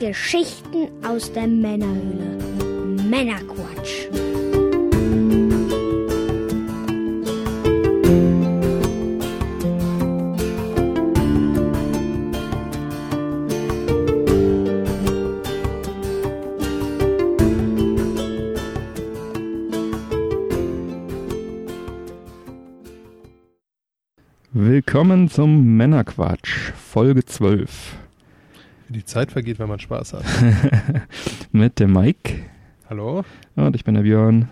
Geschichten aus der Männerhöhle. Männerquatsch. Willkommen zum Männerquatsch, Folge 12. Die Zeit vergeht, wenn man Spaß hat. Mit dem Mike Hallo? und ich bin der Björn.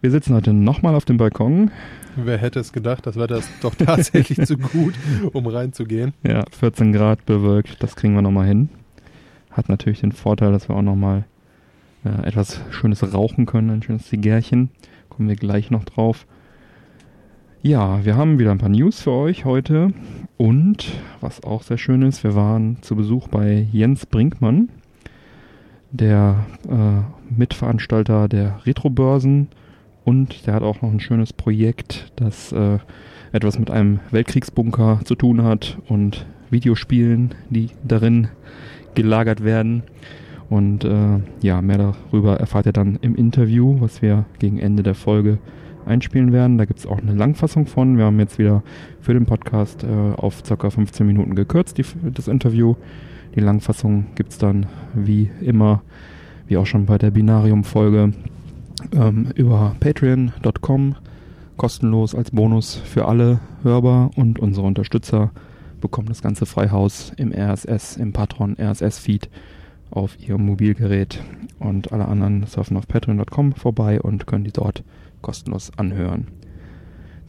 Wir sitzen heute nochmal auf dem Balkon. Wer hätte es gedacht, das Wetter ist doch tatsächlich zu gut, um reinzugehen. Ja, 14 Grad bewölkt, das kriegen wir nochmal hin. Hat natürlich den Vorteil, dass wir auch nochmal äh, etwas Schönes rauchen können, ein schönes Zigärchen. Kommen wir gleich noch drauf. Ja, wir haben wieder ein paar News für euch heute. Und was auch sehr schön ist, wir waren zu Besuch bei Jens Brinkmann, der äh, Mitveranstalter der Retrobörsen. Und der hat auch noch ein schönes Projekt, das äh, etwas mit einem Weltkriegsbunker zu tun hat und Videospielen, die darin gelagert werden. Und äh, ja, mehr darüber erfahrt ihr dann im Interview, was wir gegen Ende der Folge einspielen werden. Da gibt es auch eine Langfassung von. Wir haben jetzt wieder für den Podcast äh, auf ca. 15 Minuten gekürzt, die, das Interview. Die Langfassung gibt es dann wie immer, wie auch schon bei der Binarium-Folge, ähm, über patreon.com. Kostenlos als Bonus für alle hörbar und unsere Unterstützer bekommen das ganze Freihaus im RSS, im Patron RSS-Feed auf ihrem Mobilgerät. Und alle anderen surfen auf patreon.com vorbei und können die dort kostenlos anhören.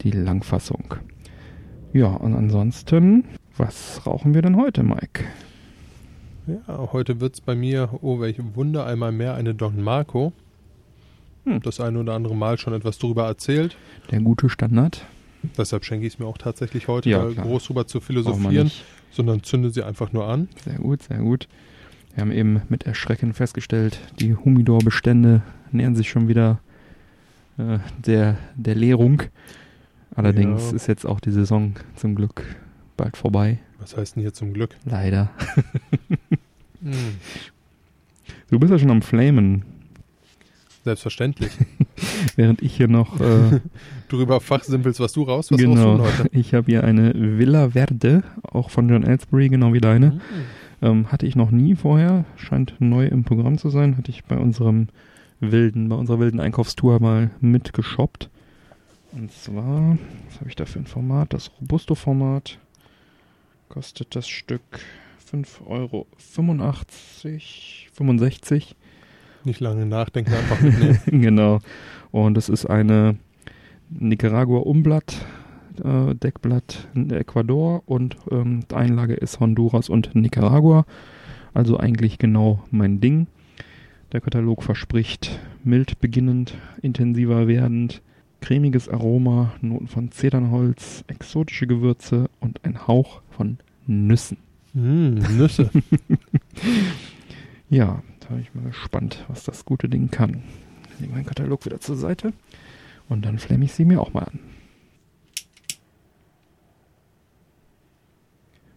Die Langfassung. Ja, und ansonsten, was rauchen wir denn heute, Mike? Ja, heute wird es bei mir, oh welch Wunder, einmal mehr eine Don Marco. Hm. Das eine oder andere Mal schon etwas darüber erzählt. Der gute Standard. Deshalb schenke ich es mir auch tatsächlich heute, Ja, groß drüber zu philosophieren, sondern zünde sie einfach nur an. Sehr gut, sehr gut. Wir haben eben mit Erschrecken festgestellt, die Humidor-Bestände nähern sich schon wieder äh, der, der Leerung. Allerdings Ja. ist jetzt auch die Saison zum Glück bald vorbei. Was heißt denn hier zum Glück? Leider. Hm, Du bist ja schon am Flamen, selbstverständlich. während ich hier noch äh, Darüber fachsimpelst, was du raus, was genau. du heute? Ich habe hier eine Villa Verde, auch von John Ellsbury, genau wie deine. Hm. Ähm, hatte ich noch nie vorher, scheint neu im Programm zu sein. Hatte ich bei unserem wilden, bei unserer wilden Einkaufstour mal mitgeshoppt. Und zwar, was habe ich da für ein Format? Das Robusto-Format kostet das Stück 5,85 Euro, 65. Nicht lange nachdenken, einfach mitnehmen. genau. Und es ist eine Nicaragua Umblatt, äh, Deckblatt in Ecuador und ähm, die Einlage ist Honduras und Nicaragua. Also eigentlich genau mein Ding. Der Katalog verspricht mild beginnend, intensiver werdend, cremiges Aroma, Noten von Zedernholz, exotische Gewürze und ein Hauch von Nüssen. Hm, Nüsse. Ja, da bin ich mal gespannt, was das gute Ding kann. Ich lege meinen Katalog wieder zur Seite und dann flemme ich sie mir auch mal an.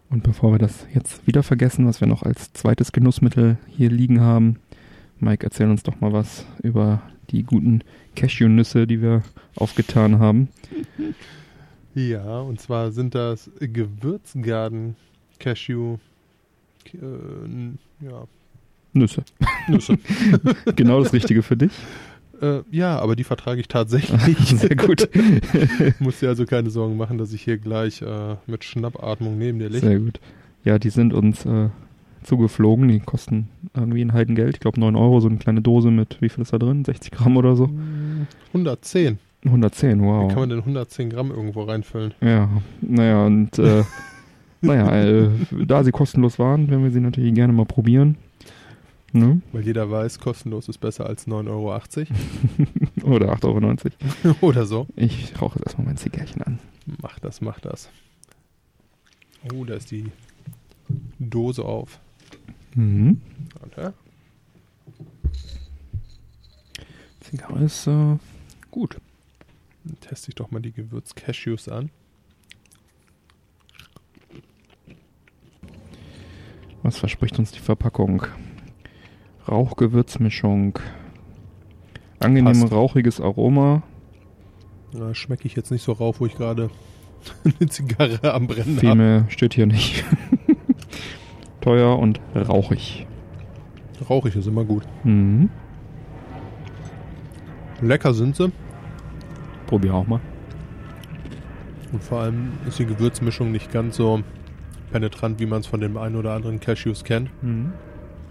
Und bevor wir das jetzt wieder vergessen, was wir noch als zweites Genussmittel hier liegen haben, Mike, erzähl uns doch mal was über die guten Cashewnüsse, die wir aufgetan haben. Ja, und zwar sind das Gewürzgarden Cashew. Äh, ja, Nüsse. Nüsse. Genau das Richtige für dich. äh, ja, aber die vertrage ich tatsächlich. Sehr gut. Muss dir also keine Sorgen machen, dass ich hier gleich äh, mit Schnappatmung neben dir liege. Sehr gut. Ja, die sind uns äh, zugeflogen. Die kosten irgendwie ein Heidengeld. Ich glaube 9 Euro, so eine kleine Dose mit, wie viel ist da drin? 60 Gramm oder so? 110. 110, Wie wow. kann man denn 110 Gramm irgendwo reinfüllen? Ja, naja, und äh, naja, äh, da sie kostenlos waren, werden wir sie natürlich gerne mal probieren. Ne? Weil jeder weiß, kostenlos ist besser als 9,80 Euro. Oder 8,90 Euro. Oder so. Ich rauche jetzt erstmal mein Zigärchen an. Mach das, mach das. Oh, da ist die Dose auf. Mhm. Warte. Zigarre ist äh, gut. Dann teste ich doch mal die Gewürz-Cashews an. Was verspricht uns die Verpackung? Rauchgewürzmischung. Angenehm Passt. rauchiges Aroma. Na, schmecke ich jetzt nicht so rauf, wo ich gerade eine Zigarre am Brennen Viel habe. mehr steht hier nicht. Teuer und rauchig. Rauchig ist immer gut. Mhm. Lecker sind sie. Probier auch mal. Und vor allem ist die Gewürzmischung nicht ganz so penetrant, wie man es von dem einen oder anderen Cashews kennt. Mhm.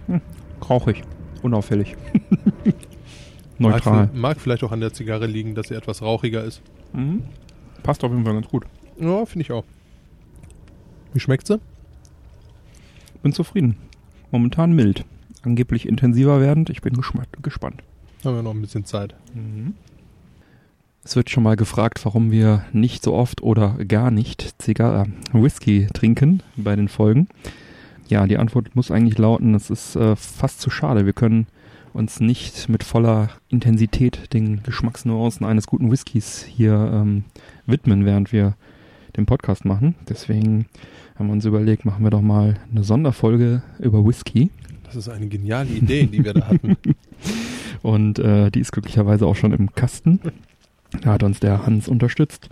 Hm. Rauchig. Unauffällig. Mag, Neutral. mag vielleicht auch an der Zigarre liegen, dass sie etwas rauchiger ist. Mhm. Passt auf jeden Fall ganz gut. Ja, finde ich auch. Wie schmeckt sie? Bin zufrieden. Momentan mild. Angeblich intensiver werdend. Ich bin gespannt. Haben wir noch ein bisschen Zeit. Es wird schon mal gefragt, warum wir nicht so oft oder gar nicht Zigarre, äh, Whisky trinken bei den Folgen. Ja, die Antwort muss eigentlich lauten, es ist äh, fast zu schade. Wir können uns nicht mit voller Intensität den Geschmacksnuancen eines guten Whiskys hier ähm, widmen, während wir den Podcast machen. Deswegen haben wir uns überlegt, machen wir doch mal eine Sonderfolge über Whisky. Das ist eine geniale Idee, die wir da hatten. Und äh, die ist glücklicherweise auch schon im Kasten. Da hat uns der Hans unterstützt,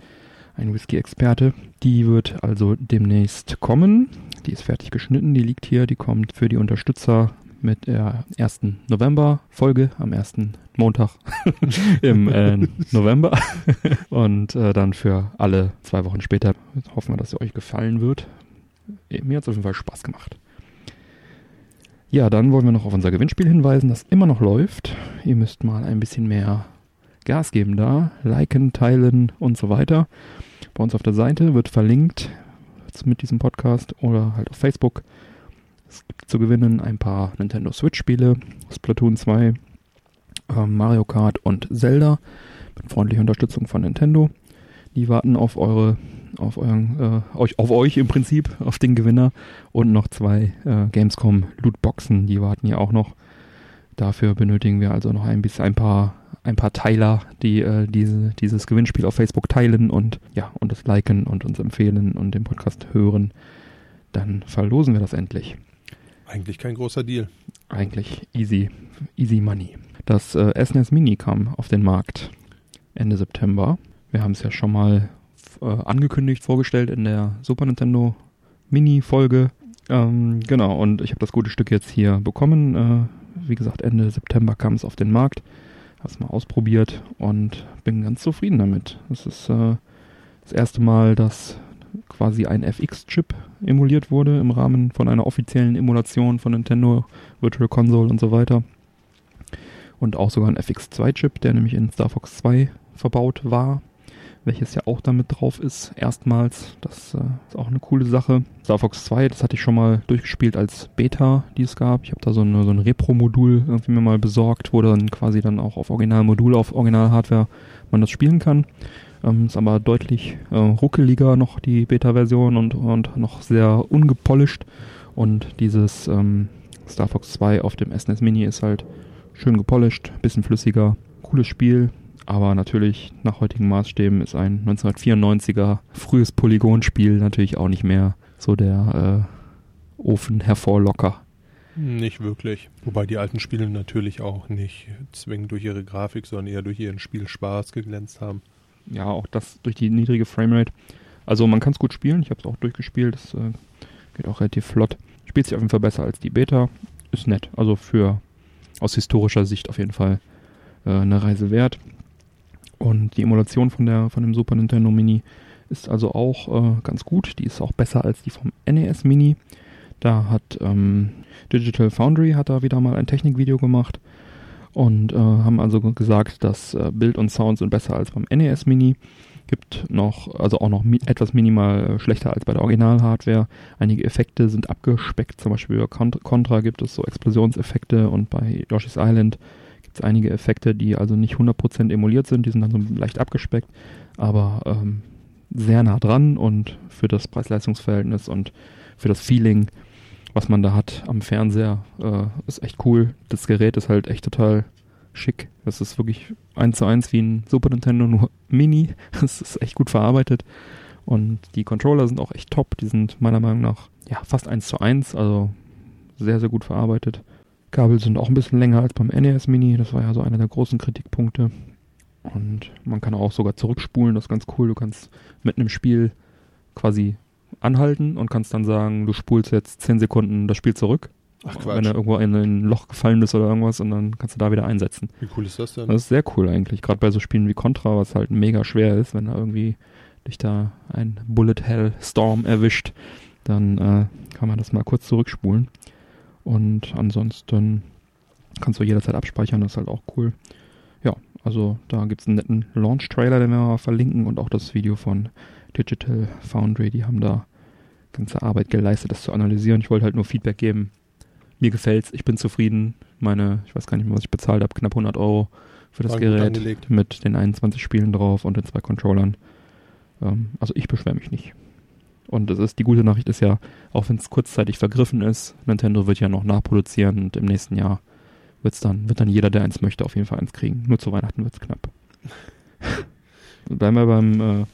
ein Whisky-Experte. Die wird also demnächst kommen. Die ist fertig geschnitten, die liegt hier. Die kommt für die Unterstützer mit der ersten November-Folge am ersten Montag im äh, November. Und äh, dann für alle zwei Wochen später hoffen wir, dass sie euch gefallen wird. Mir hat es auf jeden Fall Spaß gemacht. Ja, dann wollen wir noch auf unser Gewinnspiel hinweisen, das immer noch läuft. Ihr müsst mal ein bisschen mehr Gas geben da. Liken, teilen und so weiter. Bei uns auf der Seite wird verlinkt mit diesem Podcast oder halt auf Facebook. Es gibt zu gewinnen ein paar Nintendo Switch-Spiele, Splatoon 2, ähm, Mario Kart und Zelda mit freundlicher Unterstützung von Nintendo. Die warten auf eure, auf euren, äh, euch, auf euch im Prinzip, auf den Gewinner und noch zwei äh, Gamescom Lootboxen, die warten ja auch noch. Dafür benötigen wir also noch ein bisschen ein paar ein paar Teiler, die äh, diese, dieses Gewinnspiel auf Facebook teilen und ja und es liken und uns empfehlen und den Podcast hören. Dann verlosen wir das endlich. Eigentlich kein großer Deal. Eigentlich easy, easy money. Das äh, SNES Mini kam auf den Markt Ende September. Wir haben es ja schon mal äh, angekündigt, vorgestellt in der Super Nintendo Mini-Folge. Ähm, genau, und ich habe das gute Stück jetzt hier bekommen. Äh, wie gesagt, Ende September kam es auf den Markt. Habe es mal ausprobiert und bin ganz zufrieden damit. Es ist äh, das erste Mal, dass quasi ein FX-Chip emuliert wurde im Rahmen von einer offiziellen Emulation von Nintendo, Virtual Console und so weiter. Und auch sogar ein FX2-Chip, der nämlich in Star Fox 2 verbaut war, welches ja auch damit drauf ist, erstmals. Das äh, ist auch eine coole Sache. Star Fox 2, das hatte ich schon mal durchgespielt als Beta, die es gab. Ich habe da so, eine, so ein Repro-Modul irgendwie mir mal besorgt, wo dann quasi dann auch auf Originalmodul, auf Original-Hardware man das spielen kann. Ähm, ist aber deutlich äh, ruckeliger noch die Beta-Version und, und noch sehr ungepolished. Und dieses ähm, Star Fox 2 auf dem SNES Mini ist halt schön gepolished, bisschen flüssiger, cooles Spiel. Aber natürlich nach heutigen Maßstäben ist ein 1994er frühes Polygonspiel natürlich auch nicht mehr so der äh, Ofen hervorlocker. Nicht wirklich. Wobei die alten Spiele natürlich auch nicht zwingend durch ihre Grafik, sondern eher durch ihren Spielspaß geglänzt haben. Ja, auch das durch die niedrige Framerate. Also man kann es gut spielen, ich habe es auch durchgespielt, das äh, geht auch relativ flott. Spielt sich auf jeden Fall besser als die Beta. Ist nett. Also für aus historischer Sicht auf jeden Fall äh, eine Reise wert. Und die Emulation von der von dem Super Nintendo Mini ist also auch äh, ganz gut. Die ist auch besser als die vom NES Mini. Da hat ähm, Digital Foundry hat da wieder mal ein Technikvideo gemacht und äh, haben also gesagt, dass äh, Bild und Sound sind besser als beim NES Mini. Gibt noch, also auch noch mi etwas minimal äh, schlechter als bei der Original-Hardware. Einige Effekte sind abgespeckt, zum Beispiel bei Cont Contra gibt es so Explosionseffekte und bei Yoshi's Island gibt es einige Effekte, die also nicht 100% emuliert sind, die sind dann so leicht abgespeckt, aber ähm, sehr nah dran und für das Preis-Leistungs-Verhältnis und für das Feeling, was man da hat am Fernseher, äh, ist echt cool. Das Gerät ist halt echt total schick. Das ist wirklich eins zu eins wie ein Super Nintendo, nur Mini. Das ist echt gut verarbeitet. Und die Controller sind auch echt top. Die sind meiner Meinung nach ja, fast eins zu eins. Also sehr, sehr gut verarbeitet. Kabel sind auch ein bisschen länger als beim NES Mini. Das war ja so einer der großen Kritikpunkte. Und man kann auch sogar zurückspulen, das ist ganz cool. Du kannst mitten im Spiel quasi anhalten und kannst dann sagen, du spulst jetzt 10 Sekunden das Spiel zurück. Ach Wenn er irgendwo in ein Loch gefallen ist oder irgendwas und dann kannst du da wieder einsetzen. Wie cool ist das denn? Das ist sehr cool eigentlich, gerade bei so Spielen wie Contra, was halt mega schwer ist, wenn da irgendwie dich da ein Bullet Hell Storm erwischt, dann äh, kann man das mal kurz zurückspulen. Und ansonsten kannst du jederzeit abspeichern, das ist halt auch cool. Ja, also da gibt es einen netten Launch-Trailer, den wir mal verlinken und auch das Video von Digital Foundry, die haben da ganze Arbeit geleistet, das zu analysieren. Ich wollte halt nur Feedback geben. Mir gefällt's, ich bin zufrieden. Meine, ich weiß gar nicht mehr, was ich bezahlt habe, knapp 100 Euro für das War Gerät mit den 21 Spielen drauf und den zwei Controllern. Ähm, also ich beschwere mich nicht. Und es ist die gute Nachricht ist ja, auch wenn es kurzzeitig vergriffen ist, Nintendo wird ja noch nachproduzieren und im nächsten Jahr wird's dann, wird dann jeder, der eins möchte, auf jeden Fall eins kriegen. Nur zu Weihnachten wird's knapp. Bleiben wir beim äh,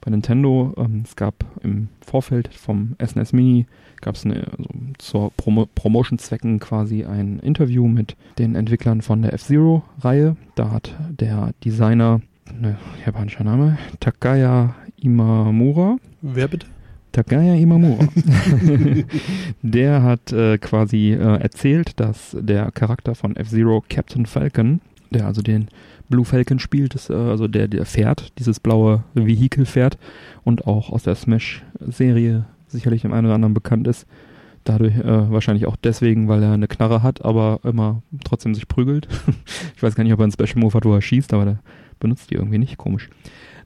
bei Nintendo. Ähm, es gab im Vorfeld vom SNES Mini gab es also zur Promo Promotion-Zwecken quasi ein Interview mit den Entwicklern von der F-Zero-Reihe. Da hat der Designer, ne, japanischer Name, Takaya Imamura, Wer bitte? Takaya Imamura. der hat äh, quasi äh, erzählt, dass der Charakter von F-Zero Captain Falcon, der also den Blue Falcon spielt, ist, äh, also der, der fährt, dieses blaue Vehikel fährt und auch aus der Smash-Serie sicherlich dem einen oder anderen bekannt ist. Dadurch äh, wahrscheinlich auch deswegen, weil er eine Knarre hat, aber immer trotzdem sich prügelt. ich weiß gar nicht, ob er einen Special Move hat, wo er schießt, aber der benutzt die irgendwie nicht. Komisch.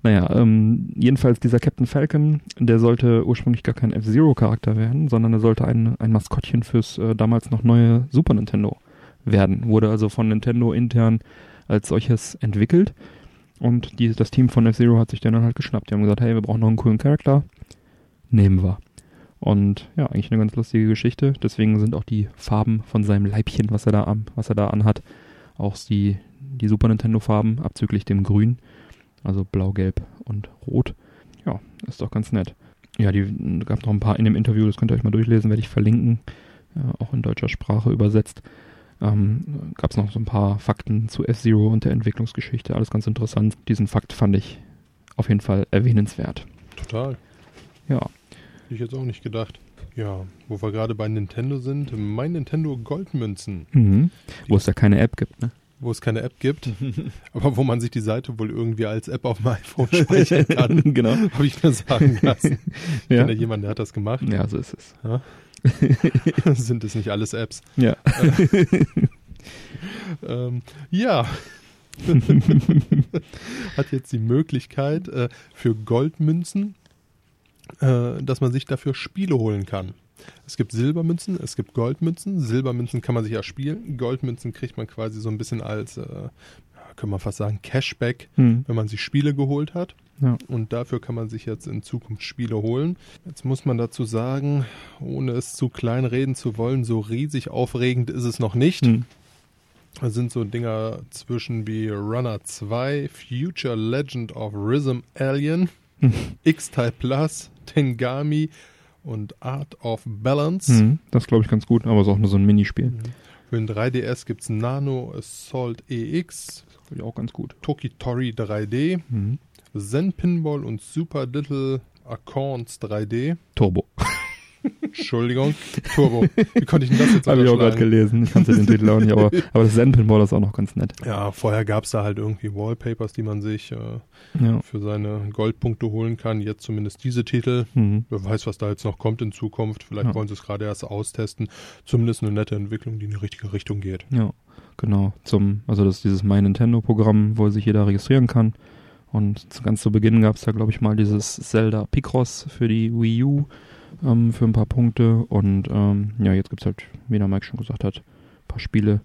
Naja, ähm, jedenfalls dieser Captain Falcon, der sollte ursprünglich gar kein F-Zero-Charakter werden, sondern er sollte ein, ein Maskottchen fürs äh, damals noch neue Super Nintendo werden. Wurde also von Nintendo intern als solches entwickelt. Und die, das Team von F-Zero hat sich den dann halt geschnappt. Die haben gesagt, hey, wir brauchen noch einen coolen Charakter. Nehmen wir. Und ja, eigentlich eine ganz lustige Geschichte. Deswegen sind auch die Farben von seinem Leibchen, was er da, was er da anhat, auch die, die Super Nintendo-Farben, abzüglich dem Grün. Also blau, gelb und rot. Ja, ist doch ganz nett. Ja, die gab noch ein paar in dem Interview, das könnt ihr euch mal durchlesen, werde ich verlinken. Ja, auch in deutscher Sprache übersetzt. Ähm, gab es noch so ein paar Fakten zu F-Zero und der Entwicklungsgeschichte. Alles ganz interessant. Diesen Fakt fand ich auf jeden Fall erwähnenswert. Total. Ja, Hätte ich jetzt auch nicht gedacht. Ja, wo wir gerade bei Nintendo sind, mein Nintendo Goldmünzen, mhm. wo es da keine App gibt, ne? Wo es keine App gibt, aber wo man sich die Seite wohl irgendwie als App auf dem iPhone speichern kann. genau. Habe ich mir sagen lassen. Ich Ja. kenne ja jemanden, der hat das gemacht. ja, so ist es. Sind es nicht alles Apps? Ja. Ähm, ja. hat jetzt die Möglichkeit äh, für Goldmünzen, äh, dass man sich dafür Spiele holen kann. Es gibt Silbermünzen, es gibt Goldmünzen. Silbermünzen kann man sich erspielen. Goldmünzen kriegt man quasi so ein bisschen als, äh, ja, kann man fast sagen, Cashback, Hm. wenn man sich Spiele geholt hat. Ja. Und dafür kann man sich jetzt in Zukunft Spiele holen. Jetzt muss man dazu sagen, ohne es zu klein reden zu wollen, so riesig aufregend ist es noch nicht. Hm. Das sind so Dinger zwischen wie Runner 2, Future Legend of Rhythm Alien, Hm. X-Type Plus, Tengami und Art of Balance. Hm. Das glaube ich ganz gut, aber es ist auch nur so ein Minispiel. Für den 3DS gibt es Nano Assault EX, Finde ich auch ganz gut. Tokitori 3D, Hm. Zen Pinball und Super Little Accounts 3D. Turbo. Entschuldigung, Turbo. Wie konnte ich denn das jetzt Habe ich auch gerade gelesen. Ich kannte den Titel auch nicht, aber, aber das Zen-Pinball ist auch noch ganz nett. Ja, vorher gab es da halt irgendwie Wallpapers, die man sich äh, Ja. für seine Goldpunkte holen kann. Jetzt zumindest diese Titel. Mhm. Wer weiß, was da jetzt noch kommt in Zukunft. Vielleicht Ja. wollen sie es gerade erst austesten. Zumindest eine nette Entwicklung, die in die richtige Richtung geht. Ja, genau. Zum, also das ist dieses My Nintendo-Programm, wo sich jeder registrieren kann. Und ganz zu Beginn gab es da, glaube ich, mal dieses Zelda Picross für die Wii U ähm, für ein paar Punkte. Und ähm, ja, jetzt gibt es halt, wie der Mike schon gesagt hat, ein paar Spiele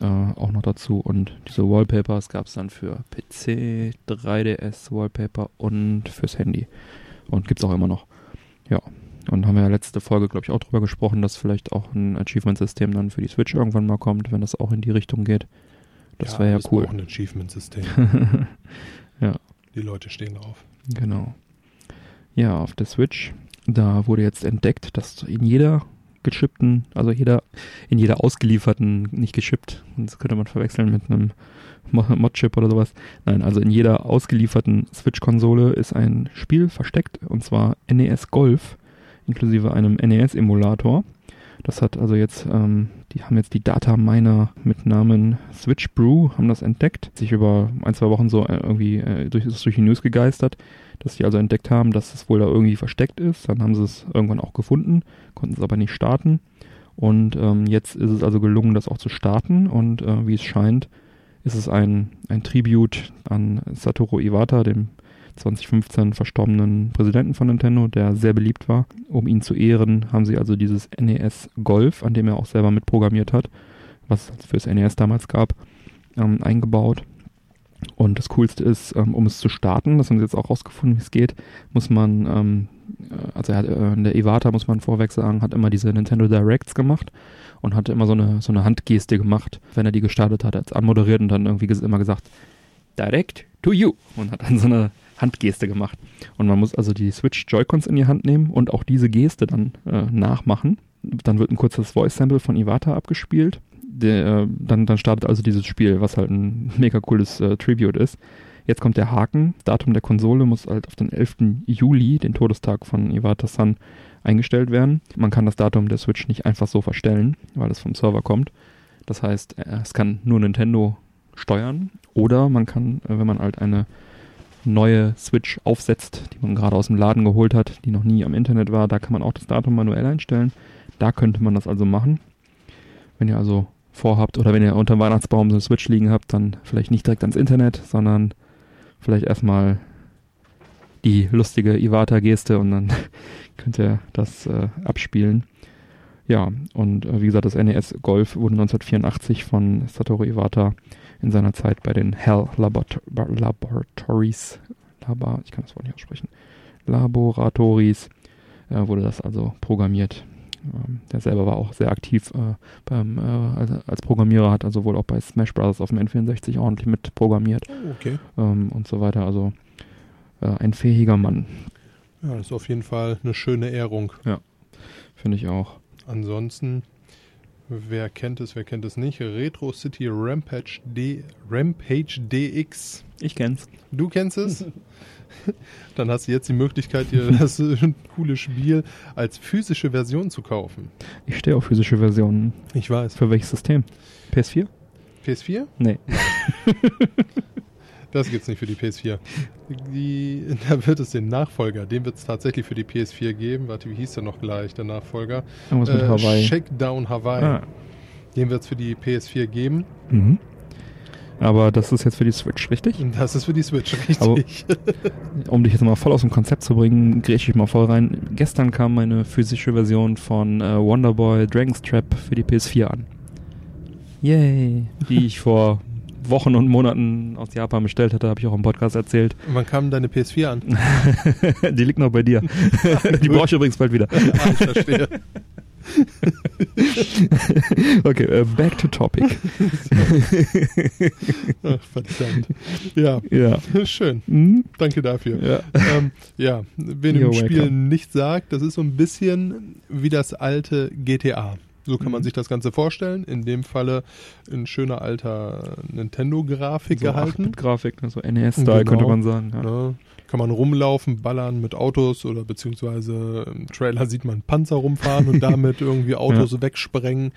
äh, auch noch dazu. Und diese Wallpapers gab es dann für PC, 3DS Wallpaper und fürs Handy. Und gibt es auch immer noch. Ja. Und haben wir ja letzte Folge, glaube ich, auch drüber gesprochen, dass vielleicht auch ein Achievement-System dann für die Switch irgendwann mal kommt, wenn das auch in die Richtung geht. Das wäre ja alles cool. braucht ein Achievement-System. Ja. Die Leute stehen drauf. Genau. Ja, auf der Switch, da wurde jetzt entdeckt, dass in jeder geschippten, also jeder, in jeder ausgelieferten, nicht geschippt, das könnte man verwechseln mit einem Mod-Chip oder sowas. Nein, also in jeder ausgelieferten Switch-Konsole ist ein Spiel versteckt, und zwar NES Golf, inklusive einem NES-Emulator. Das hat also jetzt, ähm, die haben jetzt die Data Miner mit Namen Switch Brew, haben das entdeckt, sich über ein, zwei Wochen so äh, irgendwie äh, durch, durch die News gegeistert, dass sie also entdeckt haben, dass es wohl da irgendwie versteckt ist. Dann haben sie es irgendwann auch gefunden, konnten es aber nicht starten. Und ähm, jetzt ist es also gelungen, das auch zu starten. Und äh, wie es scheint, ist es ein, ein Tribute an Satoru Iwata, dem 2015 verstorbenen Präsidenten von Nintendo, der sehr beliebt war. Um ihn zu ehren, haben sie also dieses NES Golf, an dem er auch selber mitprogrammiert hat, was es fürs NES damals gab, ähm, eingebaut. Und das Coolste ist, ähm, um es zu starten, das haben sie jetzt auch rausgefunden, wie es geht, muss man, ähm, äh, also hat, äh, der Iwata, muss man vorweg sagen, hat immer diese Nintendo Directs gemacht und hatte immer so eine, so eine Handgeste gemacht, wenn er die gestartet hat, als anmoderiert und dann irgendwie ges immer gesagt, Direct to you und hat dann so eine Handgeste gemacht. Und man muss also die Switch Joy-Cons in die Hand nehmen und auch diese Geste dann äh, nachmachen. Dann wird ein kurzes Voice-Sample von Iwata abgespielt. Der, äh, dann, dann startet also dieses Spiel, was halt ein mega cooles äh, Tribute ist. Jetzt kommt der Haken. Datum der Konsole muss halt auf den 11. Juli, den Todestag von Iwata San, eingestellt werden. Man kann das Datum der Switch nicht einfach so verstellen, weil es vom Server kommt. Das heißt, äh, es kann nur Nintendo steuern oder man kann, äh, wenn man halt eine neue Switch aufsetzt, die man gerade aus dem Laden geholt hat, die noch nie am Internet war, da kann man auch das Datum manuell einstellen. Da könnte man das also machen. Wenn ihr also vorhabt oder wenn ihr unter dem Weihnachtsbaum so eine Switch liegen habt, dann vielleicht nicht direkt ans Internet, sondern vielleicht erstmal die lustige Iwata-Geste und dann könnt ihr das äh, abspielen. Ja, und äh, wie gesagt, das NES Golf wurde 1984 von Satoru Iwata in seiner Zeit bei den Hell Labor Laboratories, Labor, ich kann das Wort nicht aussprechen, Laboratories, äh, wurde das also programmiert. Ähm, der selber war auch sehr aktiv äh, beim, äh, als, als, Programmierer, hat also wohl auch bei Smash Bros. auf dem N64 ordentlich mitprogrammiert oh, okay. ähm, und so weiter. Also äh, ein fähiger Mann. Ja, das ist auf jeden Fall eine schöne Ehrung. Ja, finde ich auch. Ansonsten Wer kennt es, wer kennt es nicht? Retro City Rampage, D, Rampage DX. Ich kenn's. Du kennst es? Dann hast du jetzt die Möglichkeit, dir das coole Spiel als physische Version zu kaufen. Ich stehe auf physische Versionen. Ich weiß. Für welches System? PS4? PS4? Nee. Das gibt es nicht für die PS4. Die, da wird es den Nachfolger, den wird es tatsächlich für die PS4 geben. Warte, wie hieß der noch gleich, der Nachfolger? Irgendwas mit äh, Hawaii. Shakedown Hawaii. Ah. Den wird es für die PS4 geben. Mhm. Aber das ist jetzt für die Switch, richtig? Das ist für die Switch, richtig. Aber, um dich jetzt mal voll aus dem Konzept zu bringen, grätsche ich mal voll rein. Gestern kam meine physische Version von äh, Wonderboy Dragon's Trap für die PS4 an. Yay! Die ich vor Wochen und Monaten aus Japan bestellt hatte, habe ich auch im Podcast erzählt. Und wann kam deine PS4 an? Die liegt noch bei dir. Die brauche ich übrigens bald wieder. ah, ich verstehe. okay, uh, back to topic. Ach, verdammt. Ja, ja. schön. Mhm. Danke dafür. Ja, ähm, ja. wenn du im Spiel nicht sagt, das ist so ein bisschen wie das alte GTA. So kann man mhm. sich das Ganze vorstellen. In dem Falle in schöner alter Nintendo-Grafik so gehalten. Grafik, ne? so NES-Style genau. könnte man sagen. Ja. Ne? Kann man rumlaufen, ballern mit Autos oder beziehungsweise im Trailer sieht man Panzer rumfahren und damit irgendwie Autos ja. wegsprengen.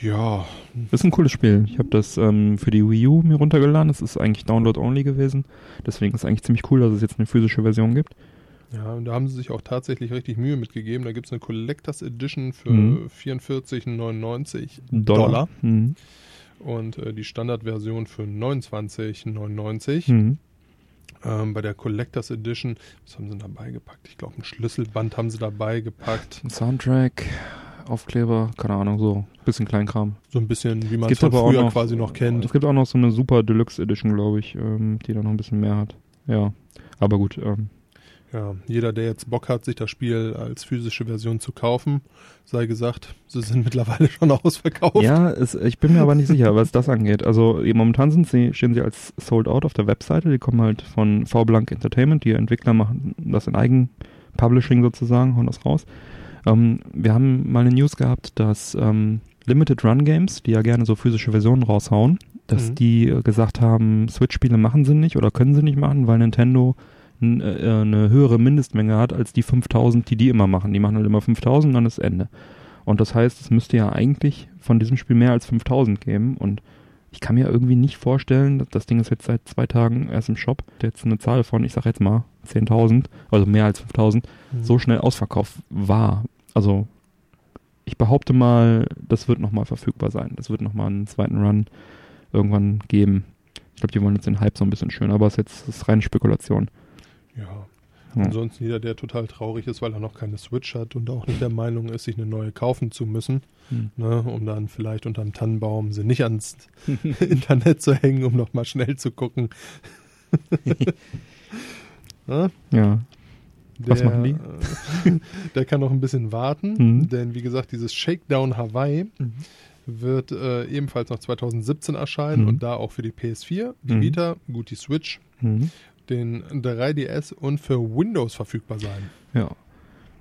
Ja. Das ist ein cooles Spiel. Ich habe das ähm, für die Wii U mir runtergeladen. Das ist eigentlich Download-only gewesen. Deswegen ist es eigentlich ziemlich cool, dass es jetzt eine physische Version gibt. Ja, und da haben sie sich auch tatsächlich richtig Mühe mitgegeben. Da gibt es eine Collectors Edition für mhm. 44,99 Dollar. Dollar. Mhm. Und äh, die Standardversion für 29,99. Mhm. Ähm, bei der Collectors Edition, was haben sie dabei gepackt? Ich glaube, ein Schlüsselband haben sie dabei gepackt. Ein Soundtrack, Aufkleber, keine Ahnung, so ein bisschen Kleinkram. So ein bisschen, wie man es von früher noch, quasi noch kennt. Es gibt auch noch so eine Super Deluxe Edition, glaube ich, ähm, die da noch ein bisschen mehr hat. Ja, aber gut, ähm, ja, jeder, der jetzt Bock hat, sich das Spiel als physische Version zu kaufen, sei gesagt, sie sind mittlerweile schon ausverkauft. Ja, es, ich bin mir aber nicht sicher, was das angeht. Also momentan sind sie, stehen sie als Sold Out auf der Webseite. Die kommen halt von V-Blank Entertainment. Die Entwickler machen das in Eigenpublishing sozusagen, hauen das raus. Ähm, wir haben mal eine News gehabt, dass ähm, Limited Run Games, die ja gerne so physische Versionen raushauen, dass Mhm. die äh, gesagt haben, Switch-Spiele machen sie nicht oder können sie nicht machen, weil Nintendo eine höhere Mindestmenge hat als die 5000, die die immer machen. Die machen halt immer 5000 und dann ist Ende. Und das heißt, es müsste ja eigentlich von diesem Spiel mehr als 5000 geben und ich kann mir irgendwie nicht vorstellen, dass das Ding ist jetzt seit zwei Tagen erst im Shop, jetzt eine Zahl von, ich sag jetzt mal, 10.000, also mehr als 5.000, Mhm. so schnell ausverkauft war. Also ich behaupte mal, das wird nochmal verfügbar sein. Das wird nochmal einen zweiten Run irgendwann geben. Ich glaube, die wollen jetzt den Hype so ein bisschen schön, aber es ist jetzt ist reine Spekulation. Ja. Ansonsten jeder, der total traurig ist, weil er noch keine Switch hat und auch nicht der Meinung ist, sich eine neue kaufen zu müssen, Hm. ne, um dann vielleicht unterm Tannenbaum sie nicht ans Internet zu hängen, um nochmal schnell zu gucken. Ne? Ja, Was Der, machen die? Der kann noch ein bisschen warten, Mhm. denn wie gesagt, dieses Shakedown Hawaii wird äh, ebenfalls noch 2017 erscheinen Mhm. und da auch für die PS4, die Mhm. Vita, gut die Switch, Mhm. Den 3DS und für Windows verfügbar sein. Ja.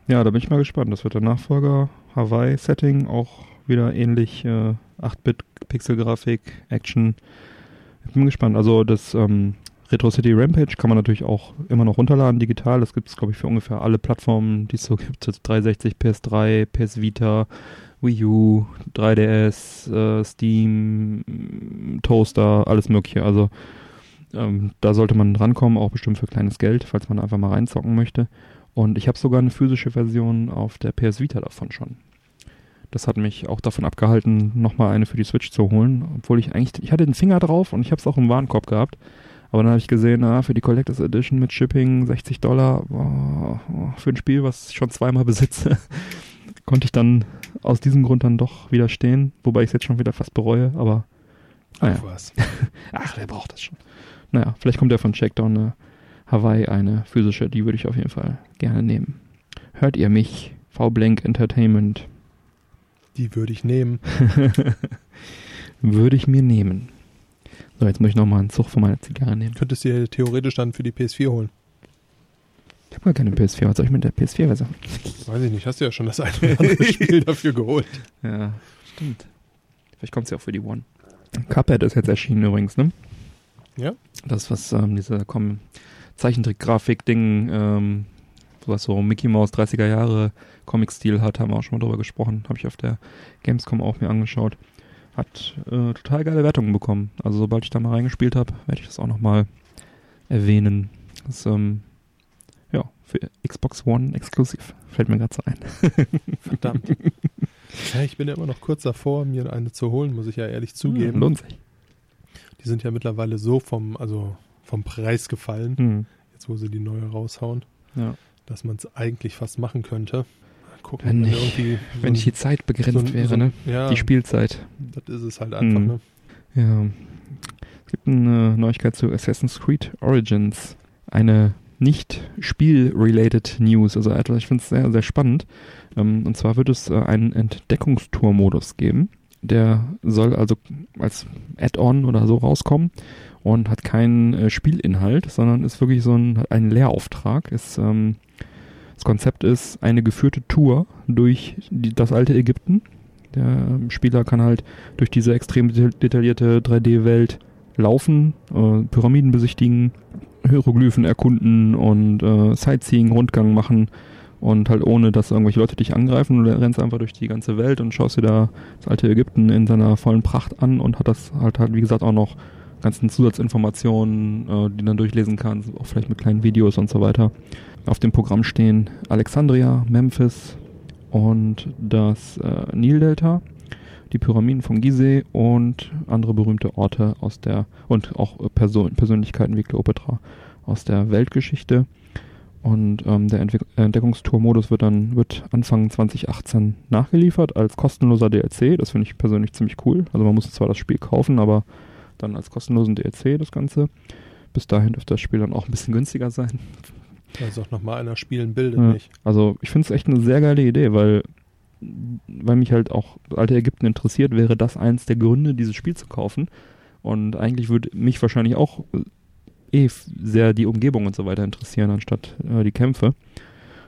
Ja, da bin ich mal gespannt. Das wird der Nachfolger Hawaii-Setting, auch wieder ähnlich äh, 8-Bit-Pixel-Grafik, Action. Ich bin gespannt. Also das ähm, Retro City Rampage kann man natürlich auch immer noch runterladen digital. Das gibt es, glaube ich, für ungefähr alle Plattformen, die es so gibt. Das 360, PS3, PS Vita, Wii U, 3DS, äh, Steam, Toaster, alles mögliche. Also ähm, da sollte man rankommen, auch bestimmt für kleines Geld, falls man einfach mal reinzocken möchte. Und ich habe sogar eine physische Version auf der PS Vita davon schon. Das hat mich auch davon abgehalten, nochmal eine für die Switch zu holen, obwohl ich eigentlich, ich hatte den Finger drauf und ich habe es auch im Warenkorb gehabt. Aber dann habe ich gesehen, ah, für die Collectors Edition mit Shipping 60 Dollar, boah, oh, für ein Spiel, was ich schon zweimal besitze, konnte ich dann aus diesem Grund dann doch widerstehen, wobei ich es jetzt schon wieder fast bereue, aber. Ach was. Ach, wer braucht das schon? Naja, vielleicht kommt ja von Checkdown eine Hawaii eine physische, die würde ich auf jeden Fall gerne nehmen. Hört ihr mich? V-Blank Entertainment. Die würde ich nehmen. Würde ich mir nehmen. So, jetzt muss ich nochmal einen Zug von meiner Zigarre nehmen. Könntest du dir theoretisch dann für die PS4 holen. Ich habe gar keine PS4. Was soll ich mit der PS4-Version? Weiß ich nicht, hast du ja schon das eine oder andere Spiel dafür geholt. Ja, stimmt. Vielleicht kommt sie auch für die One. Cuphead ist jetzt erschienen übrigens, ne? Ja. Das, was ähm, diese komm, Zeichentrick-Grafik-Ding, ähm, was so Mickey Mouse 30er Jahre Comic-Stil hat, haben wir auch schon mal drüber gesprochen. Habe ich auf der Gamescom auch mir angeschaut. Hat äh, total geile Wertungen bekommen. Also sobald ich da mal reingespielt habe, werde ich das auch nochmal erwähnen. Das ähm, ja, für Xbox One exklusiv. Fällt mir gerade so ein. Verdammt. Ja, ich bin ja immer noch kurz davor, mir eine zu holen, muss ich ja ehrlich zugeben. Hm, lohnt sich. Die sind ja mittlerweile so vom, also vom Preis gefallen, Hm. jetzt wo sie die neue raushauen, Ja. dass man es eigentlich fast machen könnte. Gucken, Wenn nicht- irgendwie so Wenn nicht die Zeit begrenzt so wäre, so ne? Ja, Die Spielzeit. das ist es halt einfach, Mhm. ne? Ja. Es gibt eine Neuigkeit zu Assassin's Creed Origins. Eine nicht Spiel-related News. Also ich finde es sehr, sehr spannend. Ähm, und zwar wird es äh, einen Entdeckungstour-Modus geben. Der soll also als Add-on oder so rauskommen und hat keinen äh, Spielinhalt, sondern ist wirklich so ein, ein Lehrauftrag. Ist, ähm, das Konzept ist eine geführte Tour durch die, das alte Ägypten. Der ähm, Spieler kann halt durch diese extrem deta- detaillierte 3D-Welt laufen, äh, Pyramiden besichtigen, Hieroglyphen erkunden und äh, Sightseeing, Rundgang machen und halt ohne, dass irgendwelche Leute dich angreifen. Du rennst einfach durch die ganze Welt und schaust dir da das alte Ägypten in seiner vollen Pracht an und hat das halt halt, wie gesagt, auch noch ganzen Zusatzinformationen, äh, die du dann durchlesen kannst, auch vielleicht mit kleinen Videos und so weiter. Auf dem Programm stehen Alexandria, Memphis und das äh, Nildelta, die Pyramiden von Gizeh und andere berühmte Orte aus der und auch Person, Persönlichkeiten wie Kleopatra aus der Weltgeschichte. Und ähm, der Entwick Entdeckungstour-Modus wird dann wird Anfang 2018 nachgeliefert als kostenloser DLC. Das finde ich persönlich ziemlich cool. Also man muss zwar das Spiel kaufen, aber dann als kostenlosen DLC das Ganze. Bis dahin dürfte das Spiel dann auch ein bisschen günstiger sein. Also auch nochmal einer spielen bildet Ja. nicht. Also ich finde es echt eine sehr geile Idee, weil, weil mich halt auch alte Ägypten interessiert, wäre das eins der Gründe, dieses Spiel zu kaufen. Und eigentlich würde mich wahrscheinlich auch äh, eh sehr die Umgebung und so weiter interessieren, anstatt äh, die Kämpfe.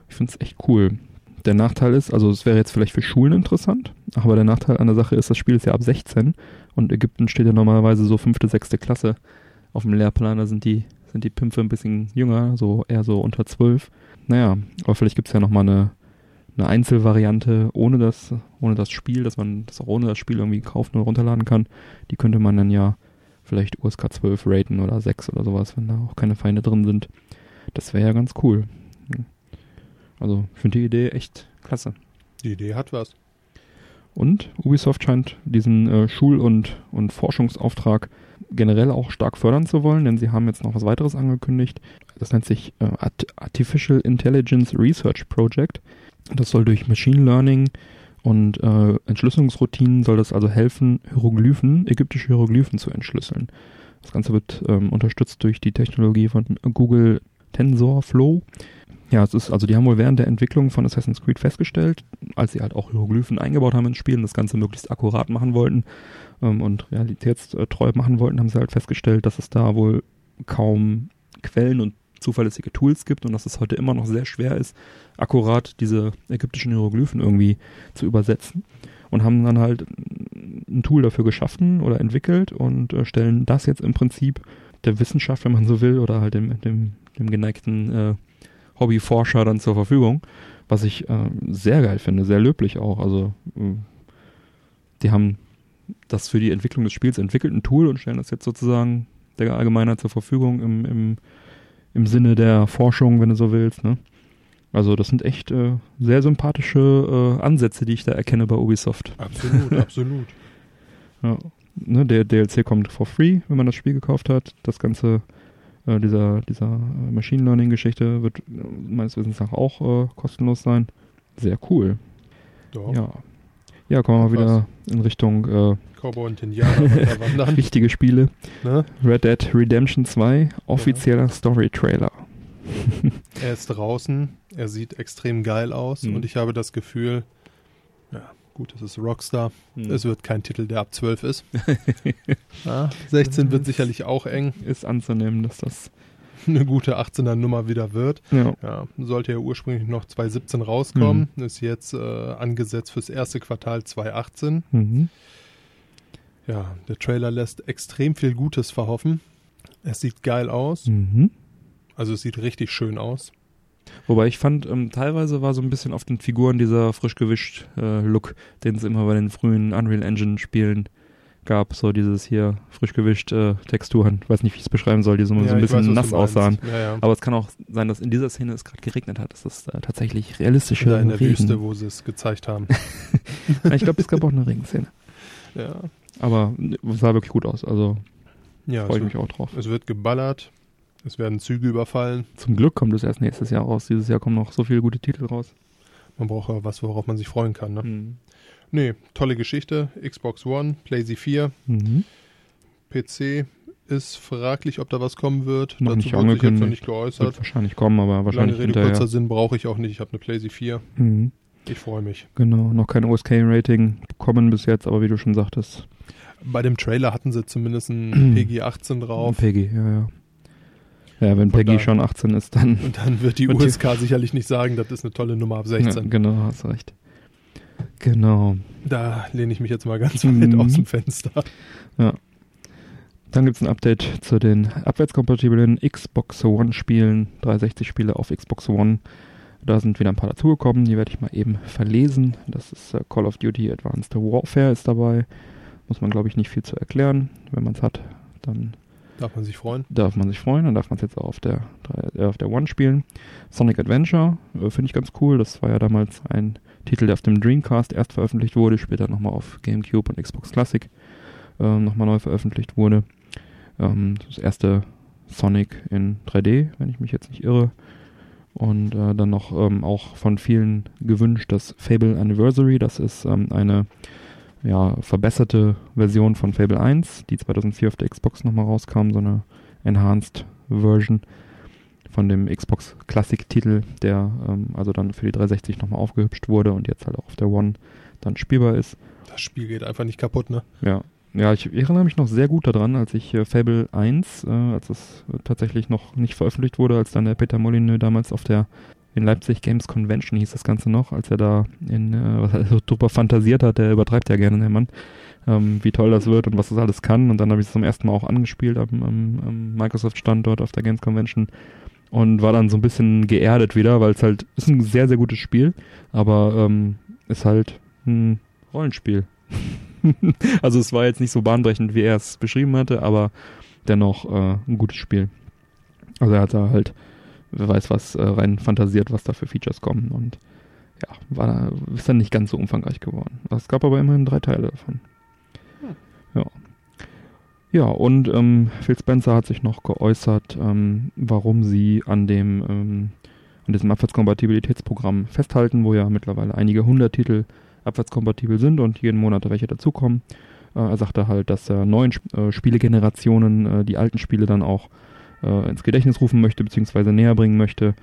Ich finde es echt cool. Der Nachteil ist, also es wäre jetzt vielleicht für Schulen interessant, aber der Nachteil an der Sache ist, das Spiel ist ja ab 16 und Ägypten steht ja normalerweise so fünfte, sechste Klasse auf dem Lehrplan, da sind die, sind die Pimpfe ein bisschen jünger, so eher so unter 12. Naja, aber vielleicht gibt es ja nochmal eine, eine Einzelvariante ohne das, ohne das Spiel, dass man das auch ohne das Spiel irgendwie kaufen oder runterladen kann. Die könnte man dann ja vielleicht USK 12 raten oder 6 oder sowas, wenn da auch keine Feinde drin sind. Das wäre ja ganz cool. Also, ich finde die Idee echt klasse. Die Idee hat was. Und Ubisoft scheint diesen äh, Schul- und, und Forschungsauftrag generell auch stark fördern zu wollen, denn sie haben jetzt noch was weiteres angekündigt. Das nennt sich äh, Artificial Intelligence Research Project. Das soll durch Machine Learning und äh, Entschlüsselungsroutinen soll das also helfen, Hieroglyphen, ägyptische Hieroglyphen zu entschlüsseln. Das Ganze wird ähm, unterstützt durch die Technologie von Google TensorFlow. Ja, es ist, also die haben wohl während der Entwicklung von Assassin's Creed festgestellt, als sie halt auch Hieroglyphen eingebaut haben ins Spiel und das Ganze möglichst akkurat machen wollten ähm, und realitätstreu machen wollten, haben sie halt festgestellt, dass es da wohl kaum Quellen und zuverlässige Tools gibt und dass es heute immer noch sehr schwer ist, akkurat diese ägyptischen Hieroglyphen irgendwie zu übersetzen. Und haben dann halt ein Tool dafür geschaffen oder entwickelt und äh, stellen das jetzt im Prinzip der Wissenschaft, wenn man so will, oder halt dem, dem, dem geneigten äh, Hobbyforscher dann zur Verfügung, was ich äh, sehr geil finde, sehr löblich auch. Also äh, die haben das für die Entwicklung des Spiels entwickelt, ein Tool und stellen das jetzt sozusagen der Allgemeinheit zur Verfügung im, im, im Sinne der Forschung, wenn du so willst. Ne? Also das sind echt äh, sehr sympathische äh, Ansätze, die ich da erkenne bei Ubisoft. Absolut, absolut. Ja. Ne, der DLC kommt for free, wenn man das Spiel gekauft hat. Das Ganze äh, dieser, dieser Machine Learning-Geschichte wird äh, meines Wissens nach auch äh, kostenlos sein. Sehr cool. Doch. Ja. Ja, kommen wir mal wieder in Richtung äh, Cowboy und Indianer wandern. richtige Spiele. Ne? Red Dead Redemption 2, offizieller Story-Trailer. Er ist draußen, er sieht extrem geil aus Mhm. und ich habe das Gefühl, ja, gut, es ist Rockstar. Mhm. Es wird kein Titel, der ab 12 ist. ja, 16 wird sicherlich auch eng. Ist anzunehmen, dass das. Eine gute 18er Nummer wieder wird. Ja. Ja, sollte ja ursprünglich noch 2017 rauskommen. Ist jetzt äh, angesetzt fürs erste Quartal 2018. Mhm. Ja, der Trailer lässt extrem viel Gutes verhoffen. Es sieht geil aus. Mhm. Also es sieht richtig schön aus. Wobei ich fand, ähm, teilweise war so ein bisschen auf den Figuren dieser frisch gewischt äh, Look, den es immer bei den frühen Unreal Engine Spielen gab. So dieses hier frisch gewischt äh, Texturen. Ich weiß nicht, wie ich es beschreiben soll, die so, so Ja, ein ich bisschen weiß, nass aussahen. Ja, ja. Aber es kann auch sein, dass in dieser Szene es gerade geregnet hat. Das ist äh, tatsächlich realistische Da in der Regen. Wüste, wo sie es gezeigt haben. Ich glaube, es gab auch eine Regenszene. ja, Aber es sah wirklich gut aus. Also ja freue ich mich wird, auch drauf. es wird geballert. Es werden Züge überfallen. Zum Glück kommt es erst nächstes Jahr raus. Dieses Jahr kommen noch so viele gute Titel raus. Man braucht ja was, worauf man sich freuen kann. Ne? Mhm. Nee, tolle Geschichte. Xbox One, PlayZ 4, Mhm. PC ist fraglich, ob da was kommen wird. Noch Dazu nicht wurde sich jetzt noch nicht Wird geäußert. wahrscheinlich kommen, aber Lange wahrscheinlich Rede, hinterher. kurzer Sinn brauche ich auch nicht. Ich habe eine PlayZ 4. Mhm. Ich freue mich. Genau, noch kein OSK-Rating bekommen bis jetzt, aber wie du schon sagtest, Bei dem Trailer hatten sie zumindest ein PG 18 drauf. Peggy, ja, ja. Ja, wenn Von Peggy schon 18 ist, dann. Und dann wird die USK sicherlich nicht sagen, das ist eine tolle Nummer ab Ja, 16. genau, hast recht. Genau. Da lehne ich mich jetzt mal ganz weit Mhm. aus dem Fenster. Dann gibt es ein Update zu den abwärtskompatiblen Xbox One-Spielen, 360-Spiele auf Xbox One. Da sind wieder ein paar dazugekommen, die werde ich mal eben verlesen. Das ist äh, Call of Duty Advanced Warfare ist dabei. Muss man, glaube ich, nicht viel zu erklären. Wenn man es hat, dann Darf man sich freuen. darf man sich freuen. Dann darf man es jetzt auch auf der, äh, auf der One spielen. Sonic Adventure äh, finde ich ganz cool. Das war ja damals ein Titel, der auf dem Dreamcast erst veröffentlicht wurde, später nochmal auf GameCube und Xbox Classic ähm, nochmal neu veröffentlicht wurde. Ähm, das erste Sonic in 3D, wenn ich mich jetzt nicht irre. Und äh, dann noch ähm, auch von vielen gewünscht das Fable Anniversary. Das ist ähm, eine ja, verbesserte Version von Fable 1, die 2004 auf der Xbox nochmal rauskam, so eine Enhanced Version von dem Xbox Classic-Titel, der ähm, also dann für die 360 nochmal aufgehübscht wurde und jetzt halt auch auf der One dann spielbar ist. Das Spiel geht einfach nicht kaputt, ne? Ja, ja, ich erinnere mich noch sehr gut daran, als ich äh, Fable 1, äh, als es äh, tatsächlich noch nicht veröffentlicht wurde, als dann der Peter Molyneux damals auf der in Leipzig Games Convention hieß das Ganze noch, als er da in, äh, was er so drüber fantasiert hat, der übertreibt ja gerne, der Mann, ähm, wie toll das wird und was das alles kann. Und dann habe ich es zum ersten Mal auch angespielt am, am, am Microsoft-Standort auf der Games Convention und war dann so ein bisschen geerdet wieder, weil es halt ist ein sehr, sehr gutes Spiel, aber ähm, ist halt ein Rollenspiel. also es war jetzt nicht so bahnbrechend, wie er es beschrieben hatte, aber dennoch äh, ein gutes Spiel. Also er hat da halt, wer weiß was, äh, rein fantasiert, was da für Features kommen und ja, war da, ist dann nicht ganz so umfangreich geworden. Es gab aber immerhin drei Teile davon. Hm. Ja. Ja, und ähm, Phil Spencer hat sich noch geäußert, ähm, warum sie an dem ähm, an diesem Abwärtskompatibilitätsprogramm festhalten, wo ja mittlerweile einige hundert Titel abwärtskompatibel sind und jeden Monat welche dazukommen. Äh, er sagte halt, dass er neuen Sp äh, Spielegenerationen äh, die alten Spiele dann auch äh, ins Gedächtnis rufen möchte, beziehungsweise näher bringen möchte,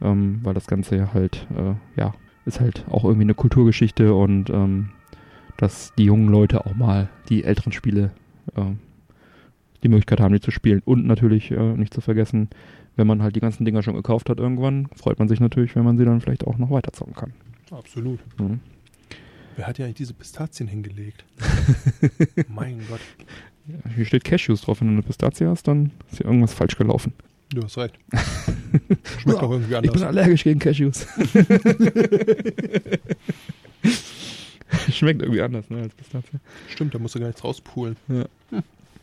ähm, weil das Ganze ja halt, äh, ja, ist halt auch irgendwie eine Kulturgeschichte und ähm, dass die jungen Leute auch mal die älteren Spiele äh, die Möglichkeit haben, die zu spielen. Und natürlich äh, nicht zu vergessen, wenn man halt die ganzen Dinger schon gekauft hat irgendwann, freut man sich natürlich, wenn man sie dann vielleicht auch noch weiterzocken kann. Absolut. Mhm. Wer hat ja eigentlich diese Pistazien hingelegt? mein Gott. Hier steht Cashews drauf. Wenn du eine Pistazie hast, dann ist hier irgendwas falsch gelaufen. Du hast recht. Schmeckt doch irgendwie Ich bin anders. allergisch gegen Cashews. Schmeckt irgendwie anders, ne, als Pistazie. Stimmt, da musst du gar nichts rauspulen. Ja.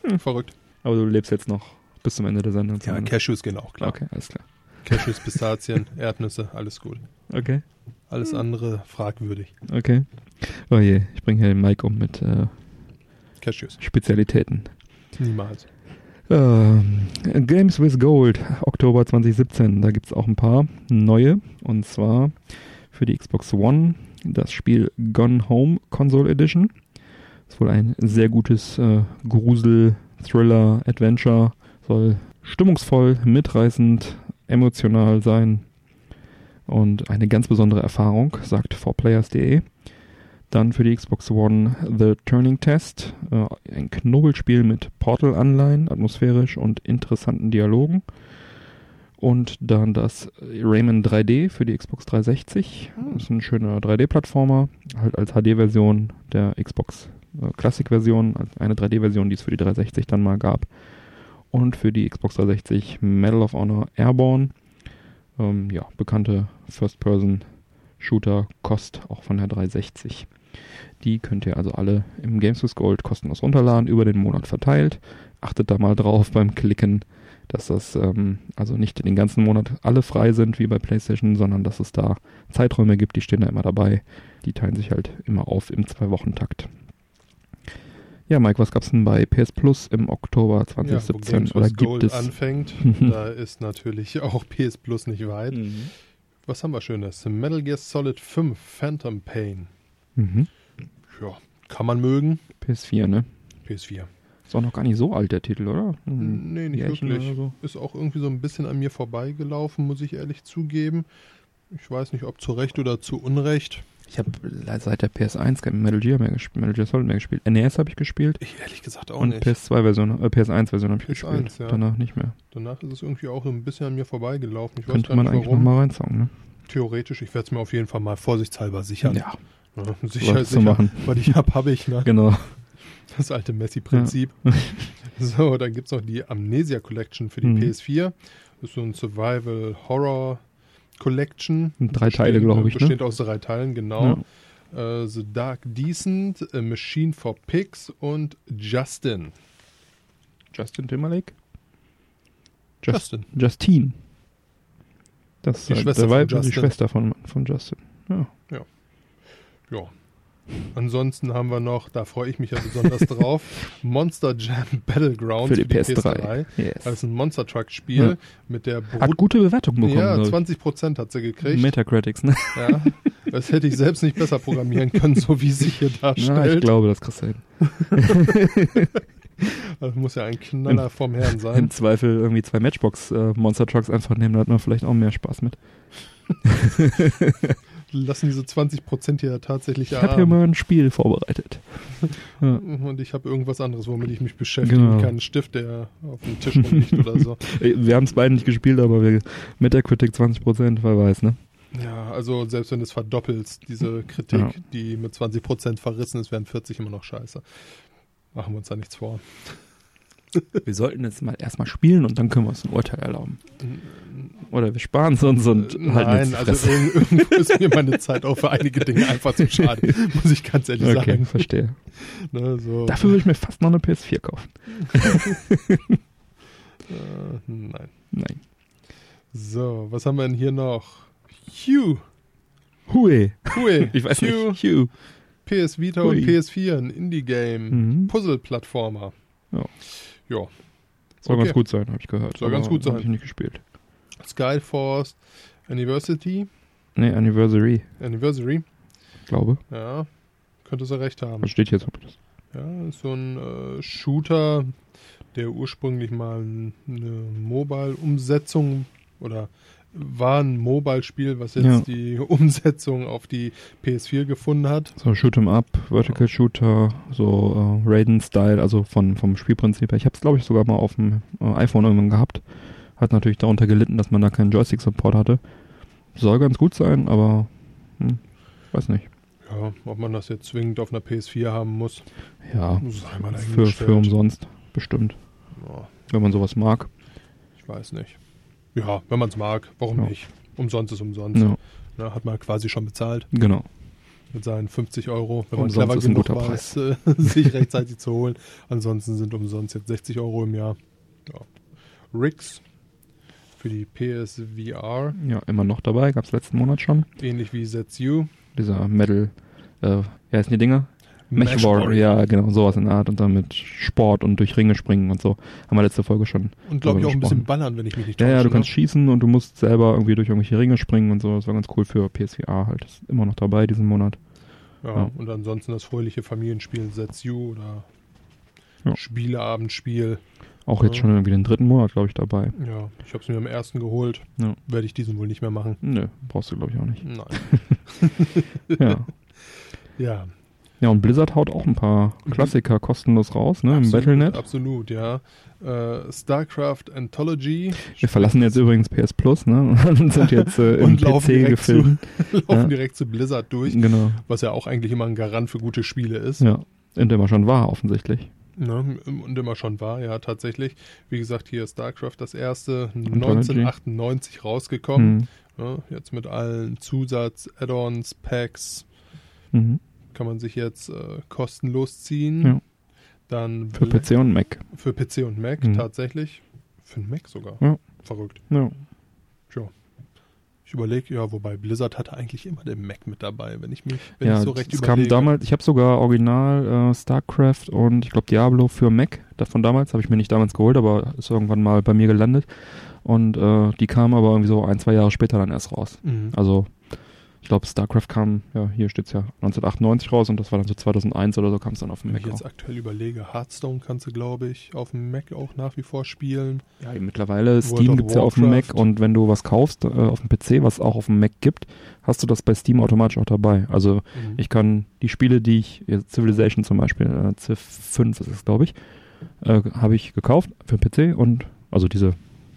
Hm, verrückt. Aber du lebst jetzt noch bis zum Ende der Sendung. Ja. Cashews gehen auch klar. Okay, alles klar. Cashews, Pistazien, Erdnüsse, alles gut. Okay, Alles andere fragwürdig. okay. Oh je, ich bringe hier den Mike um mit äh, Cashews. Spezialitäten. Niemals. Ähm, Games with Gold, Oktober 2017. Da gibt es auch ein paar neue. Und zwar für die Xbox One das Spiel Gone Home Console Edition. Ist wohl ein sehr gutes äh, Grusel, Thriller, Adventure. Soll stimmungsvoll, mitreißend, emotional sein. Und eine ganz besondere Erfahrung, sagt 4players.de. Dann für die Xbox One The Turning Test, äh, ein Knobelspiel mit Portal-Anleihen, atmosphärisch und interessanten Dialogen. Und dann das Rayman 3D für die Xbox 360. Das ist ein schöner 3D-Plattformer, halt als HD-Version der Xbox Classic-Version, also eine 3D-Version, die es für die 360 dann mal gab. Und für die Xbox 360 Medal of Honor Airborne. Ähm, ja, bekannte First-Person-Shooter, Kost auch von der 360. Die könnt ihr also alle im Games with Gold kostenlos runterladen, über den Monat verteilt. Achtet da mal drauf beim Klicken, dass das ähm, also nicht den ganzen Monat alle frei sind wie bei PlayStation, sondern dass es da Zeiträume gibt, die stehen da immer dabei. Die teilen sich halt immer auf im Zwei-Wochen-Takt. Ja, Mike, was gab's denn bei PS Plus im Oktober Ja, wo 2017? Games Oder gibt Gold es? anfängt, da ist natürlich auch PS Plus nicht weit. Mhm. Was haben wir Schönes? Metal Gear Solid 5 Phantom Pain. Mhm. Ja, kann man mögen. PS4, ne? PS4. Ist auch noch gar nicht so alt, der Titel, oder? Hm, Nee, nicht Jährchen wirklich. so. Ist auch irgendwie so ein bisschen an mir vorbeigelaufen, muss ich ehrlich zugeben. Ich weiß nicht, ob zu Recht oder zu Unrecht. Ich habe seit der PS1 kein Metal Gear mehr gespielt, Metal Gear Solid mehr gespielt. NES habe ich gespielt Ich ehrlich gesagt auch und nicht. PS2-Version, äh, PS1-Version habe ich PS1, gespielt. ja. Danach nicht mehr. Danach ist es irgendwie auch so ein bisschen an mir vorbeigelaufen. Ich Könnte man nicht eigentlich nochmal reinzocken, ne? Theoretisch, ich werde es mir auf jeden Fall mal vorsichtshalber sichern. Ja, Ja, was sicher, zu sicher. machen. Was ich hab, habe ich, ne? Genau. Das alte Messi-Prinzip. So, dann gibt es noch die Amnesia Collection für die Mhm. PS4. Das ist so ein Survival Horror Collection. Drei Teile, glaube ich, ne? Besteht aus drei Teilen, genau. Äh, The Dark Decent, A Machine for Pigs und Justin. Justin Timberlake? Just, Justin. Justine. Das Die ist Schwester der von Weib, die Justin. Schwester von, von Justin. Ja. Ja. Ansonsten haben wir noch, da freue ich mich ja besonders drauf, Monster Jam Battlegrounds Für die PS3. Yes. Das ist ein Monster Truck Spiel Ja. mit der Hat Brut gute Bewertungen bekommen. Ja, glaub ich. 20 Prozent hat sie gekriegt. Metacritics, ne? Ja, das hätte ich selbst nicht besser programmieren können, so wie sie hier Ja, ich darstellt. glaube, das kriegst du hin. das muss ja ein Knaller vom Herrn Im sein. Zweifel irgendwie zwei Matchbox äh, Monster Trucks einfach nehmen, da hat man vielleicht auch mehr Spaß mit. Lassen diese 20 Prozent hier tatsächlich Ich habe hier mal ein Spiel vorbereitet. Ja. Und ich habe irgendwas anderes, womit ich mich beschäftigen Genau. kann. Ein Stift, der auf dem Tisch rumliegt oder so. Wir haben es beide nicht gespielt, aber wir, Metacritic 20%, wer weiß, ne? Ja, also selbst wenn du es verdoppelst, diese Kritik, Ja. die mit 20% verrissen ist, wären 40 immer noch scheiße. Machen wir uns da nichts vor. Wir sollten jetzt mal erstmal spielen und dann können wir uns ein Urteil erlauben. Oder wir sparen es uns und Äh, halten Nein, also irgendwo ist mir meine Zeit auch für einige Dinge einfach zu schade, muss ich ganz ehrlich Okay, sagen. verstehe. Ne, so, Dafür würde ich mir fast noch eine PS4 kaufen. äh, nein. Nein. So, was haben wir denn hier noch? Hugh. Hui. Cool. Ich weiß Hugh, nicht. Hugh. PS Vita Hui. und PS4, ein Indie-Game. Mhm. Puzzle-Plattformer. Ja. Ja. Soll Okay. ganz gut sein, habe ich gehört. Soll ganz gut sein. Hab ich nicht gespielt. Skyforce Anniversary. Nee, Anniversary, Anniversary. glaube. Ja. Könnte sie recht haben. Was steht so? Ja, ist so ein äh, Shooter, der ursprünglich mal eine Mobile-Umsetzung oder war ein Mobile-Spiel, was jetzt Ja. die Umsetzung auf die PS4 gefunden hat. So Shoot'em Up, Vertical Shooter, so äh, Raiden-Style, also von, vom Spielprinzip her. Ich habe es, glaube ich, sogar mal auf dem äh, iPhone irgendwann gehabt. Hat natürlich darunter gelitten, dass man da keinen Joystick-Support hatte. Soll ganz gut sein, aber hm, weiß nicht. Ja, ob man das jetzt zwingend auf einer PS4 haben muss, Ja, mal für, für umsonst, bestimmt. Ja, Wenn man sowas mag. ich weiß nicht. Ja, wenn man es mag, warum Ja. nicht? Umsonst ist umsonst. Ja, Ne, hat man quasi schon bezahlt genau. mit seinen 50 Euro, wenn man Umsonst clever ist ein genug guter weiß, äh, sich rechtzeitig zu holen. Ansonsten sind umsonst jetzt 60 Euro im Jahr. Ja. Rix für die PSVR, Ja, immer noch dabei. Gab es letzten Monat schon. ähnlich wie ZU. Dieser Metal, äh, wie heißen die Dinger? Mech War, ja, genau, sowas in der Art. Und dann mit Sport und durch Ringe springen und so. Haben wir letzte Folge schon. Und glaube ich auch ein bisschen ballern, wenn ich mich nicht Ja, täusche. ja, du ne? kannst schießen und du musst selber irgendwie durch irgendwelche Ringe springen und so. Das war ganz cool für PSVR halt. Das ist immer noch dabei diesen Monat. Ja, Ja. und ansonsten das fröhliche Familienspiel ZU oder Ja. Spieleabendspiel. Auch jetzt Ja. schon irgendwie den dritten Monat, glaube ich, dabei. Ja, ich habe es mir am ersten geholt. Ja. Werde ich diesen wohl nicht mehr machen. Nö, brauchst du, glaube ich, auch nicht. Nein. Ja. Ja, ja, und Blizzard haut auch ein paar Klassiker kostenlos raus, ne? Im absolut, Battlenet. Absolut, ja. Äh, StarCraft Anthology. Wir verlassen jetzt übrigens PS Plus, ne? Und sind jetzt äh, im Und laufen PC direkt gefilmt. laufen Ja. direkt zu Blizzard durch, Genau. was ja auch eigentlich immer ein Garant für gute Spiele ist. Ja. Und immer schon war, offensichtlich. Ne? Und immer schon war, ja, tatsächlich. Wie gesagt, hier StarCraft das erste, Anthology. 1998 rausgekommen. Mhm. Ja, jetzt mit allen Zusatz, Add-ons, Packs Mhm. Kann man sich jetzt äh, kostenlos ziehen. Ja. Dann Für Bla- PC und Mac. für PC und Mac Mhm. tatsächlich. Für den Mac sogar. Ja. Verrückt. Ja. Tja. Ich überlege, ja, wobei Blizzard hatte eigentlich immer den Mac mit dabei, wenn ich mich, wenn ja, ich so recht es überlege. kam damals, ich habe sogar original äh, StarCraft und ich glaube Diablo für Mac davon damals, habe ich mir nicht damals geholt, aber ist irgendwann mal bei mir gelandet. Und äh, die kamen aber irgendwie so ein, zwei Jahre später dann erst raus. Mhm. Also ich glaube StarCraft kam, ja hier steht's ja, 1998 raus und das war dann so 2001 oder so kam es dann auf dem Wenn ich Mac jetzt auch. aktuell überlege, Hearthstone kannst du, glaube ich, auf dem Mac auch nach wie vor spielen. Ja, mittlerweile World Steam of gibt's ja auf dem Mac und wenn du was kaufst äh, auf dem PC, was auch auf dem Mac gibt, hast du das bei Steam automatisch auch dabei. Also Mhm. Ich kann die Spiele, die ich, jetzt Civilization zum Beispiel, äh, Civ 5 ist es, glaube ich, äh, habe ich gekauft für PC und, also diese,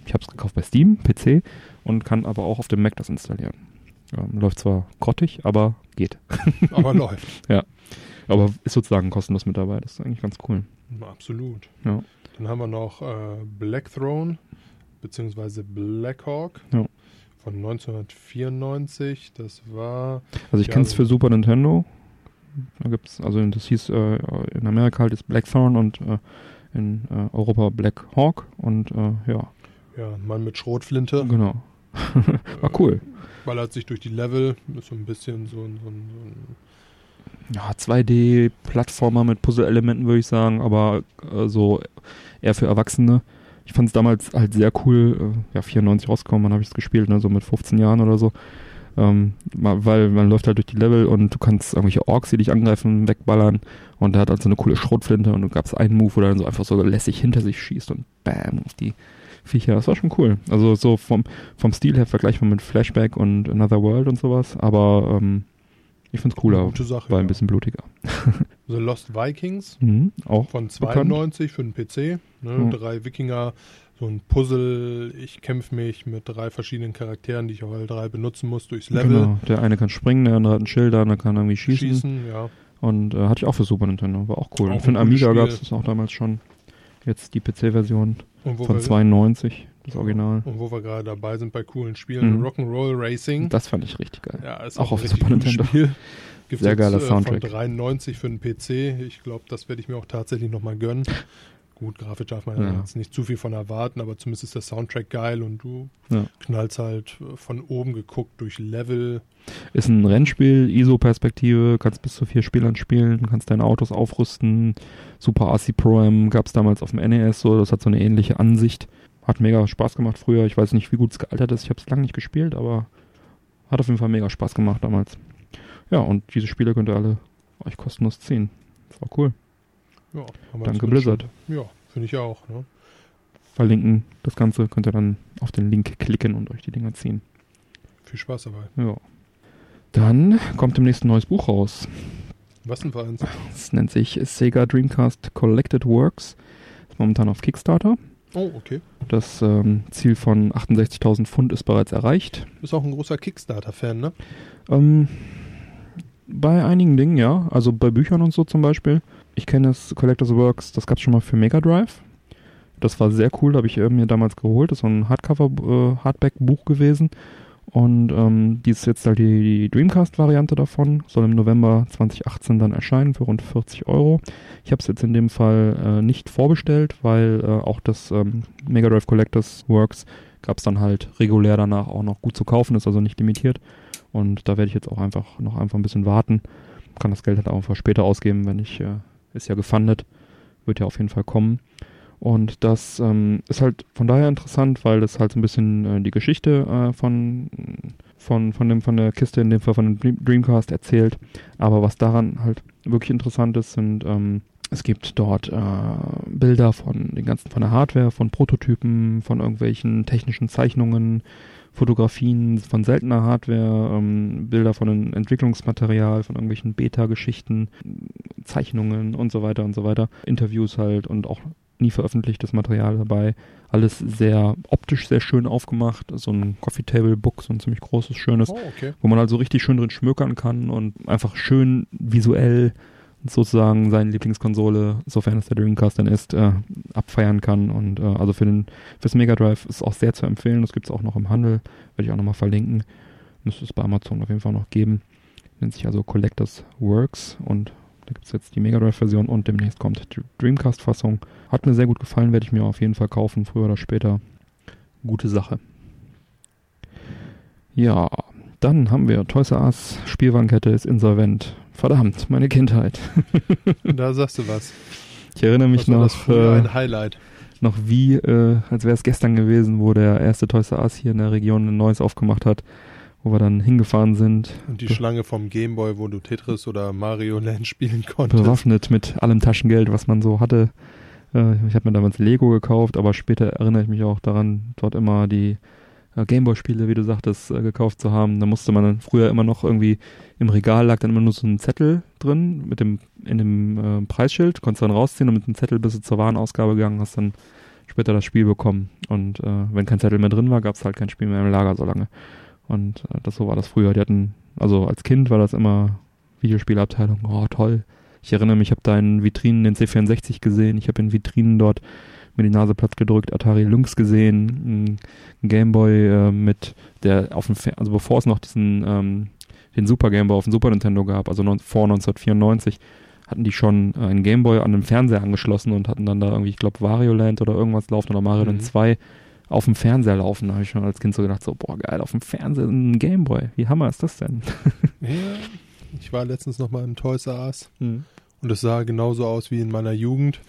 ich habe es gekauft bei Steam, PC und kann aber auch auf dem Mac das installieren. Ähm, läuft zwar grottig, aber geht. Aber läuft. Aber ist sozusagen kostenlos mit dabei, das ist eigentlich ganz cool. Absolut. Ja. Dann haben wir noch äh, Black Throne, beziehungsweise Black Hawk Ja. von 1994. Das war, Also ich Ja, kenne es für Super Nintendo. Da gibt's, also das hieß äh, in Amerika halt ist Blackthorn und äh, in äh, Europa Black Hawk und äh, ja, ja, ein Mann mit Schrotflinte. genau. War cool. Ballert sich durch die Level. Ist so ein bisschen so ein, so ein, so ein Ja, 2D-Plattformer mit Puzzle-Elementen, würde ich sagen, aber äh, so eher für Erwachsene. Ich fand es damals halt sehr cool, äh, ja, 94 rausgekommen, wann habe ich es gespielt, ne, so mit 15 Jahren oder so. Ähm, weil man läuft halt durch die Level und du kannst irgendwelche Orks, die dich angreifen, wegballern und der hat halt so eine coole Schrotflinte und du gab's einen Move, wo er dann so einfach so lässig hinter sich schießt und bam auf die Viecher. Das war schon cool. Also so vom, vom Stil her vergleichbar mit Flashback und Another World und sowas, aber ähm, ich find's cooler, gute Sache. war ein ja. bisschen blutiger. The Lost Vikings Mhm, auch von bekannt. 92 für den PC. Ne? Ja. Drei Wikinger, so ein Puzzle. Ich kämpfe mich mit drei verschiedenen Charakteren, die ich auch alle drei benutzen muss, durchs Level. Genau. Der eine kann springen, der andere hat ein Schild, der andere kann irgendwie schießen. Schießen, ja. Und äh, hatte ich auch für Super Nintendo, war auch cool. Auch Und für den Amiga gab es das auch damals schon. Jetzt die PC-Version von wir, 92, das Original. und wo wir gerade dabei sind bei coolen Spielen, Mhm. Rock'n'Roll Racing. Das fand ich richtig geil. ja, ist auch auch, auf Super Nintendo. Spiel. Gibt Sehr geiler äh, Soundtrack. Von 93 für den PC. Ich glaube, das werde ich mir auch tatsächlich nochmal gönnen. Gut, grafisch darf man Ja. jetzt nicht zu viel von erwarten, aber zumindest ist der Soundtrack geil und du Ja. knallst halt äh, von oben geguckt durch Level. Ist ein Rennspiel, ISO-Perspektive, kannst bis zu vier Spielern spielen, kannst deine Autos aufrüsten. Super RC Pro-Am gab es damals auf dem NES, so, das hat so eine ähnliche Ansicht. Hat mega Spaß gemacht früher. Ich weiß nicht, wie gut es gealtert ist. Ich habe es lange nicht gespielt, aber hat auf jeden Fall mega Spaß gemacht damals. Ja, und diese Spiele könnt ihr alle euch kostenlos ziehen. Das war cool. Ja, Danke, Blizzard. Schon, ja, finde ich auch. Ne? Verlinken das Ganze, könnt ihr dann auf den Link klicken und euch die Dinger ziehen. Viel Spaß dabei. Ja. Dann kommt demnächst ein neues Buch raus. Was denn für eins? Es nennt sich Sega Dreamcast Collected Works. Ist momentan auf Kickstarter. Oh, okay. Das ähm, Ziel von 68.000 Pfund ist bereits erreicht. Du bist auch ein großer Kickstarter-Fan, ne? Ähm, bei einigen Dingen, ja. Also bei Büchern und so zum Beispiel. Ich kenne das Collectors Works, das gab es schon mal für Mega Drive. Das war sehr cool, habe ich äh, mir damals geholt. Das ist so ein Hardcover-Hardback-Buch gewesen. Und ähm, die ist jetzt halt die, die Dreamcast-Variante davon. Soll im November 2018 dann erscheinen für rund 40 Euro. Ich habe es jetzt in dem Fall äh, nicht vorbestellt, weil äh, auch das ähm, Mega Drive Collectors Works gab es dann halt regulär danach auch noch gut zu kaufen, ist also nicht limitiert. Und da werde ich jetzt auch einfach noch einfach ein bisschen warten. Kann das Geld halt auch einfach später ausgeben, wenn ich, äh, ist ja gefundet, wird ja auf jeden Fall kommen. Und das ähm, ist halt von daher interessant, weil das halt so ein bisschen äh, die Geschichte äh, von, von, von, dem, von der Kiste, in dem Fall von dem Dream- Dreamcast erzählt. Aber was daran halt wirklich interessant ist, sind, ähm, es gibt dort äh, Bilder von den ganzen, von der Hardware, von Prototypen, von irgendwelchen technischen Zeichnungen, Fotografien von seltener Hardware, ähm, Bilder von dem Entwicklungsmaterial, von irgendwelchen Beta-Geschichten, Zeichnungen und so weiter und so weiter. Interviews halt und auch nie veröffentlichtes Material dabei. Alles sehr optisch sehr schön aufgemacht. So ein Coffee Table Book, so ein ziemlich großes, schönes, Oh, okay. wo man halt so richtig schön drin schmökern kann und einfach schön visuell sozusagen seine Lieblingskonsole, sofern es der Dreamcast dann ist, äh, abfeiern kann. Und äh, also für den fürs Mega Drive ist auch sehr zu empfehlen. Das gibt es auch noch im Handel, werde ich auch nochmal verlinken. Müsste es bei Amazon auf jeden Fall noch geben. Nennt sich also Collectors Works und da gibt es jetzt die Mega Drive-Version und demnächst kommt die Dreamcast-Fassung. Hat mir sehr gut gefallen, werde ich mir auf jeden Fall kaufen, früher oder später. Gute Sache. Ja, dann haben wir Toys R Us, Spielwarenkette ist insolvent. Verdammt, meine Kindheit. Da sagst du was. Ich erinnere mich noch, äh, ein Highlight. noch wie, äh, als wäre es gestern gewesen, wo der erste Toys R Us hier in der Region ein neues aufgemacht hat, wo wir dann hingefahren sind, Und die be- Schlange vom Gameboy, wo du Tetris oder Mario Land spielen konntest. bewaffnet mit allem Taschengeld, was man so hatte. Äh, ich habe mir damals Lego gekauft, aber später erinnere ich mich auch daran, dort immer die Gameboy-Spiele, wie du sagtest, äh, gekauft zu haben. Da musste man früher immer noch irgendwie im Regal lag dann immer nur so ein Zettel drin mit dem in dem äh, Preisschild, konntest dann rausziehen und mit dem Zettel bist du zur Warenausgabe gegangen, hast dann später das Spiel bekommen. Und äh, wenn kein Zettel mehr drin war, gab es halt kein Spiel mehr im Lager so lange. Und äh, das so war das früher. Die hatten, also als Kind war das immer Videospielabteilung, oh toll. Ich erinnere mich, ich habe da in Vitrinen den C64 gesehen, ich habe in Vitrinen dort mir die Nase platt gedrückt, Atari Lynx gesehen, ein Gameboy äh, mit der auf dem, Fer also bevor es noch diesen ähm, den Super Gameboy auf dem Super Nintendo gab, also non vor 1994, hatten die schon äh, einen Gameboy an den Fernseher angeschlossen und hatten dann da irgendwie, ich glaube, Wario Land oder irgendwas laufen oder Mario Mhm. Land 2 auf dem Fernseher laufen. Da habe ich schon als Kind so gedacht, so, boah, geil, auf dem Fernseher ein Gameboy. Wie hammer ist das denn? Ja, ich war letztens noch mal im Toys R Us und es sah genauso aus wie in meiner Jugend.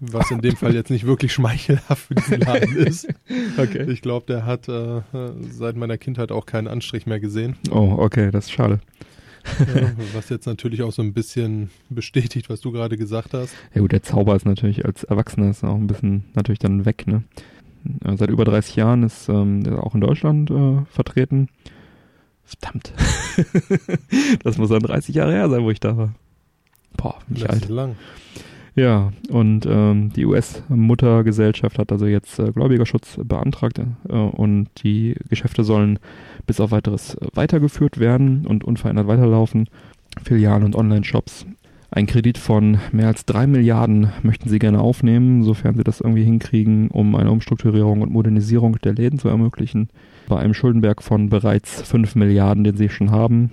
Was in dem Fall jetzt nicht wirklich schmeichelhaft für diesen Laden ist. Okay. Ich glaube, der hat äh, seit meiner Kindheit auch keinen Anstrich mehr gesehen. Oh, okay, das ist schade. Ja, was jetzt natürlich auch so ein bisschen bestätigt, was du gerade gesagt hast. Ja gut, der Zauber ist natürlich als Erwachsener ist auch ein bisschen natürlich dann weg, ne? Äh, Seit über 30 Jahren ist ähm, auch in Deutschland äh, vertreten. Verdammt. das muss dann 30 Jahre her sein, wo ich da war. Boah, bin ich Das alt. ist lang. Ja, und ähm, die US-Muttergesellschaft hat also jetzt äh, Gläubigerschutz beantragt äh, und die Geschäfte sollen bis auf weiteres weitergeführt werden und unverändert weiterlaufen. Filialen und Online-Shops. Ein Kredit von mehr als drei Milliarden möchten sie gerne aufnehmen, sofern sie das irgendwie hinkriegen, um eine Umstrukturierung und Modernisierung der Läden zu ermöglichen. Bei einem Schuldenberg von bereits fünf Milliarden, den sie schon haben,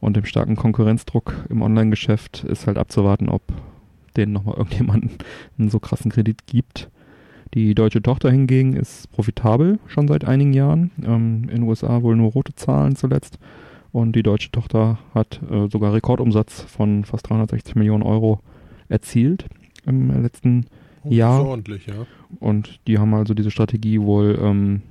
und dem starken Konkurrenzdruck im Online-Geschäft ist halt abzuwarten, ob denen nochmal irgendjemand einen so krassen Kredit gibt. Die deutsche Tochter hingegen ist profitabel schon seit einigen Jahren. Ähm, in den USA wohl nur rote Zahlen zuletzt. Und die deutsche Tochter hat äh, sogar Rekordumsatz von fast 360 Millionen Euro erzielt im letzten Oh, Jahr. Ordentlich, ja. Und die haben also diese Strategie wohl ähm,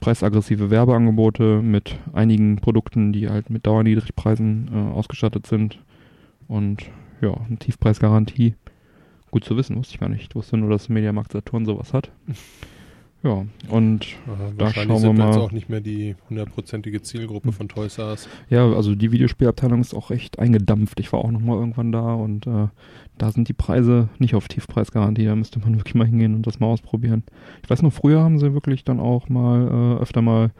preisaggressive Werbeangebote mit einigen Produkten, die halt mit Dauerniedrigpreisen äh, ausgestattet sind. Und ja, eine Tiefpreisgarantie. Gut zu wissen, wusste ich gar nicht. Ich wusste nur, dass Mediamarkt Saturn sowas hat. Ja, und Ja, Da schauen wir sind wir jetzt mal. auch nicht mehr die hundertprozentige Zielgruppe von Toys R Us. ja, also die Videospielabteilung ist auch echt eingedampft. Ich war auch nochmal irgendwann da und äh, da sind die Preise nicht auf Tiefpreisgarantie. Da müsste man wirklich mal hingehen und das mal ausprobieren. Ich weiß noch, früher haben sie wirklich dann auch mal äh, öfter mal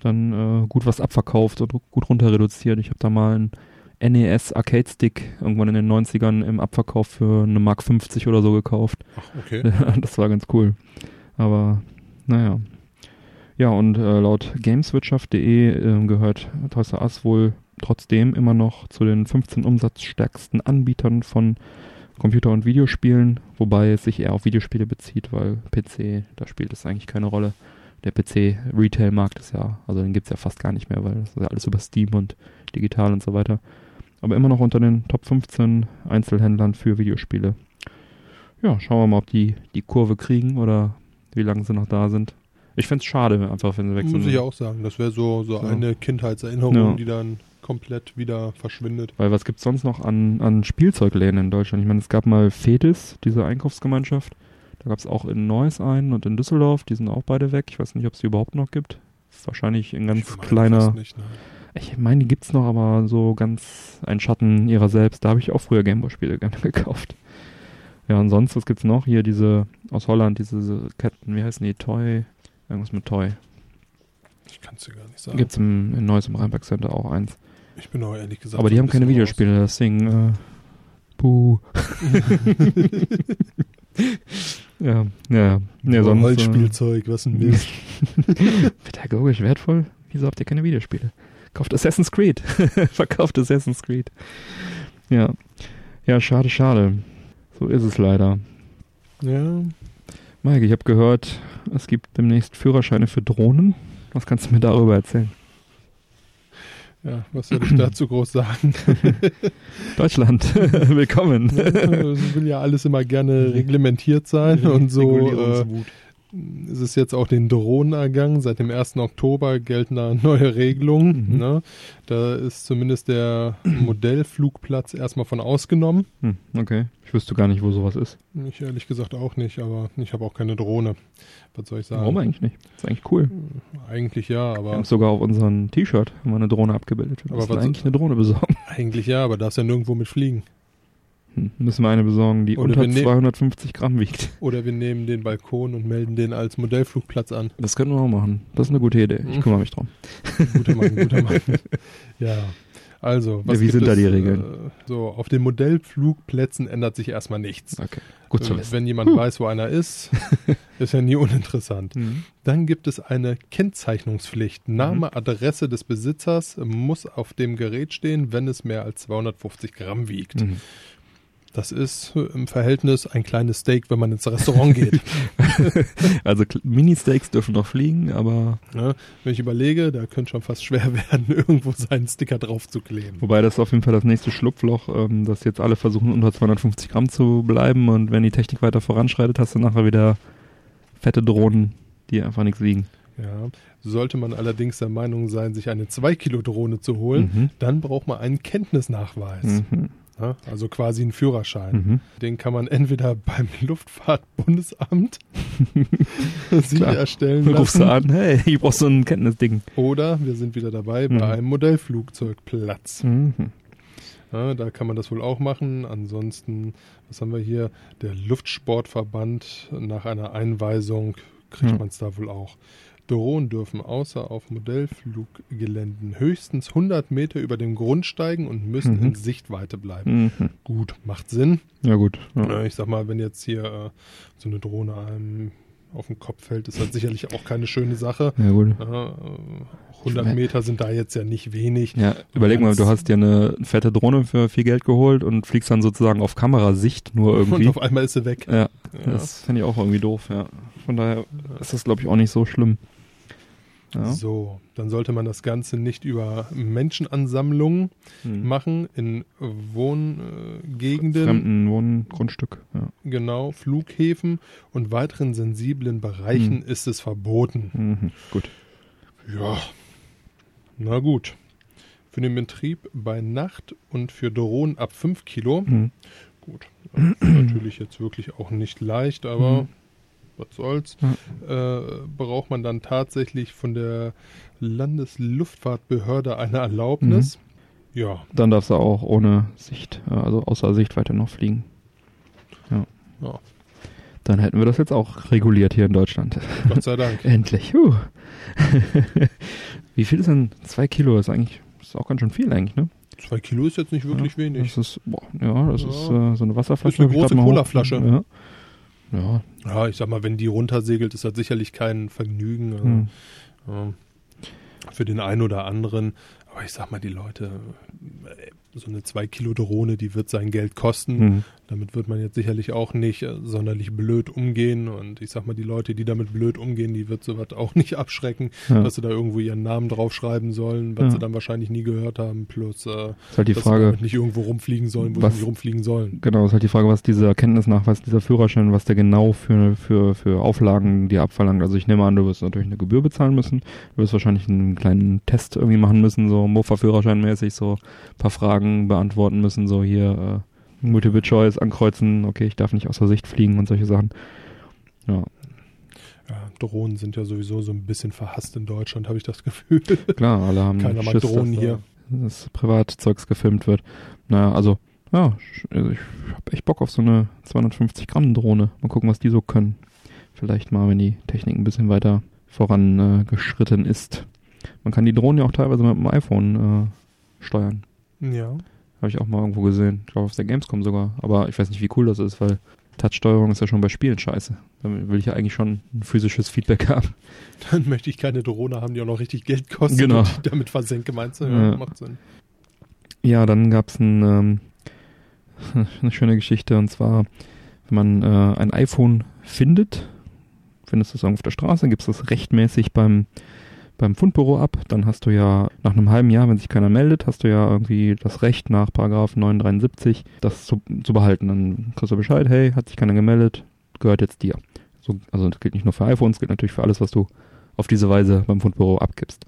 dann äh, gut was abverkauft und gut runter reduziert. Ich habe da mal einen NES Arcade Stick irgendwann in den 90ern im Abverkauf für eine Mark 50 oder so gekauft. Ach, okay. das war ganz cool. Aber naja. Ja, und äh, laut gameswirtschaft.de äh, gehört Toys R Us wohl trotzdem immer noch zu den 15 umsatzstärksten Anbietern von Computer- und Videospielen, wobei es sich eher auf Videospiele bezieht, weil PC, da spielt es eigentlich keine Rolle. Der PC-Retail-Markt ist ja, also den gibt's ja fast gar nicht mehr, weil das ist ja alles über Steam und digital und so weiter. Aber immer noch unter den Top 15 Einzelhändlern für Videospiele. Ja, schauen wir mal, ob die die Kurve kriegen oder wie lange sie noch da sind. Ich find's schade, einfach wenn sie weg sind. Muss ich auch sagen. Das wäre so, so So. eine Kindheitserinnerung, Ja. die dann komplett wieder verschwindet. Weil was gibt's sonst noch an, an Spielzeugläden in Deutschland? Ich meine, es gab mal Fetis, diese Einkaufsgemeinschaft. Da gab's auch in Neuss einen und in Düsseldorf. Die sind auch beide weg. Ich weiß nicht, ob es die überhaupt noch gibt. Wahrscheinlich in ganz Ich meine kleiner. Nicht, ne? Ich meine, die gibt's noch, aber so ganz ein Schatten ihrer selbst. Da habe ich auch früher Gameboy-Spiele gerne gekauft. Ja, und sonst, was gibt's noch? Hier diese aus Holland, diese, diese Ketten, wie heißen die? Toy? Irgendwas mit Toy. Ich kann es dir gar nicht sagen. Gibt's im, in Neuss im Rheinberg Center auch eins. Ich bin auch ehrlich gesagt. aber die haben ein keine Videospiele, deswegen, äh, puh. ja, ja, ja, So sonst. Äh, Holzspielzeug, was ein Mist. pädagogisch wertvoll? Wieso habt ihr keine Videospiele? Kauft Assassin's Creed. Verkauft Assassin's Creed. Ja. Ja, schade, schade. So ist es leider. ja, Mike, ich habe gehört, es gibt demnächst Führerscheine für Drohnen. Was kannst du mir darüber erzählen? ja, was soll ich dazu groß sagen? Deutschland, willkommen. Es will ja alles immer gerne reglementiert sein und so. Äh. Ist es jetzt auch den Drohnen ergangen. Seit dem 1. Oktober gelten da neue Regelungen. Mhm. Ne? Da ist zumindest der Modellflugplatz erstmal von ausgenommen. Hm, okay. Ich wüsste gar nicht, wo sowas ist. Ich ehrlich gesagt auch nicht, aber ich habe auch keine Drohne. Was soll ich sagen? Warum eigentlich nicht? ist eigentlich cool. Eigentlich ja, Wir aber haben sogar auf unserem T-Shirt haben wir eine Drohne abgebildet. Wir Aber was- eigentlich eine Drohne besorgen. eigentlich ja, aber darfst ja nirgendwo mit fliegen. Müssen wir eine besorgen, die Oder unter wir nehmen- 250 Gramm wiegt. Oder wir nehmen den Balkon und melden den als Modellflugplatz an. Das können wir auch machen. Das ist eine gute Idee. Ich Mhm. kümmere mich drum. Guter Mann, guter Mann. Ja. Also, was Ja, wie sind da es, die Regeln? Äh, so, auf den Modellflugplätzen ändert sich erstmal nichts. Okay. Gut zu Äh, wissen. Wenn jemand Huh. weiß, wo einer ist, ist ja nie uninteressant. Mhm. Dann gibt es eine Kennzeichnungspflicht. Name, Adresse des Besitzers muss auf dem Gerät stehen, wenn es mehr als 250 Gramm wiegt. Mhm. Das ist im Verhältnis ein kleines Steak, wenn man ins Restaurant geht. Also Mini-Steaks dürfen noch fliegen, aber ne? Wenn ich überlege, da könnte schon fast schwer werden, irgendwo seinen Sticker drauf zu kleben. wobei das ist auf jeden Fall das nächste Schlupfloch, ähm, dass jetzt alle versuchen unter 250 Gramm zu bleiben und wenn die Technik weiter voranschreitet, hast du nachher wieder fette Drohnen, die einfach nichts wiegen. Ja. Sollte man allerdings der Meinung sein, sich eine 2-Kilo-Drohne zu holen, Mhm. dann braucht man einen Kenntnisnachweis. Mhm. Ne? Also quasi einen Führerschein. Mhm. Den kann man entweder beim Luftfahrtbundesamt sich erstellen Dann rufst du lassen an, hey, ich brauch so ein Kenntnisding. oder wir sind wieder dabei Mhm. bei einem Modellflugzeugplatz. Mhm. Ja, da kann man das wohl auch machen. Ansonsten, was haben wir hier? Der Luftsportverband nach einer Einweisung kriegt Hm. man es da wohl auch. Drohnen dürfen außer auf Modellfluggeländen höchstens 100 Meter über dem Grund steigen und müssen Mhm. in Sichtweite bleiben. Mhm. Gut, macht Sinn. Ja gut. Ja. Ja, ich sag mal, wenn jetzt hier äh, so eine Drohne einem auf den Kopf fällt, ist das sicherlich auch keine schöne Sache. ja gut. Äh, 100 Meter sind da jetzt ja nicht wenig. Ja, überleg mal, du hast dir eine fette Drohne für viel Geld geholt und fliegst dann sozusagen auf Kamerasicht nur irgendwie. Und auf einmal ist sie weg. Ja, Ja. das finde ich auch irgendwie doof, ja. Von daher ist das, glaube ich, auch nicht so schlimm. Ja. So, dann sollte man das Ganze nicht über Menschenansammlungen Hm. machen in Wohngegenden, Fremden Wohngrundstück, ja. genau, Flughäfen und weiteren sensiblen Bereichen ist es verboten. Mhm. Gut. Ja, na gut. Für den Betrieb bei Nacht und für Drohnen ab 5 Kilo, Mhm. gut, natürlich jetzt wirklich auch nicht leicht, aber Mhm. Was soll's, äh, braucht man dann tatsächlich von der Landesluftfahrtbehörde eine Erlaubnis. Ja, Dann darfst du auch ohne Sicht, äh, also außer Sichtweite noch fliegen. Ja. Ja. Dann hätten wir das jetzt auch reguliert hier in Deutschland. Gott sei Dank. Endlich. Huh. Wie viel ist denn zwei Kilo? Das ist eigentlich ist auch ganz schön viel eigentlich, ne? Zwei Kilo ist jetzt nicht wirklich ja, wenig. Das ist, boah, ja, das Ja. ist äh, so eine Wasserflasche. Ist eine große Colaflasche. Ja. Ja. Ja, ich sag mal, wenn die runtersegelt, ist das sicherlich kein Vergnügen. Also, Hm. ja, für den einen oder anderen. Aber ich sag mal, die Leute, äh, so eine 2 Kilo Drohne, die wird sein Geld kosten. Hm. Damit wird man jetzt sicherlich auch nicht äh, sonderlich blöd umgehen. Und ich sag mal, die Leute, die damit blöd umgehen, die wird sowas auch nicht abschrecken, Ja. dass sie da irgendwo ihren Namen draufschreiben sollen, was Ja. sie dann wahrscheinlich nie gehört haben. Plus, äh, Ist halt die dass sie Frage, damit nicht irgendwo rumfliegen sollen, wo was- sie nicht rumfliegen sollen. genau, ist halt die Frage, was dieser Erkenntnisnachweis, dieser Führerschein, was der genau für, für, für Auflagen dir abverlangt. Also ich nehme an, du wirst natürlich eine Gebühr bezahlen müssen. Du wirst wahrscheinlich einen kleinen Test irgendwie machen müssen, so Mofa-Führerschein mäßig, so ein paar Fragen beantworten müssen, so hier äh, Multiple Choice ankreuzen, okay, ich darf nicht außer Sicht fliegen und solche Sachen. Ja, Ja, Drohnen sind ja sowieso so ein bisschen verhasst in Deutschland, habe ich das Gefühl. klar, alle haben Keiner mag Schiss, Drohnen dass, hier. Da, dass Privatzeugs gefilmt wird. Naja, also, ja, also ich habe echt Bock auf so eine 250 Gramm Drohne. Mal gucken, was die so können. Vielleicht mal, wenn die Technik ein bisschen weiter vorangeschritten äh, ist. Man kann die Drohnen ja auch teilweise mit dem iPhone äh, steuern. Ja. Habe ich auch mal irgendwo gesehen. Ich glaube auf der Gamescom sogar. Aber ich weiß nicht, wie cool das ist, weil Touchsteuerung ist ja schon bei Spielen scheiße. Da will ich ja eigentlich schon ein physisches Feedback haben. Dann möchte ich keine Drohne haben, die auch noch richtig Geld kostet Genau. und die damit versenke, meinst du? Ja, Ja. macht Sinn. Ja, dann gab's ein, ähm, eine schöne Geschichte und zwar, wenn man äh, ein iPhone findet, findest du es irgendwo auf der Straße, gibst es rechtmäßig beim, beim Fundbüro ab, dann hast du ja nach einem halben Jahr, wenn sich keiner meldet, hast du ja irgendwie das Recht nach Paragraph 973, das zu, zu behalten. Dann kriegst du Bescheid, hey, hat sich keiner gemeldet, gehört jetzt dir. So, also das gilt nicht nur für iPhones, gilt natürlich für alles, was du auf diese Weise beim Fundbüro abgibst.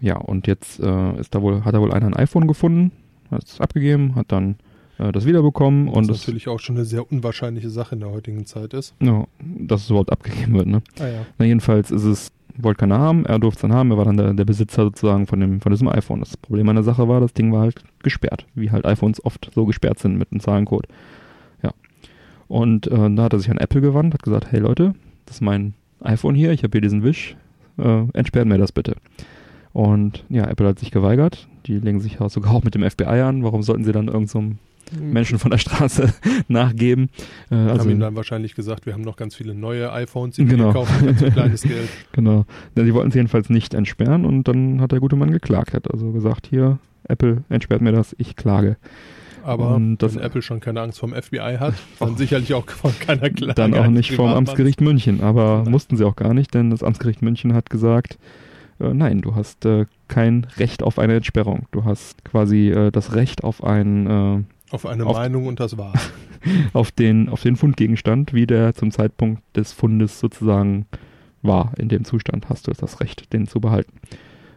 Ja, und jetzt äh, ist da wohl, hat da wohl einer ein iPhone gefunden, hat es abgegeben, hat dann äh, das wiederbekommen und Was das, natürlich auch schon eine sehr unwahrscheinliche Sache in der heutigen Zeit ist. ja, dass es überhaupt abgegeben wird, ne? Ah ja. Na, jedenfalls ist es, wollte keiner haben, er durfte es dann haben, er war dann der, der Besitzer sozusagen von dem, von diesem iPhone. Das Problem an der Sache war, das Ding war halt gesperrt, wie halt iPhones oft so gesperrt sind mit einem Zahlencode. Ja. Und äh, da hat er sich an Apple gewandt, hat gesagt, hey Leute, das ist mein iPhone hier, ich habe hier diesen Wisch, äh, entsperrt mir das bitte. Und ja, Apple hat sich geweigert. Die legen sich ja sogar auch mit dem FBI an. Warum sollten sie dann irgendeinem Menschen von der Straße nachgeben? Äh, Also haben ihm dann wahrscheinlich gesagt, wir haben noch ganz viele neue iPhones, die Genau. wir kaufen für zu kleines Geld. Genau. Ja, sie wollten es jedenfalls nicht entsperren und dann hat der gute Mann geklagt. Hat also gesagt, hier, Apple entsperrt mir das, ich klage. Aber Und das- wenn Apple schon keine Angst vom FBI hat, dann sicherlich auch von keiner Klage. Dann auch nicht vom. Amtsgericht München, aber Nein. mussten sie auch gar nicht, denn das Amtsgericht München hat gesagt, äh, nein, du hast äh, kein Recht auf eine Entsperrung. Du hast quasi äh, das Recht auf ein äh, Auf eine Auf- Meinung und das war's. auf den auf den Fundgegenstand, wie der zum Zeitpunkt des Fundes sozusagen war. In dem Zustand hast du das Recht, den zu behalten.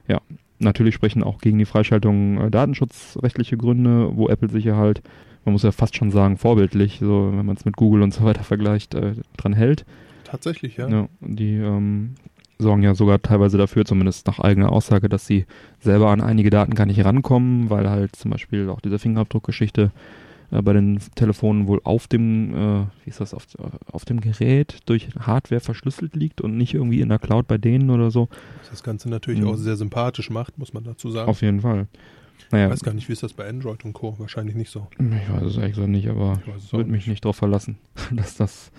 Ja, natürlich sprechen auch gegen die Freischaltung äh, datenschutzrechtliche Gründe, wo Apple sich ja halt, man muss ja fast schon sagen, vorbildlich, so wenn man es mit Google und so weiter vergleicht, äh, dran hält. Tatsächlich, ja. Ja, die ähm, sorgen ja sogar teilweise dafür, zumindest nach eigener Aussage, dass sie selber an einige Daten gar nicht rankommen, weil halt zum Beispiel auch diese Fingerabdruckgeschichte äh, bei den Telefonen wohl auf dem, äh, wie ist das, auf, auf dem Gerät durch Hardware verschlüsselt liegt und nicht irgendwie in der Cloud bei denen oder so. Was das Ganze natürlich Mhm. auch sehr sympathisch macht, muss man dazu sagen. Auf jeden Fall. ich Naja, weiß gar nicht, wie ist das bei Android und Co. Wahrscheinlich nicht so. ich weiß es ehrlich gesagt nicht, aber Ich ich würde mich nicht darauf verlassen, dass das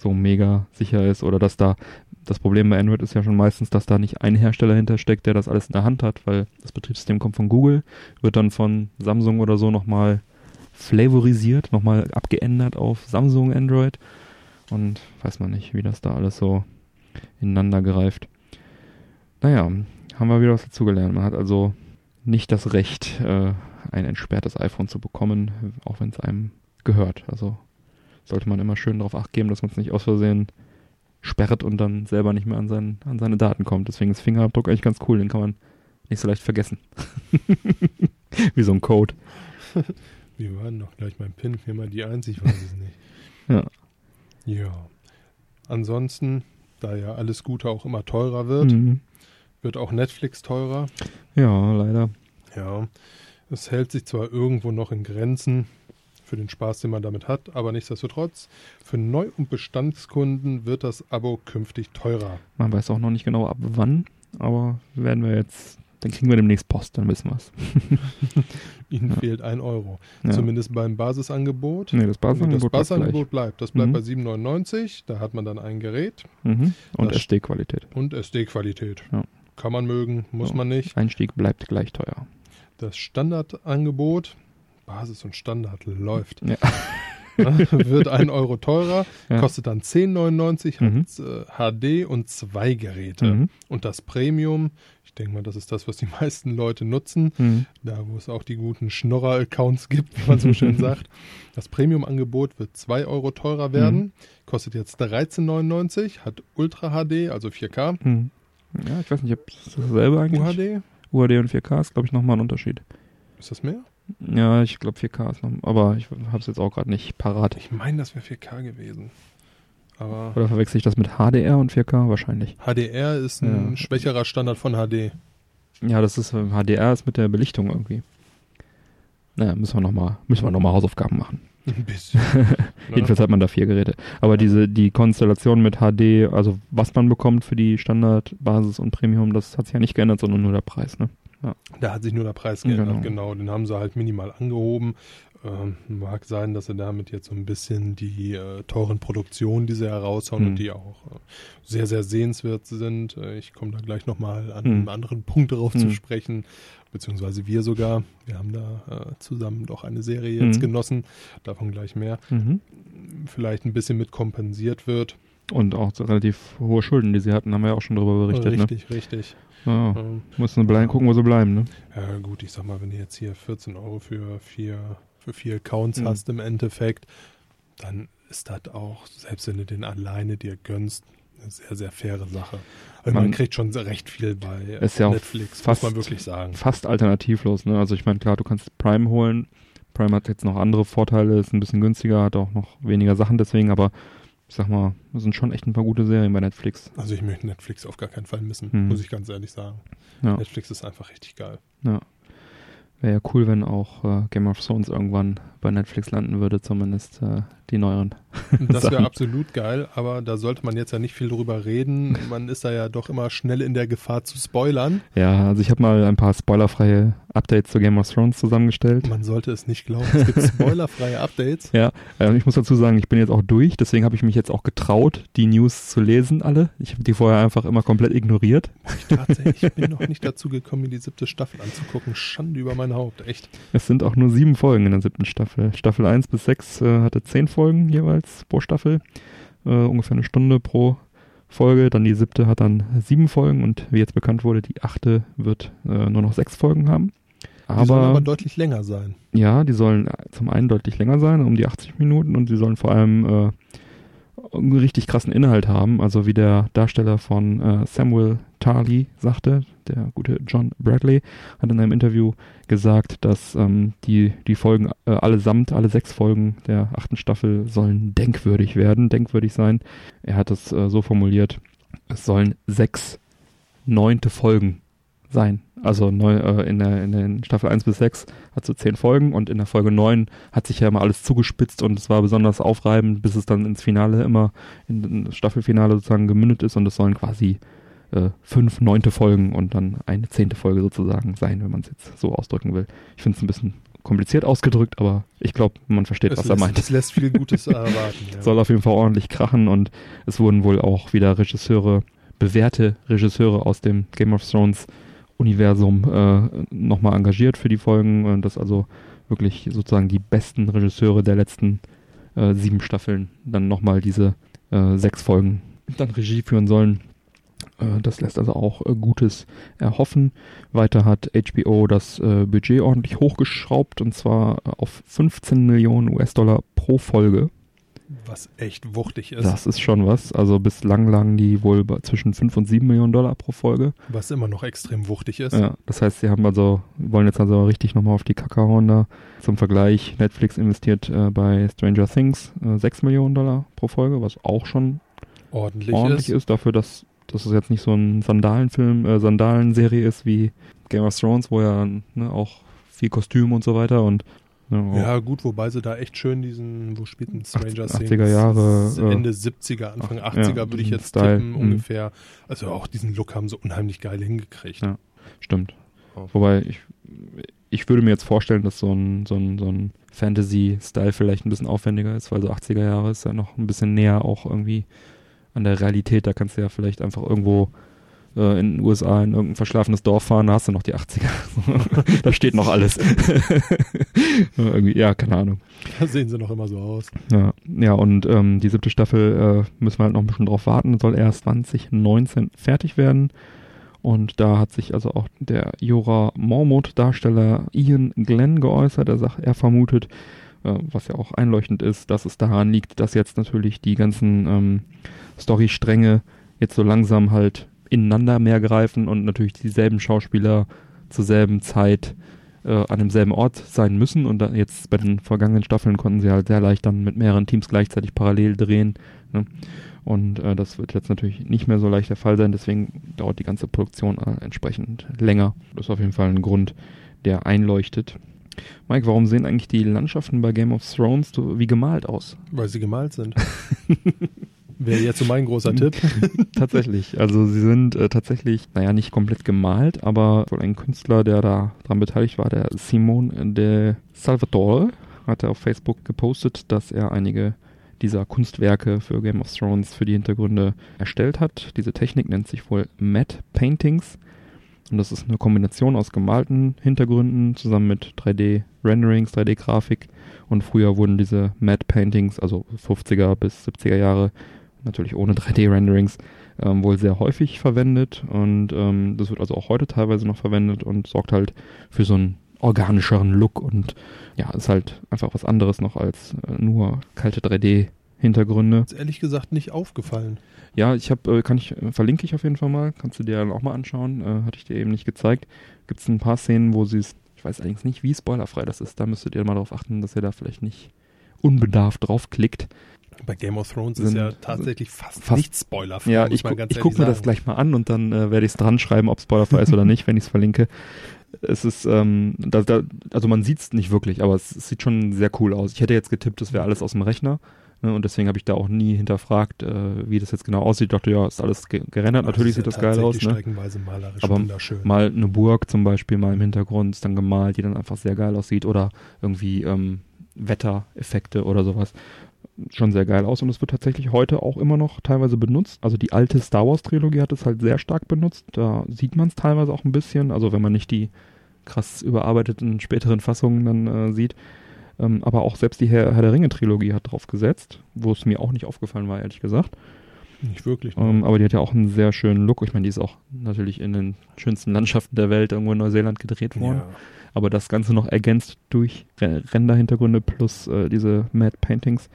so mega sicher ist oder dass da das Problem bei Android ist ja schon meistens, dass da nicht ein Hersteller hintersteckt, der das alles in der Hand hat, weil das Betriebssystem kommt von Google, wird dann von Samsung oder so nochmal flavorisiert, nochmal abgeändert auf Samsung Android und weiß man nicht, wie das da alles so ineinander greift. Naja, haben wir wieder was dazugelernt. Man hat also nicht das Recht, äh, ein entsperrtes iPhone zu bekommen, auch wenn es einem gehört. Also sollte man immer schön darauf acht geben, dass man es nicht aus Versehen sperrt und dann selber nicht mehr an, seinen, an seine Daten kommt. Deswegen ist Fingerabdruck eigentlich ganz cool, den kann man nicht so leicht vergessen. Wie so ein Code. Wie war denn noch gleich mein PIN? Firma die eins, ich weiß es nicht. Ja. Ja. Ansonsten, da ja alles Gute auch immer teurer wird, Mhm. wird auch Netflix teurer. Ja, leider. Ja. Es hält sich zwar irgendwo noch in Grenzen für den Spaß, den man damit hat, aber nichtsdestotrotz, für Neu- und Bestandskunden wird das Abo künftig teurer. Man weiß auch noch nicht genau ab wann, aber werden wir jetzt, dann kriegen wir demnächst Post, dann wissen wir es. Ihnen Ja. fehlt ein Euro. Ja. Zumindest beim Basisangebot. Nee, das Basisangebot das bleibt Basisangebot bleibt. Das bleibt Mhm. bei 7,99. Da hat man dann ein Gerät Mhm. Und SD-Qualität. und SD-Qualität. Ja. Kann man mögen, muss man nicht. Einstieg bleibt gleich teuer. Das Standardangebot, Basis und Standard läuft, Ja. wird ein Euro teurer, Ja. kostet dann 10,99, Mhm. hat äh, HD und zwei Geräte. Mhm. Und das Premium, ich denke mal, das ist das, was die meisten Leute nutzen, Mhm. da wo es auch die guten Schnorrer-Accounts gibt, wie man so schön sagt. Das Premium-Angebot wird 2 Euro teurer werden, Mhm. kostet jetzt 13,99, hat Ultra HD, also 4K, Mhm. Ja, ich weiß nicht, ob es dasselbe eigentlich UHD. UHD und 4K ist, glaube ich, nochmal ein Unterschied. Ist das mehr? Ja, ich glaube 4K ist noch, aber ich habe es jetzt auch gerade nicht parat. Ich meine, das wäre 4K gewesen. Aber Oder verwechsel ich das mit HDR und 4K? Wahrscheinlich. HDR ist ein Ja. schwächerer Standard von HD. Ja, das ist, HDR ist mit der Belichtung irgendwie. Naja, müssen wir nochmal, müssen wir noch mal Hausaufgaben machen. Ein bisschen. Jedenfalls hat man da vier Geräte. Aber diese, die Konstellation mit HD, also was man bekommt für die Standard, Basis und Premium, das hat sich ja nicht geändert, sondern nur der Preis, ne? Da hat sich nur der Preis geändert, Genau. genau. Den haben sie halt minimal angehoben. Ähm, mag sein, dass sie damit jetzt so ein bisschen die äh, teuren Produktionen, die sie heraushauen Hm. und die auch äh, sehr, sehr sehenswert sind. Äh, ich komme da gleich nochmal an Hm. einem anderen Punkt darauf zu Hm. sprechen, beziehungsweise wir sogar. Wir haben da äh, zusammen doch eine Serie jetzt Hm. genossen, davon gleich mehr. Mhm. Vielleicht ein bisschen mit kompensiert wird. Und auch relativ hohe Schulden, die sie hatten, haben wir ja auch schon darüber berichtet, ne? richtig, Ja, Ähm, müssen bleiben, gucken, wo sie bleiben, ne? Ja gut, ich sag mal, wenn du jetzt hier 14 Euro für vier, für vier Accounts Mhm. hast im Endeffekt, dann ist das auch, selbst wenn du den alleine dir gönnst, eine sehr, sehr faire Sache. Also man, Man- kriegt schon recht viel bei Ist ja Netflix, fast- muss man wirklich sagen. Fast alternativlos, ne? Also ich meine, klar, du kannst Prime holen. Prime hat jetzt noch andere Vorteile, ist ein bisschen günstiger, hat auch noch weniger Sachen deswegen, aber ich sag mal, das sind schon echt ein paar gute Serien bei Netflix. Also ich möchte Netflix auf gar keinen Fall missen, Mhm. muss ich ganz ehrlich sagen. Ja. Netflix ist einfach richtig geil. Wäre ja cool, wenn auch äh, Game of Thrones irgendwann bei Netflix landen würde, zumindest äh, die neueren. Das wäre absolut geil, aber da sollte man jetzt ja nicht viel drüber reden. Man ist da ja doch immer schnell in der Gefahr zu spoilern. Ja, also ich habe mal ein paar spoilerfreie Updates zu Game of Thrones zusammengestellt. Man sollte es nicht glauben. Es gibt spoilerfreie Updates. Ja, äh, ich muss dazu sagen, ich bin jetzt auch durch, deswegen habe ich mich jetzt auch getraut, die News zu lesen, alle. Ich habe die vorher einfach immer komplett ignoriert. Ich tatsächlich, ich bin noch nicht dazu gekommen, mir die siebte Staffel anzugucken. Schande über mein Haupt, echt. Es sind auch nur sieben Folgen in der siebten Staffel. Staffel 1 bis 6 äh, hatte zehn Folgen jeweils pro Staffel. Äh, ungefähr eine Stunde pro Folge. Dann die siebte hat dann sieben Folgen und wie jetzt bekannt wurde, die achte wird äh, nur noch sechs Folgen haben. Die sollen Aber, aber deutlich länger sein. ja, die sollen zum einen deutlich länger sein, um die 80 Minuten, und sie sollen vor allem äh, einen richtig krassen Inhalt haben. Also wie der Darsteller von äh, Samuel Tarly sagte, der gute John Bradley, hat in einem Interview gesagt, dass ähm, die, die Folgen äh, allesamt, alle sechs Folgen der achten Staffel sollen denkwürdig werden, denkwürdig sein. Er hat es äh, so formuliert, Es sollen sechs neunte Folgen sein. Also neu, äh, in, der, in den Staffel 1 bis 6 hat so zehn Folgen und in der Folge 9 hat sich ja immer alles zugespitzt und es war besonders aufreibend, bis es dann ins Finale immer, in, in das Staffelfinale sozusagen gemündet ist und es sollen quasi äh, fünf neunte Folgen und dann eine zehnte Folge sozusagen sein, wenn man es jetzt so ausdrücken will. Ich finde es ein bisschen kompliziert ausgedrückt, aber ich glaube, man versteht, Es was lässt, er meint. Es lässt viel Gutes erwarten. Ja. Soll auf jeden Fall ordentlich krachen und es wurden wohl auch wieder Regisseure, bewährte Regisseure aus dem Game of Thrones Universum äh, nochmal engagiert für die Folgen und das also wirklich sozusagen die besten Regisseure der letzten äh, sieben Staffeln dann nochmal diese äh, sechs Folgen dann Regie führen sollen. Äh, das lässt also auch äh, Gutes erhoffen. Weiter hat HBO das äh, Budget ordentlich hochgeschraubt und zwar äh, auf 15 Millionen US-Dollar pro Folge. Was echt wuchtig ist. Das ist schon was. Also bislang lagen die wohl bei zwischen 5 und 7 Millionen Dollar pro Folge. Was immer noch extrem wuchtig ist. Ja, das heißt, sie haben also, wollen jetzt also richtig nochmal auf die Kacke hauen da. Zum Vergleich, Netflix investiert äh, bei Stranger Things äh, 6 Millionen Dollar pro Folge, was auch schon Ordentlich, ordentlich ist. ist. dafür, dass, dass es jetzt nicht so ein Sandalenfilm, äh, Sandalenserie ist wie Game of Thrones, wo ja ne, auch viel Kostüm und so weiter und ne, Ja, gut, wobei sie da echt schön diesen, wo spielt ein Stranger 80er Things? Jahre, äh, Ende 70er, Anfang ach, 80er ja, würde ich jetzt Style, tippen, mhm. ungefähr. Also auch diesen Look haben sie unheimlich geil hingekriegt. Ja. Stimmt. Oh. Wobei ich, ich würde mir jetzt vorstellen, dass so ein, so ein, so ein Fantasy-Style vielleicht ein bisschen aufwendiger ist, weil so 80er Jahre ist ja noch ein bisschen näher auch irgendwie an der Realität. Da kannst du ja vielleicht einfach irgendwo äh, in den USA in irgendein verschlafenes Dorf fahren, da hast du noch die 80er. da steht noch alles. irgendwie, ja, keine Ahnung. Da sehen sie noch immer so aus. Ja, ja und ähm, die siebte Staffel äh, müssen wir halt noch ein bisschen drauf warten. Soll erst 2019 fertig werden. Und da hat sich also auch der Jora Mormont-Darsteller Ian Glenn geäußert. Er sagt, er vermutet, äh, was ja auch einleuchtend ist, dass es daran liegt, dass jetzt natürlich die ganzen ähm, Storystränge jetzt so langsam halt ineinander mehr greifen und natürlich dieselben Schauspieler zur selben Zeit äh, an demselben Ort sein müssen. Und dann jetzt bei den vergangenen Staffeln konnten sie halt sehr leicht dann mit mehreren Teams gleichzeitig parallel drehen. Ne? Und äh, das wird jetzt natürlich nicht mehr so leicht der Fall sein, deswegen dauert die ganze Produktion äh, entsprechend länger. Das ist auf jeden Fall ein Grund, der einleuchtet. Mike, warum sehen eigentlich die Landschaften bei Game of Thrones so wie gemalt aus? Weil sie gemalt sind. Wäre jetzt so mein großer Tipp. tatsächlich. Also sie sind äh, tatsächlich, naja, nicht komplett gemalt, aber wohl ein Künstler, der da dran beteiligt war, der Simon de Salvatore, hat er auf Facebook gepostet, dass er einige dieser Kunstwerke für Game of Thrones für die Hintergründe erstellt hat. Diese Technik nennt sich wohl Matte Paintings. Und das ist eine Kombination aus gemalten Hintergründen zusammen mit 3D-Renderings, 3D-Grafik. Und früher wurden diese Matte Paintings, also 50er bis 70er Jahre, natürlich ohne 3D-Renderings, ähm, wohl sehr häufig verwendet. Und ähm, das wird also auch heute teilweise noch verwendet und sorgt halt für so einen organischeren Look und ja, ist halt einfach was anderes noch als äh, nur kalte 3D-Hintergründe. Ist ehrlich gesagt nicht aufgefallen. Ja, ich habe, äh, kann ich, äh, verlinke ich auf jeden Fall mal, kannst du dir dann auch mal anschauen, äh, hatte ich dir eben nicht gezeigt. Gibt es ein paar Szenen, wo sie es, ich weiß allerdings nicht, wie spoilerfrei das ist, da müsstet ihr mal darauf achten, dass ihr da vielleicht nicht unbedarft draufklickt. Bei Game of Thrones Sind- ist ja tatsächlich fast, fast- nicht spoilerfrei. Ja, ich, gu ich gucke mir das gleich mal an und dann äh, werde ich es dran schreiben, ob spoilerfrei ist oder nicht, wenn ich es verlinke. Es ist, ähm, da, da, also man sieht es nicht wirklich, aber es, es sieht schon sehr cool aus. Ich hätte jetzt getippt, das wäre alles aus dem Rechner. Ne, und deswegen habe ich da auch nie hinterfragt, äh, wie das jetzt genau aussieht. Ich dachte, ja, ist alles ge gerendert. Aber Natürlich es sieht das geil aus. Ne? malerisch Aber wunderschön. Mal eine Burg zum Beispiel, mal im Hintergrund ist dann gemalt, die dann einfach sehr geil aussieht. Oder irgendwie ähm, Wettereffekte oder sowas. Schon sehr geil aus und es wird tatsächlich heute auch immer noch teilweise benutzt. Also die alte Star Wars Trilogie hat es halt sehr stark benutzt. Da sieht man es teilweise auch ein bisschen. Also wenn man nicht die krass überarbeiteten späteren Fassungen dann äh, sieht. Ähm, aber auch selbst die Herr, Herr der Ringe Trilogie hat drauf gesetzt, wo es mir auch nicht aufgefallen war, ehrlich gesagt. nicht wirklich. ne? Ähm, aber die hat ja auch einen sehr schönen Look. Ich meine, die ist auch natürlich in den schönsten Landschaften der Welt irgendwo in Neuseeland gedreht worden. ja. Aber das Ganze noch ergänzt durch Re- Renderhintergründe plus äh, diese Mad Paintings.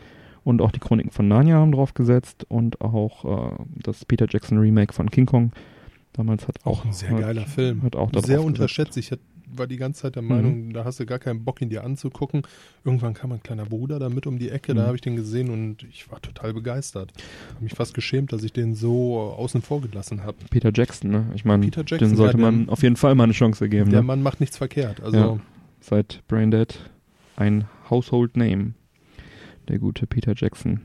Und auch die Chroniken von Narnia haben drauf gesetzt und auch äh, das Peter Jackson Remake von King Kong. Damals hat auch, Auch ein sehr hat, geiler Film. Hat auch da Sehr unterschätzt. Ich hätte war die ganze Zeit der Mhm. Meinung, da hast du gar keinen Bock, ihn dir anzugucken. Irgendwann kam mein kleiner Bruder da mit um die Ecke, da Mhm. habe ich den gesehen und ich war total begeistert. Habe mich fast geschämt, dass ich den so außen vor gelassen habe. Peter Jackson, ne? Ich meine, den sollte man auf jeden Fall mal eine Chance geben. Der Ne? Mann macht nichts verkehrt. Also Ja. Seit Braindead ein Household Name. Der gute Peter Jackson.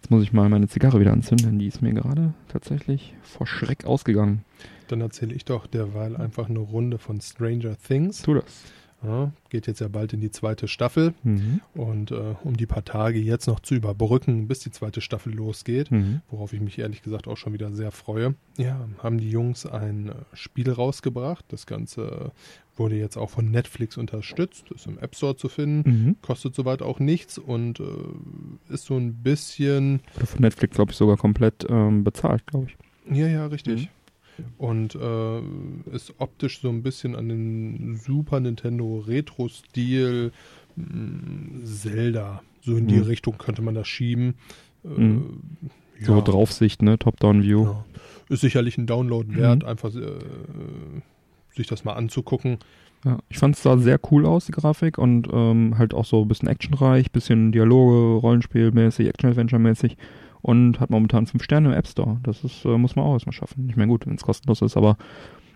Jetzt muss ich mal meine Zigarre wieder anzünden, denn die ist mir gerade tatsächlich vor Schreck ausgegangen. dann erzähle ich doch derweil einfach eine Runde von Stranger Things. Tu das. Ja, geht jetzt ja bald in die zweite Staffel. Mhm. Und äh, um die paar Tage jetzt noch zu überbrücken, bis die zweite Staffel losgeht, Mhm. worauf ich mich ehrlich gesagt auch schon wieder sehr freue, ja, haben die Jungs ein äh, Spiel rausgebracht. Das Ganze wurde jetzt auch von Netflix unterstützt, ist im App Store zu finden, Mhm. kostet soweit auch nichts und äh, ist so ein bisschen, Oder von Netflix, glaube ich, sogar komplett ähm, bezahlt, glaube ich. ja, ja, richtig. Und äh, ist optisch so ein bisschen an den Super Nintendo Retro-Stil mh, Zelda. So in die Mhm. Richtung könnte man das schieben. Äh, Mhm. So ja. Draufsicht, ne? Top-Down-View. Ja. Ist sicherlich ein Download wert, Mhm. einfach äh, sich das mal anzugucken. Ja, ich fand es sah sehr cool aus, die Grafik, und ähm, halt auch so ein bisschen actionreich, bisschen Dialoge, Rollenspielmäßig, Action-Adventure-mäßig und hat momentan fünf Sterne im App Store. Das ist, äh, muss man auch erstmal schaffen. Ich meine, gut, wenn es kostenlos ist, aber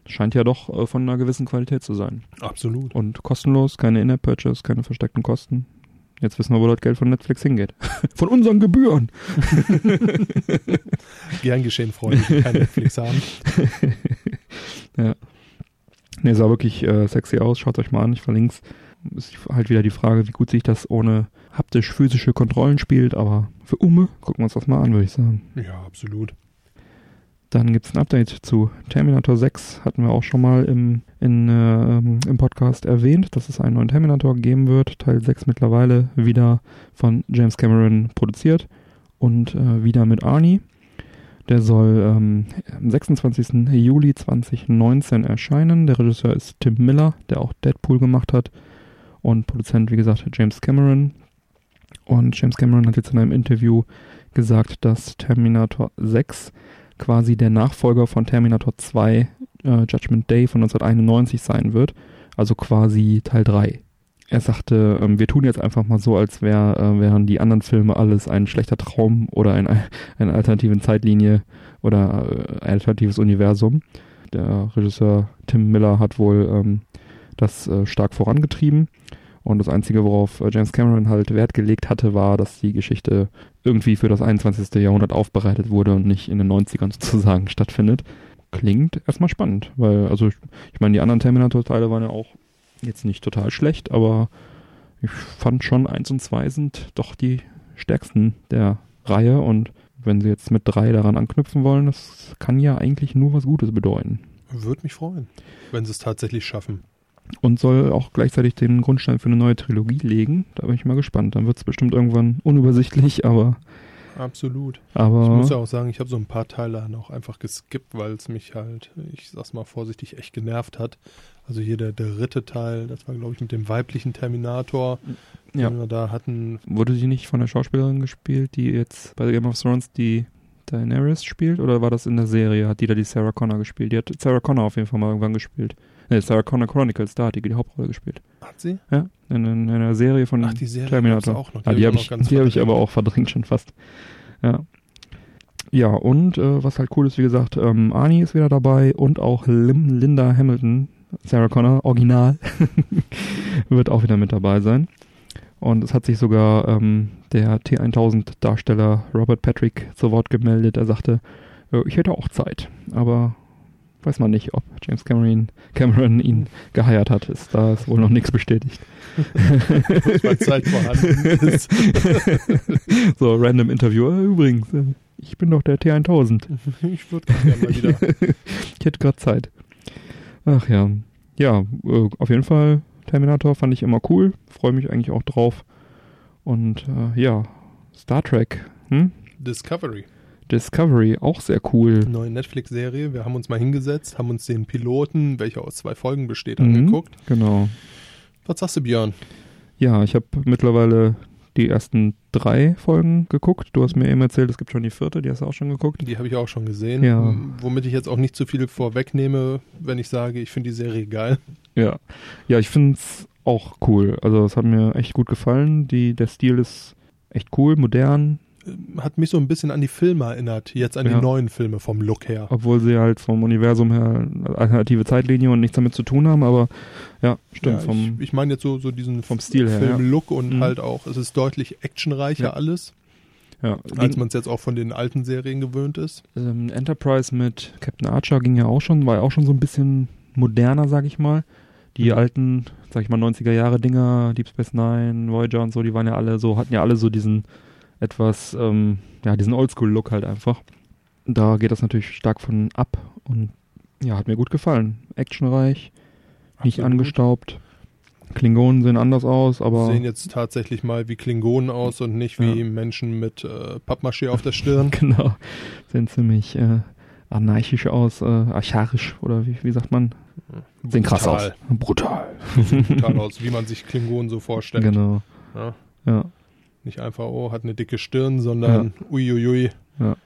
scheint ja doch äh, von einer gewissen Qualität zu sein. Absolut. Und kostenlos, keine In-App-Purchase, keine versteckten Kosten. Jetzt wissen wir, wo das Geld von Netflix hingeht. von unseren Gebühren. Gern geschehen, Freunde, die kein Netflix haben. Ne, sah wirklich äh, sexy aus. Schaut euch mal an, ich verlinke es. Ist halt wieder die Frage, wie gut sich das ohne haptisch-physische Kontrollen spielt, aber für Umme gucken wir uns das mal an, würde ich sagen. Ja, absolut. Dann gibt es ein Update zu Terminator 6, hatten wir auch schon mal im, in, äh, im Podcast erwähnt, dass es einen neuen Terminator geben wird. Teil 6 mittlerweile wieder von James Cameron produziert und äh, wieder mit Arnie. Der soll ähm, am 26. Juli 2019 erscheinen. Der Regisseur ist Tim Miller, der auch Deadpool gemacht hat. Und Produzent, wie gesagt, James Cameron. Und James Cameron hat jetzt in einem Interview gesagt, dass Terminator 6 quasi der Nachfolger von Terminator 2 äh, Judgment Day von 1991 sein wird. Also quasi Teil 3. Er sagte, ähm, wir tun jetzt einfach mal so, als wär, äh, wären die anderen Filme alles ein schlechter Traum oder ein, eine alternative Zeitlinie oder äh, ein alternatives Universum. Der Regisseur Tim Miller hat wohl ähm, das äh, stark vorangetrieben. Und das Einzige, worauf äh, James Cameron halt Wert gelegt hatte, war, dass die Geschichte irgendwie für das 21. Jahrhundert aufbereitet wurde und nicht in den 90ern sozusagen stattfindet. Klingt erstmal spannend, weil, also ich meine, die anderen Terminator-Teile waren ja auch jetzt nicht total schlecht, aber ich fand schon 1 und 2 sind doch die stärksten der Reihe und wenn sie jetzt mit 3 daran anknüpfen wollen, das kann ja eigentlich nur was Gutes bedeuten. Würde mich freuen, wenn sie es tatsächlich schaffen. Und soll auch gleichzeitig den Grundstein für eine neue Trilogie legen. Da bin ich mal gespannt. Dann wird es bestimmt irgendwann unübersichtlich, aber. Absolut. aber Ich muss ja auch sagen, ich habe so ein paar Teile auch einfach geskippt, weil es mich halt, ich sag's mal vorsichtig, echt genervt hat. Also hier der dritte Teil, das war glaube ich mit dem weiblichen Terminator, ja. den wir da hatten. Wurde die nicht von der Schauspielerin gespielt, die jetzt bei Game of Thrones die Daenerys spielt? Oder war das in der Serie? Hat die da die Sarah Connor gespielt? Die hat Sarah Connor auf jeden Fall mal irgendwann gespielt. Ne, Sarah Connor Chronicles, da hat die die Hauptrolle gespielt. Hat sie? Ja, in, in einer Serie von Ach, die Serie Terminator. auch noch. Ja, die hab habe ich, ganz die hab ich aber auch verdrängt schon fast. Ja. Ja, und äh, was halt cool ist, wie gesagt, ähm, Arnie ist wieder dabei und auch Lim, Linda Hamilton, Sarah Connor, Original, wird auch wieder mit dabei sein. Und es hat sich sogar ähm, der T1000-Darsteller Robert Patrick zu Wort gemeldet. Er sagte, äh, ich hätte auch Zeit, aber weiß man nicht, ob James Cameron, Cameron ihn geheiert hat. Ist, da ist wohl noch nichts bestätigt. Zeit vorhanden ist. so, random Interview. Äh, übrigens, äh, ich bin doch der T1000. Ich würde gerne mal wieder. Ich hätte gerade Zeit. Ach ja. Ja, äh, auf jeden Fall Terminator fand ich immer cool. Freue mich eigentlich auch drauf. Und äh, ja, Star Trek. Hm? Discovery. Discovery, auch sehr cool. Neue Netflix-Serie. Wir haben uns mal hingesetzt, haben uns den Piloten, welcher aus zwei Folgen besteht, Mhm. angeguckt. Genau. Was sagst du, Björn? Ja, ich habe mittlerweile die ersten drei Folgen geguckt. Du hast mir eben erzählt, es gibt schon die vierte, die hast du auch schon geguckt. Die habe ich auch schon gesehen. Ja. Womit ich jetzt auch nicht zu viel vorwegnehme, wenn ich sage, ich finde die Serie geil. Ja, ja, ich finde es auch cool. Also es hat mir echt gut gefallen. Die, der Stil ist echt cool, modern, Hat mich so ein bisschen an die Filme erinnert, jetzt an Ja. die neuen Filme vom Look her. obwohl sie halt vom Universum her alternative Zeitlinie und nichts damit zu tun haben, aber ja, stimmt. Ja, vom, ich ich meine jetzt so, so diesen vom Stil her, ja. Film-Look und Mhm. halt auch, es ist deutlich actionreicher Ja. alles, ja, als man es jetzt auch von den alten Serien gewöhnt ist. ähm, Enterprise mit Captain Archer ging ja auch schon, war ja auch schon so ein bisschen moderner, sag ich mal. Die Mhm. alten, sag ich mal, 90er Jahre Dinger, Deep Space Nine, Voyager und so, die waren ja alle so, hatten ja alle so diesen etwas, ähm, ja, diesen Oldschool-Look halt einfach. Da geht das natürlich stark von ab und ja, hat mir gut gefallen. Actionreich, nicht Absolut. angestaubt. Klingonen sehen anders aus, aber Sehen jetzt tatsächlich mal wie Klingonen aus und nicht wie Ja. Menschen mit äh, Pappmaché auf der Stirn. genau, sehen ziemlich äh, anarchisch aus, äh, archaisch oder wie, wie sagt man? Sehen krass aus. Brutal. Brutal. Brutal aus, wie man sich Klingonen so vorstellt. genau. Ja. Ja. Nicht einfach, oh, hat eine dicke Stirn, sondern uiuiui. Ja,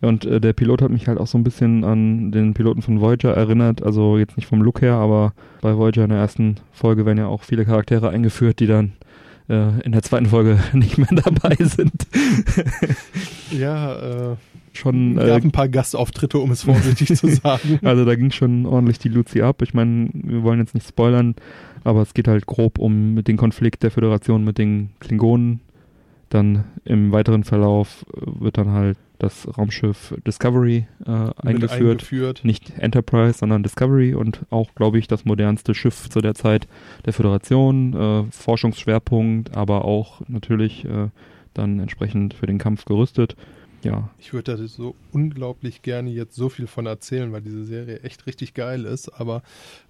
Und äh, der Pilot hat mich halt auch so ein bisschen an den Piloten von Voyager erinnert. Also jetzt nicht vom Look her, aber bei Voyager in der ersten Folge werden ja auch viele Charaktere eingeführt, die dann äh, in der zweiten Folge nicht mehr dabei sind. Ja, äh, schon, äh, gab ein paar Gastauftritte, um es vorsichtig zu sagen. also da ging schon ordentlich die Luzi ab. Ich meine, wir wollen jetzt nicht spoilern, aber es geht halt grob um den Konflikt der Föderation mit den Klingonen. Dann im weiteren Verlauf äh, wird dann halt das Raumschiff Discovery äh, eingeführt. eingeführt. nicht Enterprise, sondern Discovery und auch, glaube ich, das modernste Schiff zu der Zeit der Föderation, äh, Forschungsschwerpunkt, aber auch natürlich äh, dann entsprechend für den Kampf gerüstet. Ja, Ich würde da so unglaublich gerne jetzt so viel von erzählen, weil diese Serie echt richtig geil ist. Aber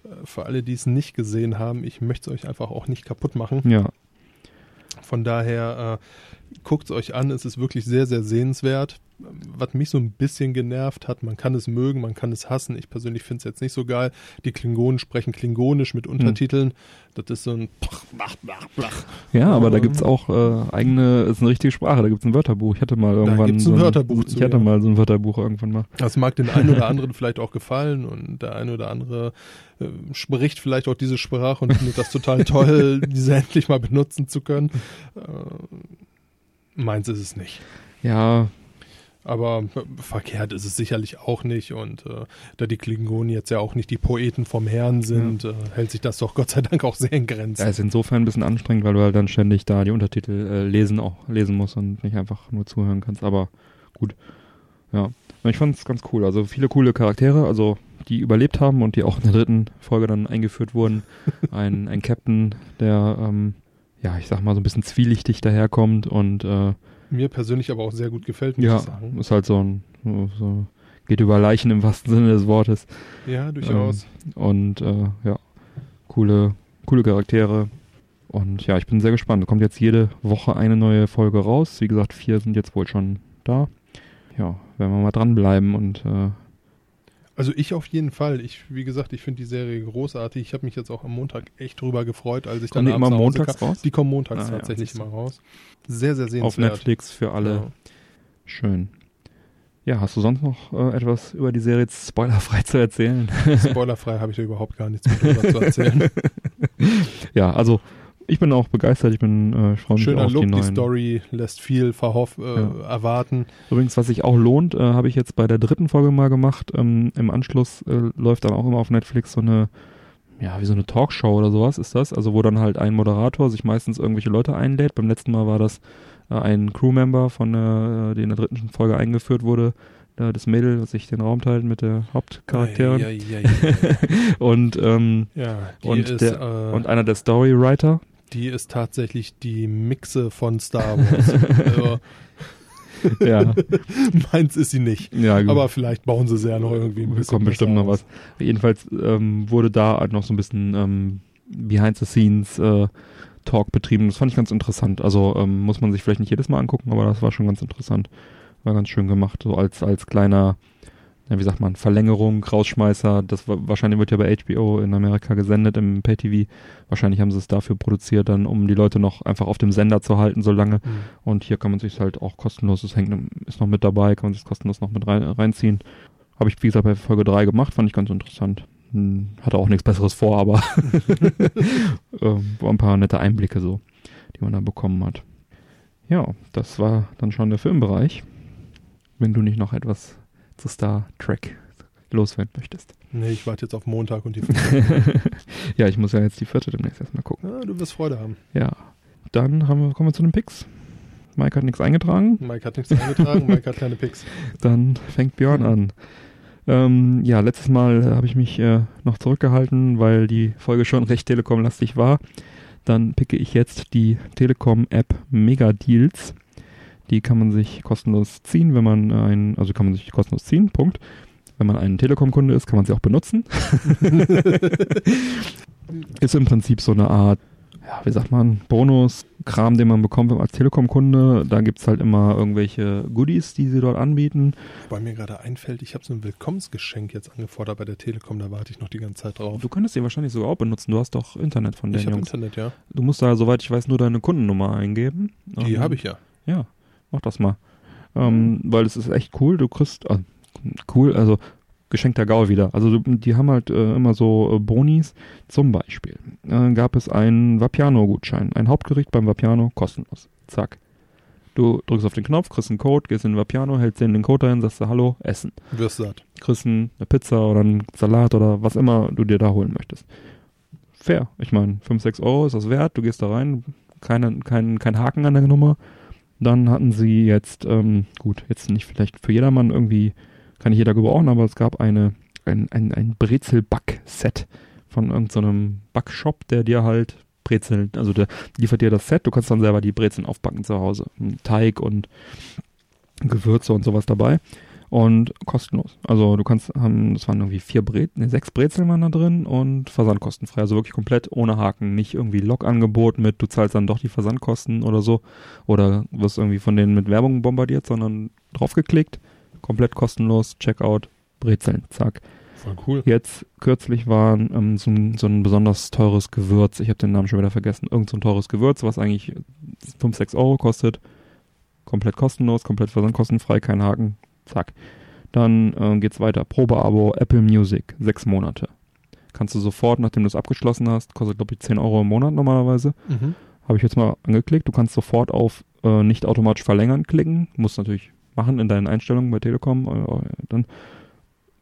äh, für alle, die es nicht gesehen haben, ich möchte es euch einfach auch nicht kaputt machen. ja, Von daher äh, guckt es euch an. Es ist wirklich sehr, sehr sehenswert. Was mich so ein bisschen genervt hat, man kann es mögen, man kann es hassen. Ich persönlich finde es jetzt nicht so geil. Die Klingonen sprechen klingonisch Hm. mit Untertiteln. Das ist so ein Blach, blach, blach, blach. ja, aber da Ähm. gibt's auch äh, eigene, ist eine richtige Sprache, da gibt's ein Wörterbuch. Ich hatte mal irgendwann gibt's so ein Wörterbuch Ich zu, hatte ja. mal so ein Wörterbuch irgendwann mal. Das mag den einen oder anderen vielleicht auch gefallen und der eine oder andere äh, spricht vielleicht auch diese Sprache und findet das total toll, diese endlich mal benutzen zu können. Äh, meins ist es nicht. Ja, Aber äh, verkehrt ist es sicherlich auch nicht. Und äh, da die Klingonen jetzt ja auch nicht die Poeten vom Herrn sind, äh, hält sich das doch Gott sei Dank auch sehr in Grenzen. ist insofern ein bisschen anstrengend, weil du halt dann ständig da die Untertitel äh, lesen auch lesen musst und nicht einfach nur zuhören kannst. Aber gut, ja. Ich fand es ganz cool. Also viele coole Charaktere, also die überlebt haben und die auch in der dritten Folge dann eingeführt wurden. Ein, ein Captain, der ähm, ja, ich sag mal so ein bisschen zwielichtig daherkommt und äh, Mir persönlich aber auch sehr gut gefällt, muss ja, ich sagen. ist halt so ein so, geht über Leichen im wahrsten Sinne des Wortes. Ja, durchaus. Und äh, ja, coole, coole Charaktere. Und ja, ich bin sehr gespannt. Da kommt jetzt jede Woche eine neue Folge raus. Wie gesagt, vier sind jetzt wohl schon da. Ja, werden wir mal dranbleiben und äh, Also ich auf jeden Fall. Ich, wie gesagt, ich finde die Serie großartig. Ich habe mich jetzt auch am Montag echt drüber gefreut, als ich Kommen dann die immer abends nach Hause montags kam. raus? Die kommen montags Ah, ja, tatsächlich du. mal raus. Sehr, sehr sehenswert. auf Netflix für alle. Ja. Schön. Ja, hast du sonst noch äh, etwas über die Serie jetzt spoilerfrei zu erzählen? Spoilerfrei habe ich da überhaupt gar nichts mehr drüber zu erzählen. ja, also ich bin auch begeistert. Ich bin äh, ich freue mich Schöner auf Look, die die, neuen. Story lässt viel verhoff, äh, Ja. erwarten. Übrigens, was sich auch lohnt, äh, habe ich jetzt bei der dritten Folge mal gemacht. Ähm, Im Anschluss äh, läuft dann auch immer auf Netflix so eine, ja, wie so eine Talkshow oder sowas ist das. Also wo dann halt ein Moderator sich meistens irgendwelche Leute einlädt. Beim letzten Mal war das äh, ein Crewmember von der, äh, die in der dritten Folge eingeführt wurde. Äh, das Mädel, das sich den Raum teilt mit der Hauptcharakterin. Ja, ja, ja, ja. Und, ähm, die, Und ist, der- äh, und einer der Storywriter. Die ist tatsächlich die Mixe von Star Wars. also, ja, meins ist sie nicht. ja, gut. Aber vielleicht bauen sie sie ja noch irgendwie ein bisschen kommt bestimmt noch was. Jedenfalls ähm, wurde da halt noch so ein bisschen ähm, Behind the Scenes äh, Talk betrieben. Das fand ich ganz interessant. Also ähm, muss man sich vielleicht nicht jedes Mal angucken, aber das war schon ganz interessant. War ganz schön gemacht, so als als kleiner ja, wie sagt man, Verlängerung, Rausschmeißer. Das wa- wahrscheinlich wird ja bei HBO in Amerika gesendet im Pay-TV. Wahrscheinlich haben sie es dafür produziert, dann um die Leute noch einfach auf dem Sender zu halten, so lange. Hm. Und hier kann man sich halt auch kostenlos, es hängt, ist noch mit dabei, kann man sich kostenlos noch mit rein, reinziehen. Habe ich, wie gesagt, bei Folge 3 gemacht, fand ich ganz interessant. Hm, Hatte auch nichts Besseres vor, aber ähm, war ein paar nette Einblicke so, die man da bekommen hat. Ja, das war dann schon der Filmbereich. Wenn du nicht noch etwas zu Star Trek loswerden möchtest. Nee, ich warte jetzt auf Montag und die ja, ich muss ja jetzt die vierte demnächst erstmal gucken. ah, Du wirst Freude haben. Ja, dann haben wir, kommen wir zu den Picks. Mike hat nichts eingetragen. Mike hat nichts eingetragen, Mike hat keine Picks. Dann fängt Björn an. Ähm, ja, letztes Mal äh, habe ich mich äh, noch zurückgehalten, weil die Folge schon recht Telekom-lastig war. Dann picke ich jetzt die Telekom-App Mega Deals. Die kann man sich kostenlos ziehen, wenn man ein, also kann man sich kostenlos ziehen, Punkt. Wenn man ein Telekom-Kunde ist, kann man sie auch benutzen. ist im Prinzip so eine Art, ja, wie sagt man, Bonus-Kram, den man bekommt als Telekom-Kunde. Da gibt's halt immer irgendwelche Goodies, die sie dort anbieten. Wobei mir gerade einfällt, ich habe so ein Willkommensgeschenk jetzt angefordert bei der Telekom, da warte ich noch die ganze Zeit drauf. Du könntest die wahrscheinlich sogar auch benutzen. Du hast doch Internet von den Ich habe. Internet, ja. Du musst da, soweit ich weiß, nur deine Kundennummer eingeben. Die habe ich ja. Ja, mach das mal. Ähm, weil es ist echt cool. Du kriegst, ah, cool, also geschenkter Gaul wieder. Also die haben halt äh, immer so äh, Bonis. Zum Beispiel äh, gab es einen Vapiano-Gutschein. Ein Hauptgericht beim Vapiano kostenlos. Zack. Du drückst auf den Knopf, kriegst einen Code, gehst in den Vapiano, hältst den, den Code dahin, sagst du Hallo, Essen. Wirst satt. Kriegst eine Pizza oder einen Salat oder was immer du dir da holen möchtest. Fair. Ich meine, 5, 6 Euro ist das wert. Du gehst da rein, keine, kein, kein Haken an der Nummer. Dann hatten sie jetzt, ähm, gut, jetzt nicht vielleicht für jedermann irgendwie, kann nicht jeder gebrauchen, aber es gab eine, ein, ein, ein Brezel-Back-Set von irgendeinem Backshop, der dir halt Brezeln, also der liefert dir das Set, du kannst dann selber die Brezeln aufbacken zu Hause. Teig und Gewürze und sowas dabei. Und kostenlos. Also du kannst, haben, das waren irgendwie vier Brezeln, ne, sechs Brezeln waren da drin und versandkostenfrei. Also wirklich komplett ohne Haken. Nicht irgendwie Log-Angebot mit, du zahlst dann doch die Versandkosten oder so. Oder wirst irgendwie von denen mit Werbung bombardiert, sondern draufgeklickt, komplett kostenlos, Checkout, Brezeln, zack. Voll cool. Jetzt kürzlich war ähm, so, ein, so ein besonders teures Gewürz, ich habe den Namen schon wieder vergessen, irgend so ein teures Gewürz, was eigentlich 5, 6 Euro kostet. Komplett kostenlos, komplett versandkostenfrei, kein Haken, zack. Dann äh, geht's weiter. Probeabo Apple Music, sechs Monate. Kannst du sofort, nachdem du es abgeschlossen hast, kostet glaube ich 10 Euro im Monat normalerweise. Mhm. Habe ich jetzt mal angeklickt. Du kannst sofort auf äh, nicht automatisch verlängern klicken. Musst natürlich machen in deinen Einstellungen bei Telekom. Äh, dann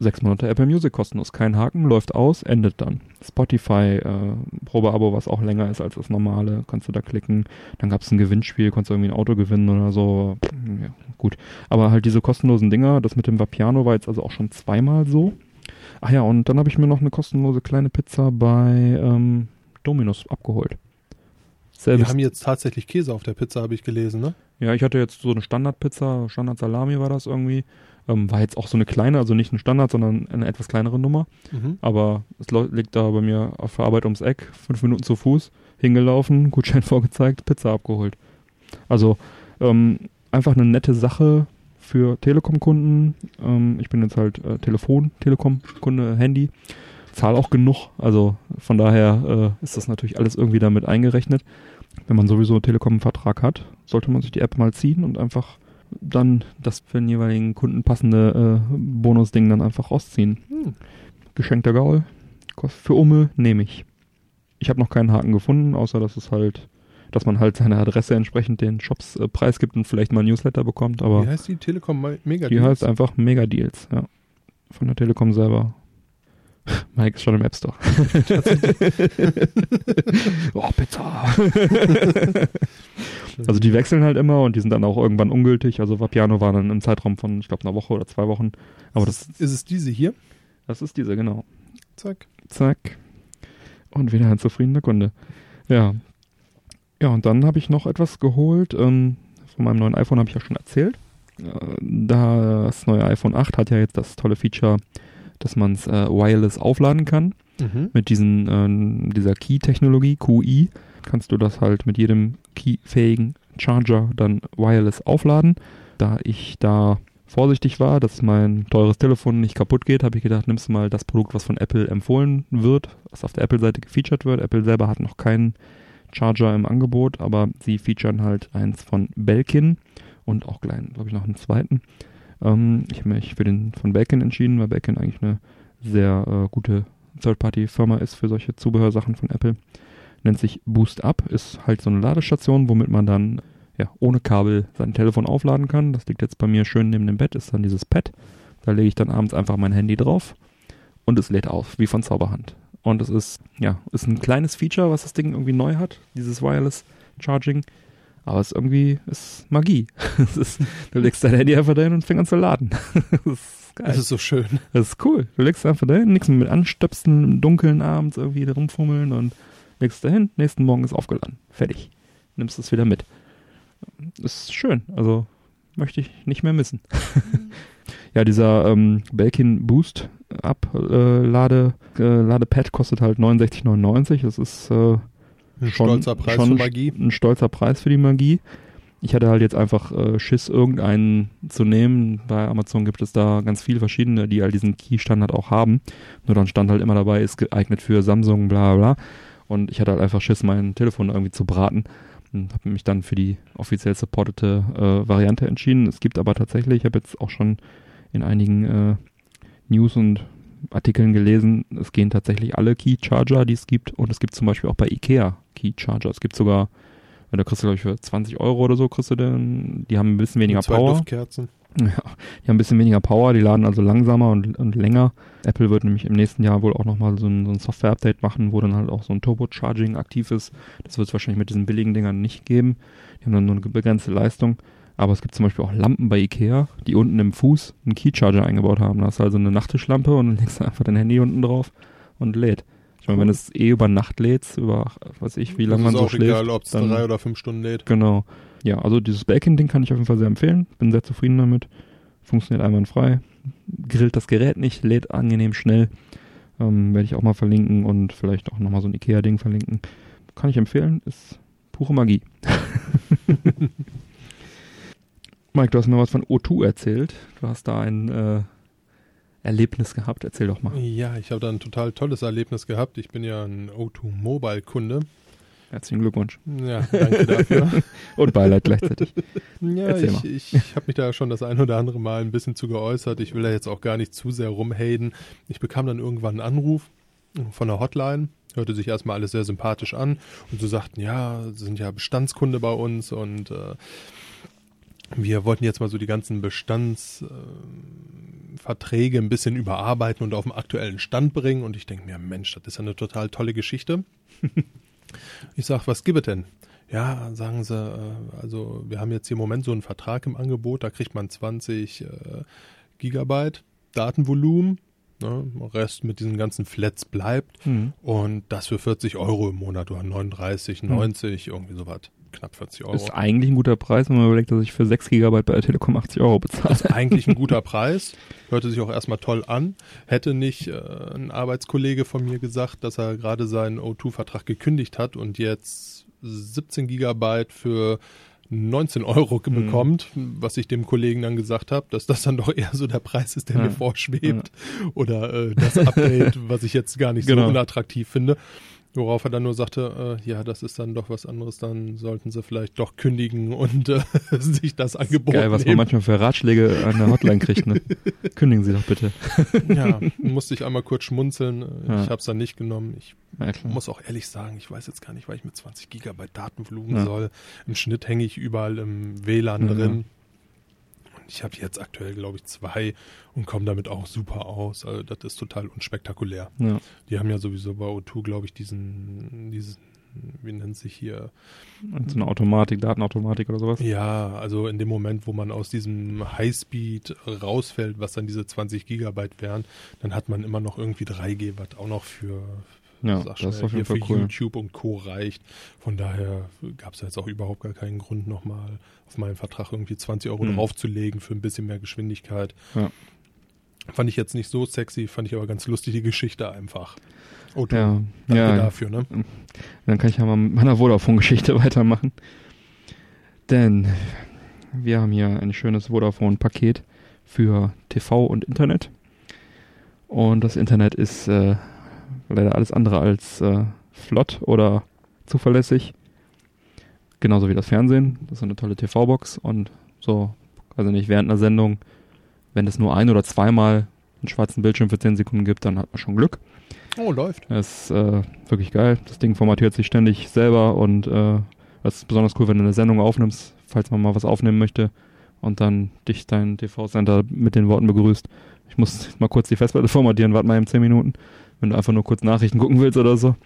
sechs Monate Apple Music kostenlos. Kein Haken, läuft aus, endet dann. Spotify äh, Probeabo, was auch länger ist als das normale, kannst du da klicken. Dann gab es ein Gewinnspiel, konntest du irgendwie ein Auto gewinnen oder so. Ja, gut. Aber halt diese kostenlosen Dinger, das mit dem Vapiano war jetzt also auch schon zweimal so. Ach ja, und dann habe ich mir noch eine kostenlose kleine Pizza bei ähm, Dominus abgeholt. Wir Selbes haben jetzt tatsächlich Käse auf der Pizza, habe ich gelesen, ne? ja, ich hatte jetzt so eine Standardpizza, Standard-Salami war das irgendwie. Ähm, war jetzt auch so eine kleine, also nicht ein Standard, sondern eine etwas kleinere Nummer. Mhm. Aber es liegt da bei mir auf der Arbeit ums Eck, fünf Minuten zu Fuß, hingelaufen, Gutschein vorgezeigt, Pizza abgeholt. Also ähm, einfach eine nette Sache für Telekom-Kunden. Ähm, ich bin jetzt halt äh, Telefon, Telekom-Kunde, Handy. Zahl auch genug, also von daher äh, ist das natürlich alles irgendwie damit eingerechnet. Wenn man sowieso Telekom-Vertrag hat, sollte man sich die App mal ziehen und einfach dann das für den jeweiligen Kunden passende äh, Bonusding dann einfach rausziehen. Hm. Geschenkter Gaul. Kost- Für Umme nehme ich. Ich habe noch keinen Haken gefunden, außer dass es halt, dass man halt seine Adresse entsprechend den Shops äh, preisgibt und vielleicht mal ein Newsletter bekommt, aber Wie heißt die Telekom Me- Mega die heißt einfach Mega Deals, ja. Von der Telekom selber. Mike ist schon im App Store. oh, Pizza. also die wechseln halt immer und die sind dann auch irgendwann ungültig. Also Vapiano war dann im Zeitraum von, ich glaube, einer Woche oder zwei Wochen. Aber das, ist es diese hier? das ist diese, genau. Zack. Zack. Und wieder ein zufriedener Kunde. Ja. Ja, und dann habe ich noch etwas geholt. Ähm, von meinem neuen iPhone habe ich ja schon erzählt. Äh, das neue iPhone 8 hat ja jetzt das tolle Feature, dass man es äh, wireless aufladen kann. Mhm. Mit diesen, ähm, dieser Key-Technologie, QI, kannst du das halt mit jedem keyfähigen Charger dann wireless aufladen. Da ich da vorsichtig war, dass mein teures Telefon nicht kaputt geht, habe ich gedacht, nimmst du mal das Produkt, was von Apple empfohlen wird, was auf der Apple-Seite gefeatured wird. Apple selber hat noch keinen Charger im Angebot, aber sie featuren halt eins von Belkin und auch gleich, glaube ich, noch einen zweiten. Ähm, ich habe mich für den von Belkin entschieden, weil Belkin eigentlich eine sehr äh, gute Third-Party-Firma ist für solche Zubehörsachen von Apple. Nennt sich Boost Up, ist halt so eine Ladestation, womit man dann ja, ohne Kabel sein Telefon aufladen kann. Das liegt jetzt bei mir schön neben dem Bett, ist dann dieses Pad. Da lege ich dann abends einfach mein Handy drauf und es lädt auf, wie von Zauberhand. Und es ist, ja, ist ein kleines Feature, was das Ding irgendwie neu hat, dieses Wireless Charging. Aber es ist irgendwie, ist Magie. es ist, du legst dein Handy einfach dahin und fängst an zu laden. das ist geil. Das ist so schön. Das ist cool. Du legst einfach dahin, nichts mit anstöpseln im Dunkeln abends irgendwie rumfummeln und legst dahin, nächsten Morgen ist aufgeladen. Fertig. Nimmst es wieder mit. Ist schön. Also möchte ich nicht mehr missen. ja, dieser ähm, Belkin Boost Up äh, äh, Ladepad kostet halt 69,99. Das ist äh, ein schon, stolzer Preis schon für Magie. Ein stolzer Preis für die Magie. Ich hatte halt jetzt einfach äh, Schiss, irgendeinen zu nehmen. Bei Amazon gibt es da ganz viele verschiedene, die halt diesen Key-Standard auch haben. Nur dann stand halt immer dabei, ist geeignet für Samsung, bla bla. Und ich hatte halt einfach Schiss, mein Telefon irgendwie zu braten. Und habe mich dann für die offiziell supportete äh, Variante entschieden. Es gibt aber tatsächlich, ich habe jetzt auch schon in einigen äh, News und Artikeln gelesen, es gehen tatsächlich alle Key Charger, die es gibt. Und es gibt zum Beispiel auch bei Ikea Key Charger. Es gibt sogar, da kriegst du glaube ich für 20 Euro oder so, kriegst du den, die haben ein bisschen weniger zwei Power. Duftkerzen. Ja, die haben ein bisschen weniger Power, die laden also langsamer und, und länger. Apple wird nämlich im nächsten Jahr wohl auch nochmal so ein, so ein Software-Update machen, wo dann halt auch so ein Turbo-Charging aktiv ist. Das wird es wahrscheinlich mit diesen billigen Dingern nicht geben. Die haben dann nur eine begrenzte Leistung. Aber es gibt zum Beispiel auch Lampen bei Ikea, die unten im Fuß einen Keycharger eingebaut haben. Da hast du also eine Nachttischlampe und dann legst du einfach dein Handy unten drauf und lädt. Ich meine, wenn es eh über Nacht lädst, über, weiß ich, wie lange man so schläft. Ist auch egal, ob es drei oder fünf Stunden lädt. Genau. Ja, also dieses Bacon-Ding kann ich auf jeden Fall sehr empfehlen. Bin sehr zufrieden damit. Funktioniert einwandfrei. Grillt das Gerät nicht, lädt angenehm schnell. Ähm, Werde ich auch mal verlinken und vielleicht auch nochmal so ein Ikea-Ding verlinken. Kann ich empfehlen. Ist pure Magie. Mike, du hast mir was von O2 erzählt. Du hast da ein äh, Erlebnis gehabt. Erzähl doch mal. Ja, ich habe da ein total tolles Erlebnis gehabt. Ich bin ja ein O2 Mobile-Kunde. Herzlichen Glückwunsch. Ja, danke dafür. Und Beileid gleichzeitig. Ja, Erzähl ich, ich habe mich da schon das ein oder andere Mal ein bisschen zu geäußert. Ich will da jetzt auch gar nicht zu sehr rumhaden. Ich bekam dann irgendwann einen Anruf von der Hotline. Hörte sich erstmal alles sehr sympathisch an. Und so sagten, ja, sie sind ja Bestandskunde bei uns und äh, wir wollten jetzt mal so die ganzen Bestandsverträge äh, ein bisschen überarbeiten und auf den aktuellen Stand bringen. Und ich denke mir, Mensch, das ist ja eine total tolle Geschichte. ich sag, was gibt es denn? Ja, sagen sie, äh, also wir haben jetzt hier im Moment so einen Vertrag im Angebot, da kriegt man 20 äh, Gigabyte Datenvolumen. Ne, Rest mit diesen ganzen Flats bleibt mhm. und das für 40 Euro im Monat oder 39, 90, mhm. irgendwie sowas knapp 40 Euro. Ist eigentlich ein guter Preis, wenn man überlegt, dass ich für 6 GB bei der Telekom 80 Euro bezahle. Ist eigentlich ein guter Preis. Hörte sich auch erstmal toll an. Hätte nicht äh, ein Arbeitskollege von mir gesagt, dass er gerade seinen O2-Vertrag gekündigt hat und jetzt 17 GB für 19 Euro mhm. bekommt, was ich dem Kollegen dann gesagt habe, dass das dann doch eher so der Preis ist, der ja. mir vorschwebt. Ja. Oder äh, das Update, was ich jetzt gar nicht genau. so unattraktiv finde. Worauf er dann nur sagte, äh, ja, das ist dann doch was anderes, dann sollten sie vielleicht doch kündigen und äh, sich das Angebot Geil, was nehmen. man manchmal für Ratschläge an der Hotline kriegt, ne? Kündigen Sie doch bitte. ja, musste ich einmal kurz schmunzeln. Ja. Ich habe es dann nicht genommen. Ich ja, muss auch ehrlich sagen, ich weiß jetzt gar nicht, weil ich mit 20 Gigabyte Datenvolumen ja. soll. Im Schnitt hänge ich überall im WLAN drin. Ich habe jetzt aktuell, glaube ich, zwei und komme damit auch super aus. Also das ist total unspektakulär. Ja. Die haben ja sowieso bei O2, glaube ich, diesen, diesen, wie nennt sich hier? So eine Automatik, Datenautomatik oder sowas? Ja, also in dem Moment, wo man aus diesem Highspeed rausfällt, was dann diese 20 Gigabyte wären, dann hat man immer noch irgendwie 3G, was auch noch für, ja, das ist auf jeden Fall für cool. YouTube und Co. reicht. Von daher gab es jetzt auch überhaupt gar keinen Grund, nochmal auf meinen Vertrag irgendwie 20 Euro mhm. draufzulegen für ein bisschen mehr Geschwindigkeit. Ja. Fand ich jetzt nicht so sexy, fand ich aber ganz lustig die Geschichte einfach. Oh, ja, danke ja. dafür, ne? Dann kann ich ja mal mit meiner Vodafone-Geschichte weitermachen. Denn wir haben hier ein schönes Vodafone-Paket für TV und Internet. Und das Internet ist äh, leider alles andere als äh, flott oder zuverlässig. Genauso wie das Fernsehen. Das ist eine tolle TV-Box und so, also nicht während einer Sendung, wenn es nur ein oder zweimal einen schwarzen Bildschirm für 10 Sekunden gibt, dann hat man schon Glück. Oh, läuft. Das ist äh, wirklich geil. Das Ding formatiert sich ständig selber und äh, das ist besonders cool, wenn du eine Sendung aufnimmst, falls man mal was aufnehmen möchte und dann dich dein TV-Center mit den Worten begrüßt. Ich muss mal kurz die Festplatte formatieren, warte mal in 10 Minuten, wenn du einfach nur kurz Nachrichten gucken willst oder so.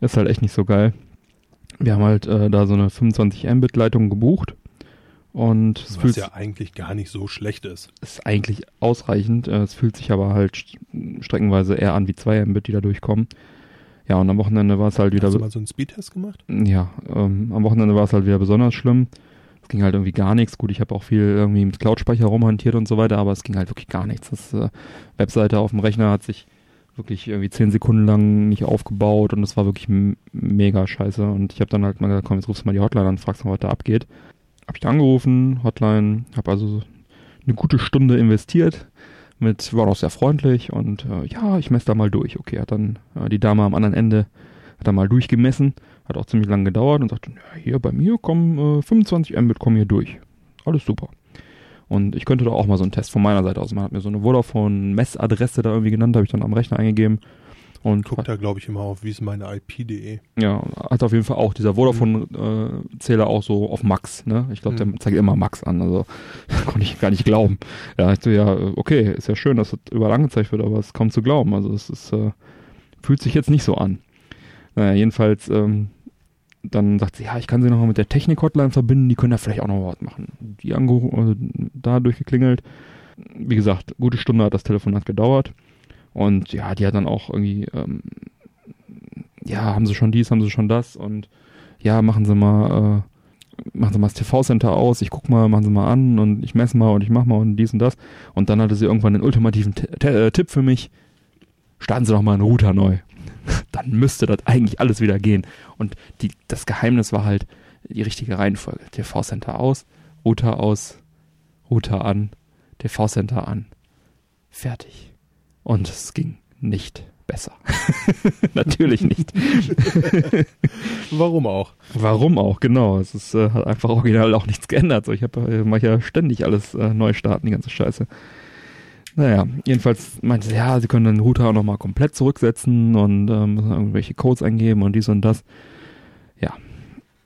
Ist halt echt nicht so geil. Wir haben halt äh, da so eine 25 Mbit Leitung gebucht und es Was fühlt ja eigentlich gar nicht so schlecht ist. ist eigentlich ausreichend. Äh, Es fühlt sich aber halt st- streckenweise eher an wie 2 Mbit, die da durchkommen. Ja, und am Wochenende war es halt wieder Hast du mal so einen Speedtest gemacht? ja, ähm, am Wochenende war es halt wieder besonders schlimm. Es ging halt irgendwie gar nichts. Gut, ich habe auch viel irgendwie mit Cloud-Speicher rumhantiert und so weiter, aber es ging halt wirklich gar nichts. Das äh, Webseite auf dem Rechner hat sich wirklich irgendwie zehn Sekunden lang nicht aufgebaut und es war wirklich mega scheiße. Und ich habe dann halt mal gesagt, komm, jetzt rufst du mal die Hotline an, fragst mal, was da abgeht. Hab ich da angerufen, Hotline, habe also eine gute Stunde investiert. Mit, war auch sehr freundlich und äh, ja, ich messe da mal durch. Okay, hat dann äh, die Dame am anderen Ende hat er mal durchgemessen, hat auch ziemlich lange gedauert und sagte, ja, hier bei mir kommen äh, 25 Mbit kommen hier durch. Alles super. Und ich könnte da auch mal so einen Test von meiner Seite aus machen. Hat mir so eine Vodafone-Messadresse da irgendwie genannt, habe ich dann am Rechner eingegeben. Und Guck da, glaube ich, immer auf, wie ist meine IP.de. ja, hat auf jeden Fall auch dieser Vodafone-Zähler auch so auf Max, ne? Ich glaube, Mhm. der zeigt immer Max an, also konnte ich gar nicht glauben. Ja, ich so, ja, okay, ist ja schön, dass das überall angezeigt wird, aber es ist kaum zu glauben. Also es ist, äh, fühlt sich jetzt nicht so an. Naja, jedenfalls, ähm, dann sagt sie, ja, ich kann sie noch mal mit der Technik-Hotline verbinden, die können da vielleicht auch noch was machen. Die angerufen, äh, da durchgeklingelt. Wie gesagt, gute Stunde hat das Telefonat gedauert. Und ja, die hat dann auch irgendwie, ähm, ja, haben sie schon dies, haben sie schon das und ja, machen sie mal, äh, machen sie mal das TV-Center aus, ich guck mal, machen sie mal an und ich messe mal und ich mach mal und dies und das. Und dann hatte sie irgendwann den ultimativen T T äh, Tipp für mich, starten Sie doch mal einen Router neu. dann müsste das eigentlich alles wieder gehen. Und die, das Geheimnis war halt die richtige Reihenfolge. TV-Center aus, Router aus, Router an, TV-Center an. Fertig. Und es ging nicht besser. Natürlich nicht. Warum auch? Warum auch, genau. Es ist, äh, hat einfach original auch nichts geändert. So, ich habe äh, mach ja ständig alles äh, neu starten, die ganze Scheiße. Naja, jedenfalls meinte sie, ja, sie können den Router auch nochmal komplett zurücksetzen und ähm, müssen irgendwelche Codes eingeben und dies und das. Ja,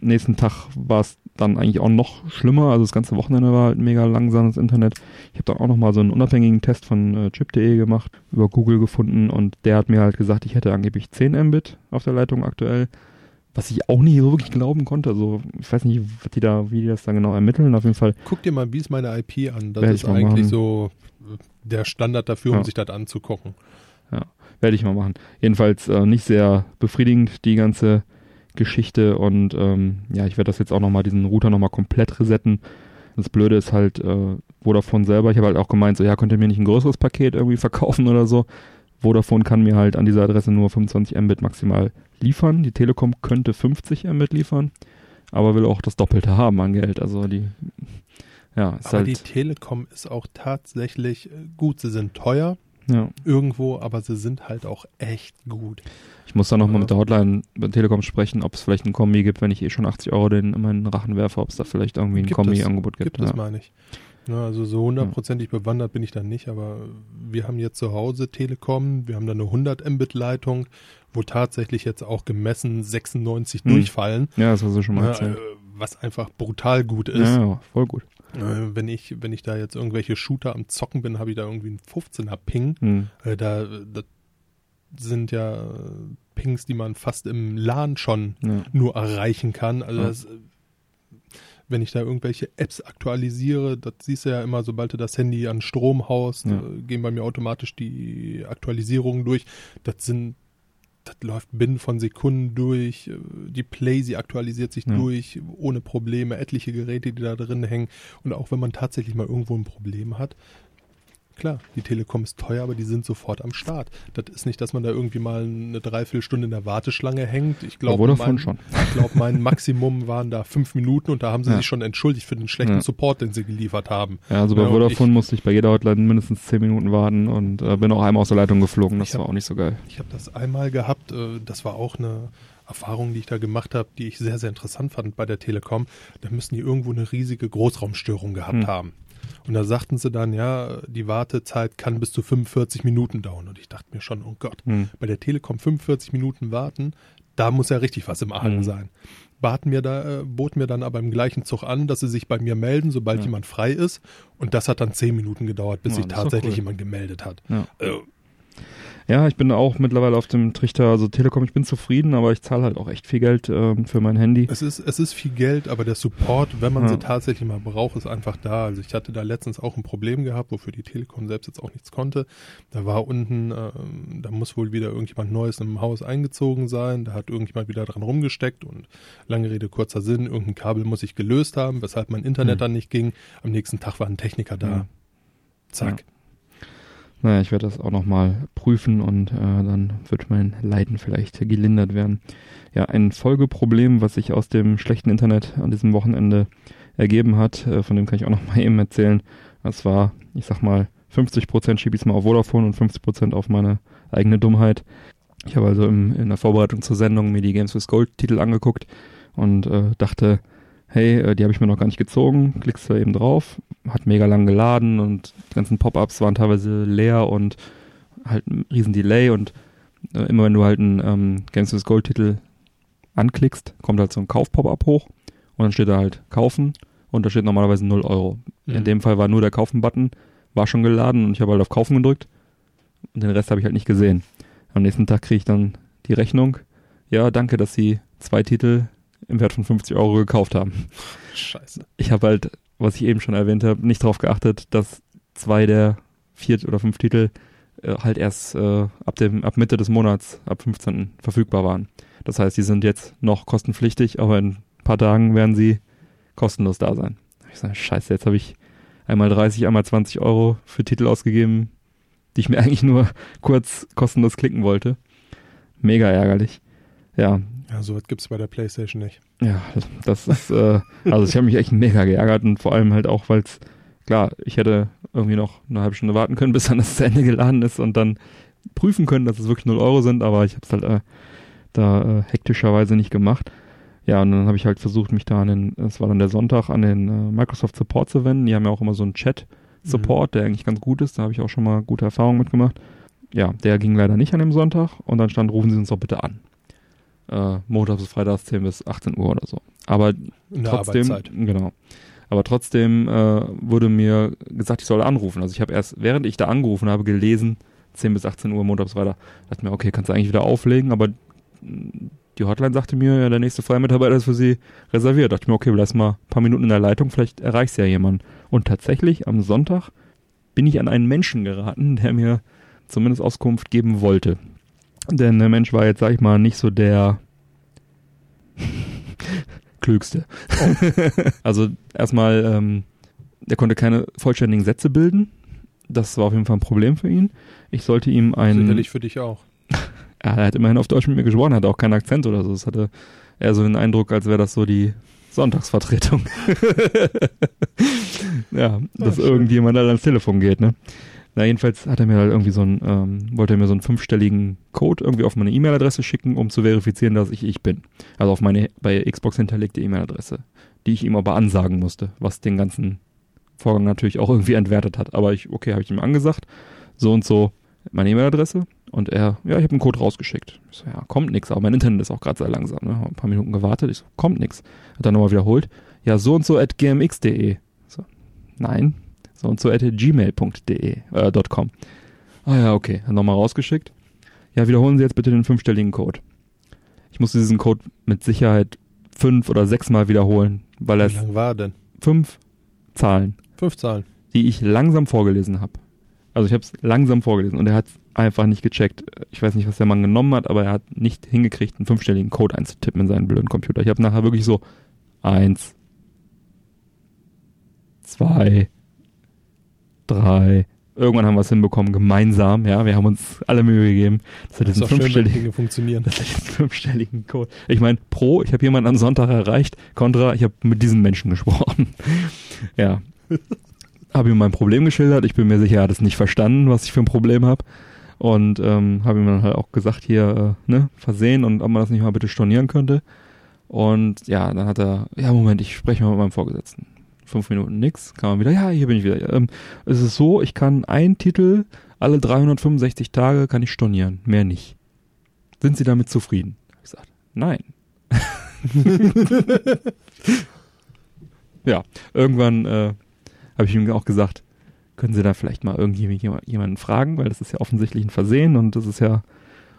nächsten Tag war es dann eigentlich auch noch schlimmer. Also das ganze Wochenende war halt mega langsames Internet. Ich habe dann auch nochmal so einen unabhängigen Test von äh, chip.de gemacht, über Google gefunden und der hat mir halt gesagt, ich hätte angeblich 10 Mbit auf der Leitung aktuell. Was ich auch nicht so wirklich glauben konnte. Also ich weiß nicht, was die da, wie die das da genau ermitteln. Auf jeden Fall Guck dir mal, wie ist meine IP an? Das ist eigentlich machen. so äh, der Standard dafür, Ja. um sich das anzugucken. Werde ich mal machen. Jedenfalls äh, nicht sehr befriedigend, die ganze Geschichte. Und ähm, ja, ich werde das jetzt auch nochmal, diesen Router nochmal komplett resetten. Das Blöde ist halt, äh, Vodafone selber, ich habe halt auch gemeint, so ja, könnt ihr mir nicht ein größeres Paket irgendwie verkaufen oder so. Vodafone kann mir halt an dieser Adresse nur 25 Mbit maximal liefern. Die Telekom könnte 50 Mbit liefern, aber will auch das Doppelte haben an Geld. Also die, ja, ist Aber halt, die Telekom ist auch tatsächlich äh, gut. Sie sind teuer ja. irgendwo, aber sie sind halt auch echt gut. Ich muss dann nochmal mit der Hotline bei Telekom sprechen, ob es vielleicht ein Kombi gibt, wenn ich eh schon 80 Euro den in meinen Rachen werfe, ob es da vielleicht irgendwie ein. Kombi-Angebot gibt. Gibt es, ja. meine ich. Ja, also so hundertprozentig bewandert bin ich da nicht, aber wir haben jetzt zu Hause Telekom, wir haben da eine 100 Mbit Leitung, wo tatsächlich jetzt auch gemessen 96 Hm. durchfallen, ja, das hast du schon mal ja, erzählt. äh, was einfach brutal gut ist. ja, voll gut. Äh, wenn ich wenn ich da jetzt irgendwelche Shooter am Zocken bin, habe ich da irgendwie einen 15er Ping. Hm. Äh, da das sind ja Pings, die man fast im LAN schon Ja. nur erreichen kann. Also Ja. das, wenn ich da irgendwelche Apps aktualisiere, das siehst du ja immer, sobald du das Handy an Strom haust, Ja. äh, gehen bei mir automatisch die Aktualisierungen durch. Das sind, das läuft binnen von Sekunden durch. Äh, Die Play, sie aktualisiert sich Ja. durch, ohne Probleme. Etliche Geräte, die da drin hängen. Und auch wenn man tatsächlich mal irgendwo ein Problem hat, klar, die Telekom ist teuer, aber die sind sofort am Start. Das ist nicht, dass man da irgendwie mal eine Dreiviertelstunde in der Warteschlange hängt. Ich glaube, mein, schon. ich glaube, mein Maximum waren da fünf Minuten und da haben sie Ja. sich schon entschuldigt für den schlechten Ja. Support, den sie geliefert haben. Ja, also bei Ja, Vodafone ich- musste ich bei jeder Hotline mindestens 10 Minuten warten und äh, bin auch einmal aus der Leitung geflogen. Das hab- war auch nicht so geil. Ich habe das einmal gehabt, äh, das war auch eine Erfahrung, die ich da gemacht habe, die ich sehr, sehr interessant fand bei der Telekom. Da müssten die irgendwo eine riesige Großraumstörung gehabt Hm. haben. Und da sagten sie dann, ja, die Wartezeit kann bis zu 45 Minuten dauern. Und ich dachte mir schon, oh Gott, Hm. bei der Telekom 45 Minuten warten, da muss ja richtig was im Argen Mhm. sein. Baten mir da, äh, bot mir dann aber im gleichen Zug an, dass sie sich bei mir melden, sobald Ja. jemand frei ist. Und das hat dann 10 Minuten gedauert, bis Ja, sich tatsächlich cool. jemand gemeldet hat. Ja. Also, Ja, ich bin auch mittlerweile auf dem Trichter, also Telekom, ich bin zufrieden, aber ich zahle halt auch echt viel Geld ähm, für mein Handy. Es ist, es ist viel Geld, aber der Support, wenn man Ja. sie tatsächlich mal braucht, ist einfach da. Also ich hatte da letztens auch ein Problem gehabt, wofür die Telekom selbst jetzt auch nichts konnte. Da war unten, ähm, da muss wohl wieder irgendjemand Neues im Haus eingezogen sein. Da hat irgendjemand wieder dran rumgesteckt und lange Rede, kurzer Sinn, irgendein Kabel muss ich gelöst haben, weshalb mein Internet Hm. dann nicht ging. Am nächsten Tag war ein Techniker da. Ja. Zack. Naja, ich werde das auch nochmal prüfen und äh, dann wird mein Leiden vielleicht gelindert werden. Ja, ein Folgeproblem, was sich aus dem schlechten Internet an diesem Wochenende ergeben hat, äh, von dem kann ich auch nochmal eben erzählen. Das war, ich sag mal, 50% schiebe ich es mal auf Vodafone und 50% auf meine eigene Dummheit. Ich habe also im, in der Vorbereitung zur Sendung mir die Games with Gold Titel angeguckt und äh, dachte, hey, äh, die habe ich mir noch gar nicht gezogen, klickst da eben drauf, hat mega lang geladen und die ganzen Pop-ups waren teilweise leer und halt ein riesen Delay und äh, immer wenn du halt einen ähm, Games with Gold Titel anklickst, kommt halt so ein Kauf-Pop-up hoch und dann steht da halt kaufen und da steht normalerweise 0 Euro. In Mhm. dem Fall war nur der Kaufen-Button, war schon geladen und ich habe halt auf Kaufen gedrückt und den Rest habe ich halt nicht gesehen. Am nächsten Tag kriege ich dann die Rechnung. Ja, danke, dass Sie zwei Titel im Wert von 50 Euro gekauft haben. Scheiße. Ich habe halt, was ich eben schon erwähnt habe, nicht darauf geachtet, dass zwei der vier oder fünf Titel äh, halt erst äh, ab dem ab Mitte des Monats, ab 15. verfügbar waren. Das heißt, die sind jetzt noch kostenpflichtig, aber in ein paar Tagen werden sie kostenlos da sein. Ich sage, scheiße, jetzt habe ich einmal 30, einmal 20 Euro für Titel ausgegeben, die ich mir eigentlich nur kurz kostenlos klicken wollte. Mega ärgerlich. Ja, Ja, sowas gibt's bei der Playstation nicht. ja, das ist, äh, also ich habe mich echt mega geärgert und vor allem halt auch, weil es, klar, ich hätte irgendwie noch eine halbe Stunde warten können, bis dann das zu Ende geladen ist und dann prüfen können, dass es wirklich 0 Euro sind, aber ich habe es halt äh, da äh, hektischerweise nicht gemacht. Ja, und dann habe ich halt versucht, mich da an den, es war dann der Sonntag, an den äh, Microsoft Support zu wenden. Die haben ja auch immer so einen Chat-Support, der eigentlich ganz gut ist. Da habe ich auch schon mal gute Erfahrungen mitgemacht. Ja, der ging leider nicht an dem Sonntag und dann stand, rufen Sie uns doch bitte an. Äh, Montags bis Freitags 10 bis 18 Uhr oder so. Aber trotzdem, genau. Aber trotzdem äh, wurde mir gesagt, ich soll anrufen. Also ich habe erst, während ich da angerufen habe, gelesen, 10 bis 18 Uhr montags weiter. Dachte mir, okay, kannst du eigentlich wieder auflegen, aber die Hotline sagte mir, ja, der nächste freie Mitarbeiter ist für sie reserviert. Dachte mir, okay, bleib mal ein paar Minuten in der Leitung, vielleicht erreichst du ja jemanden. Und tatsächlich am Sonntag bin ich an einen Menschen geraten, der mir zumindest Auskunft geben wollte. Denn der Mensch war jetzt, sag ich mal, nicht so der klügste. also erstmal, ähm, der konnte keine vollständigen Sätze bilden. Das war auf jeden Fall ein Problem für ihn. Ich sollte ihm ein. Sicherlich für dich auch. Ja, er hat immerhin auf Deutsch mit mir gesprochen, hatte auch keinen Akzent oder so. Es hatte eher so den Eindruck, als wäre das so die Sonntagsvertretung. ja, dass schön. irgendjemand halt ans Telefon geht, ne? Na, jedenfalls hat er mir halt irgendwie so einen, ähm, wollte er mir so einen fünfstelligen Code irgendwie auf meine E-Mail-Adresse schicken, um zu verifizieren, dass ich ich bin. Also auf meine bei Xbox hinterlegte E-Mail-Adresse, die ich ihm aber ansagen musste, was den ganzen Vorgang natürlich auch irgendwie entwertet hat. Aber ich, okay, habe ich ihm angesagt, so und so meine E-Mail-Adresse und er, ja, ich habe einen Code rausgeschickt. Ich so, ja, kommt nix, aber mein Internet ist auch gerade sehr langsam, ne? Hab ein paar Minuten gewartet, ich so, kommt nix. Hat dann nochmal wiederholt, ja, so und so at gmx.de. So, nein, so und so at gmail.de, äh, .com. Ah ja, okay, hat nochmal rausgeschickt. Ja, wiederholen Sie jetzt bitte den fünfstelligen Code. Ich musste diesen Code mit Sicherheit fünf oder sechs Mal wiederholen, weil Wie er lang war er denn? fünf Zahlen Fünf Zahlen. die ich langsam vorgelesen habe. Also ich habe es langsam vorgelesen und er hat einfach nicht gecheckt. Ich weiß nicht, was der Mann genommen hat, aber er hat nicht hingekriegt, einen fünfstelligen Code einzutippen in seinen blöden Computer. Ich habe nachher wirklich so eins, zwei, drei, irgendwann haben wir es hinbekommen, gemeinsam, ja, wir haben uns alle Mühe gegeben, dass wir diesen schön, fünfstelligen, Dinge funktionieren. dass wir diesen fünfstelligen Code. Ich meine, pro, ich habe jemanden am Sonntag erreicht, contra, ich habe mit diesem Menschen gesprochen. ja. Habe ihm mein Problem geschildert, ich bin mir sicher, er hat es nicht verstanden, was ich für ein Problem habe. Und ähm, habe ihm dann halt auch gesagt, hier, äh, ne, versehen und ob man das nicht mal bitte stornieren könnte. Und ja, dann hat er, ja, Moment, ich spreche mal mit meinem Vorgesetzten. Fünf Minuten nix, kam er wieder, ja, hier bin ich wieder. Ähm, es ist so, ich kann einen Titel alle 365 Tage kann ich stornieren, mehr nicht. Sind Sie damit zufrieden? Ich gesagt, nein. ja, irgendwann äh, habe ich ihm auch gesagt, können Sie da vielleicht mal irgendwie jemanden fragen, weil das ist ja offensichtlich ein Versehen und das ist ja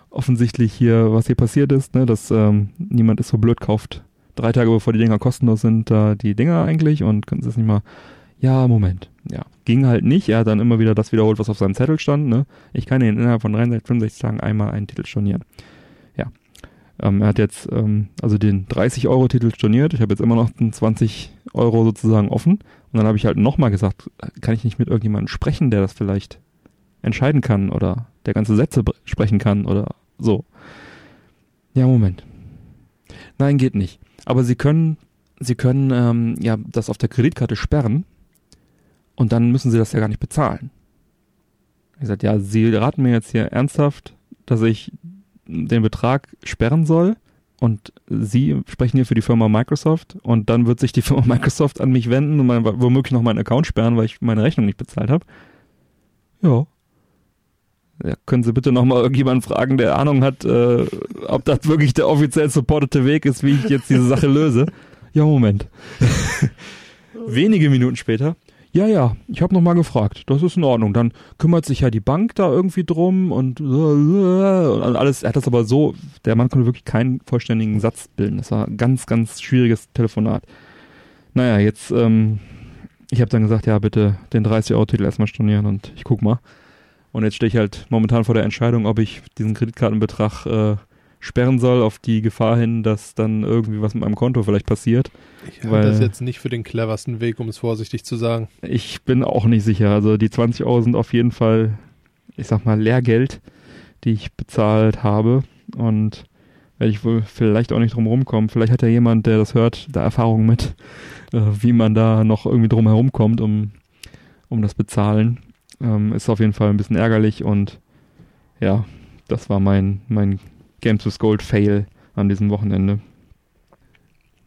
offensichtlich hier, was hier passiert ist, ne, dass ähm, niemand ist so blöd kauft drei Tage bevor die Dinger kostenlos sind, da die Dinger eigentlich und können Sie es nicht mal, ja, Moment, ja, ging halt nicht, er hat dann immer wieder das wiederholt, was auf seinem Zettel stand, ne, ich kann ihn innerhalb von 365 Tagen einmal einen Titel stornieren. Ja, ähm, er hat jetzt ähm, also den 30 Euro Titel storniert, ich habe jetzt immer noch den 20 Euro sozusagen offen und dann habe ich halt nochmal gesagt, kann ich nicht mit irgendjemandem sprechen, der das vielleicht entscheiden kann oder der ganze Sätze sprechen kann oder so. Ja, Moment. Nein, geht nicht. Aber Sie können, Sie können ähm, ja das auf der Kreditkarte sperren und dann müssen Sie das ja gar nicht bezahlen. Ich gesagt, ja, Sie raten mir jetzt hier ernsthaft, dass ich den Betrag sperren soll und Sie sprechen hier für die Firma Microsoft und dann wird sich die Firma Microsoft an mich wenden und mein, womöglich noch meinen Account sperren, weil ich meine Rechnung nicht bezahlt habe. Ja, ja, können Sie bitte nochmal irgendjemanden fragen, der Ahnung hat, äh, ob das wirklich der offiziell supportete Weg ist, wie ich jetzt diese Sache löse? Ja, Moment. Wenige Minuten später. Ja, ja, ich habe nochmal gefragt. Das ist in Ordnung. Dann kümmert sich ja die Bank da irgendwie drum und, und alles. Er hat das aber so, der Mann konnte wirklich keinen vollständigen Satz bilden. Das war ein ganz, ganz schwieriges Telefonat. Naja, jetzt, ähm, ich habe dann gesagt, ja, bitte den 30-Euro-Titel erstmal stornieren und ich guck mal. Und jetzt stehe ich halt momentan vor der Entscheidung, ob ich diesen Kreditkartenbetrag äh, sperren soll, auf die Gefahr hin, dass dann irgendwie was mit meinem Konto vielleicht passiert. Ich halte das jetzt nicht für den cleversten Weg, um es vorsichtig zu sagen. Ich bin auch nicht sicher. Also die 20 Euro sind auf jeden Fall, ich sag mal, Lehrgeld, die ich bezahlt habe. Und werde ich wohl vielleicht auch nicht drum rumkommen. Vielleicht hat ja jemand, der das hört, da Erfahrung mit, äh, wie man da noch irgendwie drum herumkommt, um, um das bezahlen. Ähm, ist auf jeden Fall ein bisschen ärgerlich und ja, das war mein, mein Games with Gold Fail an diesem Wochenende.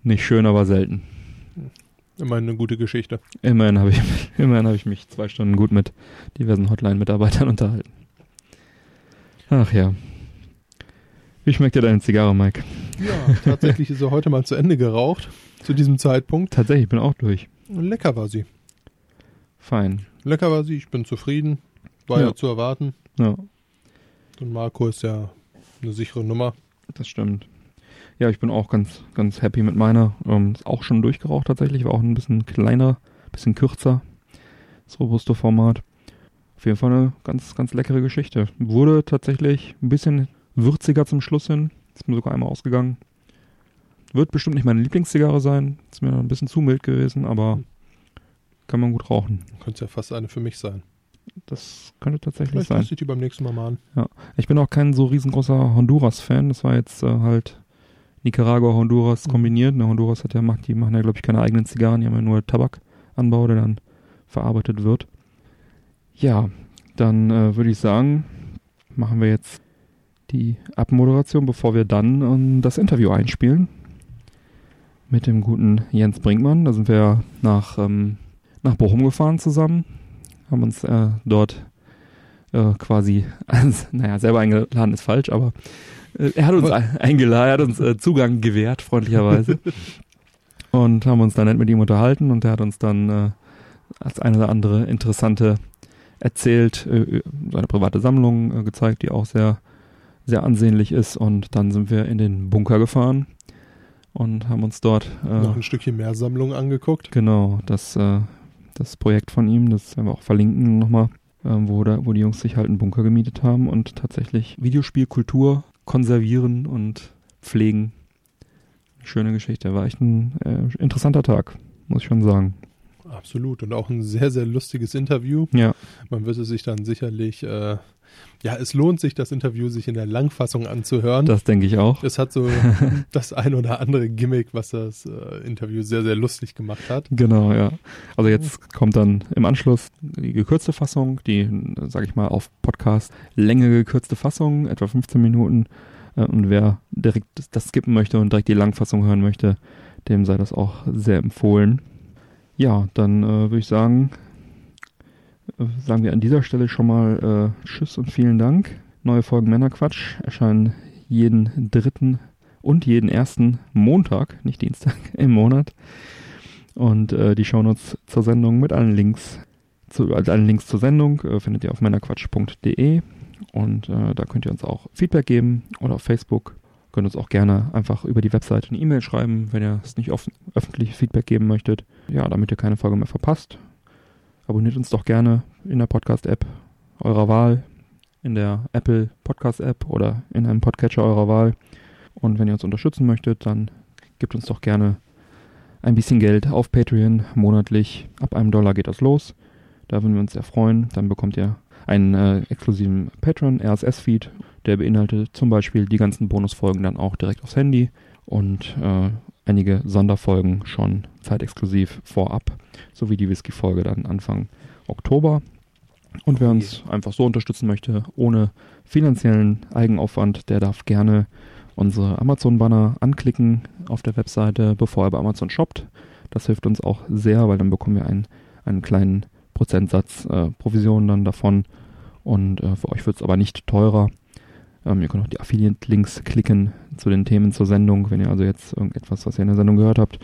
Nicht schön, aber selten. Immerhin eine gute Geschichte. Immerhin habe ich, immerhin hab ich mich zwei Stunden gut mit diversen Hotline-Mitarbeitern unterhalten. Ach ja. Wie schmeckt dir deine Zigarre, Mike? Ja, tatsächlich ist sie heute mal zu Ende geraucht. Zu diesem Zeitpunkt. Tatsächlich, ich bin auch durch. Lecker war sie. Fein. Lecker war sie, ich bin zufrieden. War ja, Ja. zu erwarten. Ja, Und Marco ist ja eine sichere Nummer. das stimmt. Ja, ich bin auch ganz, ganz happy mit meiner. Ähm, ist auch schon durchgeraucht tatsächlich, war auch ein bisschen kleiner, bisschen kürzer. Das Robusto-Format. Auf jeden Fall eine ganz, ganz leckere Geschichte. Wurde tatsächlich ein bisschen würziger zum Schluss hin. Ist mir sogar einmal ausgegangen. Wird bestimmt nicht meine Lieblingszigarre sein. Ist mir ein bisschen zu mild gewesen, aber kann man gut rauchen. Könnte ja fast eine für mich sein. Das könnte tatsächlich Vielleicht sein. lasse ich die beim nächsten Mal mal an. Ich bin auch kein so riesengroßer Honduras-Fan. Das war jetzt äh, halt Nicaragua, Honduras Mhm. kombiniert. Ne, Honduras hat ja, macht, die machen ja, glaube ich, keine eigenen Zigarren. Die haben ja nur Tabakanbau, der dann verarbeitet wird. Ja, dann äh, würde ich sagen, machen wir jetzt die Abmoderation, bevor wir dann ähm, das Interview einspielen. Mit dem guten Jens Brinkmann. Da sind wir nach, ähm, nach Bochum gefahren zusammen. Haben uns äh, dort äh, quasi, also, naja, selber eingeladen ist falsch, aber äh, er hat uns ein- eingeladen, er hat uns äh, Zugang gewährt, freundlicherweise. und haben uns dann nett mit ihm unterhalten und er hat uns dann äh, als eine oder andere interessante erzählt, äh, seine private Sammlung äh, gezeigt, die auch sehr, sehr ansehnlich ist. Und dann sind wir in den Bunker gefahren und haben uns dort äh, Noch ein Stückchen mehr Sammlung angeguckt. Genau, das, äh, das Projekt von ihm, das werden wir auch verlinken nochmal, äh, wo, da, wo die Jungs sich halt einen Bunker gemietet haben und tatsächlich Videospielkultur konservieren und pflegen. Schöne Geschichte. War echt ein äh, interessanter Tag, muss ich schon sagen. Absolut. Und auch ein sehr, sehr lustiges Interview. Ja, Man wird es sich dann sicherlich, äh, ja, es lohnt sich, das Interview sich in der Langfassung anzuhören. das denke ich auch. es hat so das ein oder andere Gimmick, was das äh, Interview sehr, sehr lustig gemacht hat. Genau, ja. Also jetzt kommt dann im Anschluss die gekürzte Fassung, die, sage ich mal, auf Podcast Länge gekürzte Fassung, etwa 15 Minuten. Äh, Und wer direkt das skippen möchte und direkt die Langfassung hören möchte, dem sei das auch sehr empfohlen. Ja, dann äh, würde ich sagen, äh, sagen wir an dieser Stelle schon mal äh, Tschüss und vielen Dank. Neue Folgen Männerquatsch erscheinen jeden dritten und jeden ersten Montag, nicht Dienstag, im Monat. Und äh, die Shownotes zur Sendung mit allen Links, zu, also allen Links zur Sendung äh, findet ihr auf männerquatsch.de. Und da könnt ihr uns auch Feedback geben oder auf Facebook. Könnt uns auch gerne einfach über die Webseite eine E-Mail schreiben, wenn ihr es nicht offen, öffentlich Feedback geben möchtet. Ja, damit ihr keine Folge mehr verpasst. Abonniert uns doch gerne in der Podcast-App eurer Wahl, in der Apple Podcast-App oder in einem Podcatcher eurer Wahl. Und wenn ihr uns unterstützen möchtet, dann gebt uns doch gerne ein bisschen Geld auf Patreon monatlich. Ab einem Dollar geht das los. Da würden wir uns sehr freuen. Dann bekommt ihr einen äh, exklusiven Patreon RSS-Feed. Der beinhaltet zum Beispiel die ganzen Bonusfolgen dann auch direkt aufs Handy und äh, einige Sonderfolgen schon zeitexklusiv vorab, sowie die Whisky-Folge dann Anfang Oktober. Und wer uns einfach so unterstützen möchte, ohne finanziellen Eigenaufwand, der darf gerne unsere Amazon-Banner anklicken auf der Webseite, bevor er bei Amazon shoppt. Das hilft uns auch sehr, weil dann bekommen wir einen, einen kleinen Prozentsatz äh, Provision dann davon. Und äh, für euch wird es aber nicht teurer. Ähm, ihr könnt auch die Affiliate-Links klicken zu den Themen zur Sendung. Wenn ihr also jetzt irgendetwas, was ihr in der Sendung gehört habt,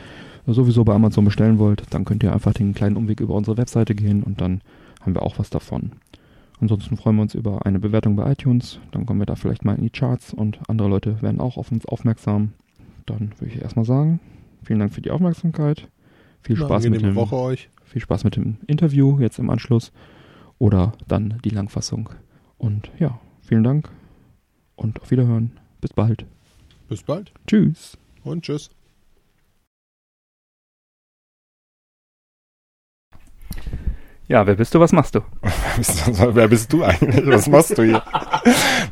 sowieso bei Amazon bestellen wollt, dann könnt ihr einfach den kleinen Umweg über unsere Webseite gehen und dann haben wir auch was davon. Ansonsten freuen wir uns über eine Bewertung bei iTunes. Dann kommen wir da vielleicht mal in die Charts und andere Leute werden auch auf uns aufmerksam. Dann würde ich erstmal sagen, vielen Dank für die Aufmerksamkeit. Viel Spaß, mit dem, Woche euch. viel Spaß mit dem Interview jetzt im Anschluss oder dann die Langfassung. Und ja, vielen Dank und auf Wiederhören. Bis bald. Bis bald Tschüss. und tschüss. Ja, wer bist du? Was machst du? Wer bist du eigentlich? Was machst du hier?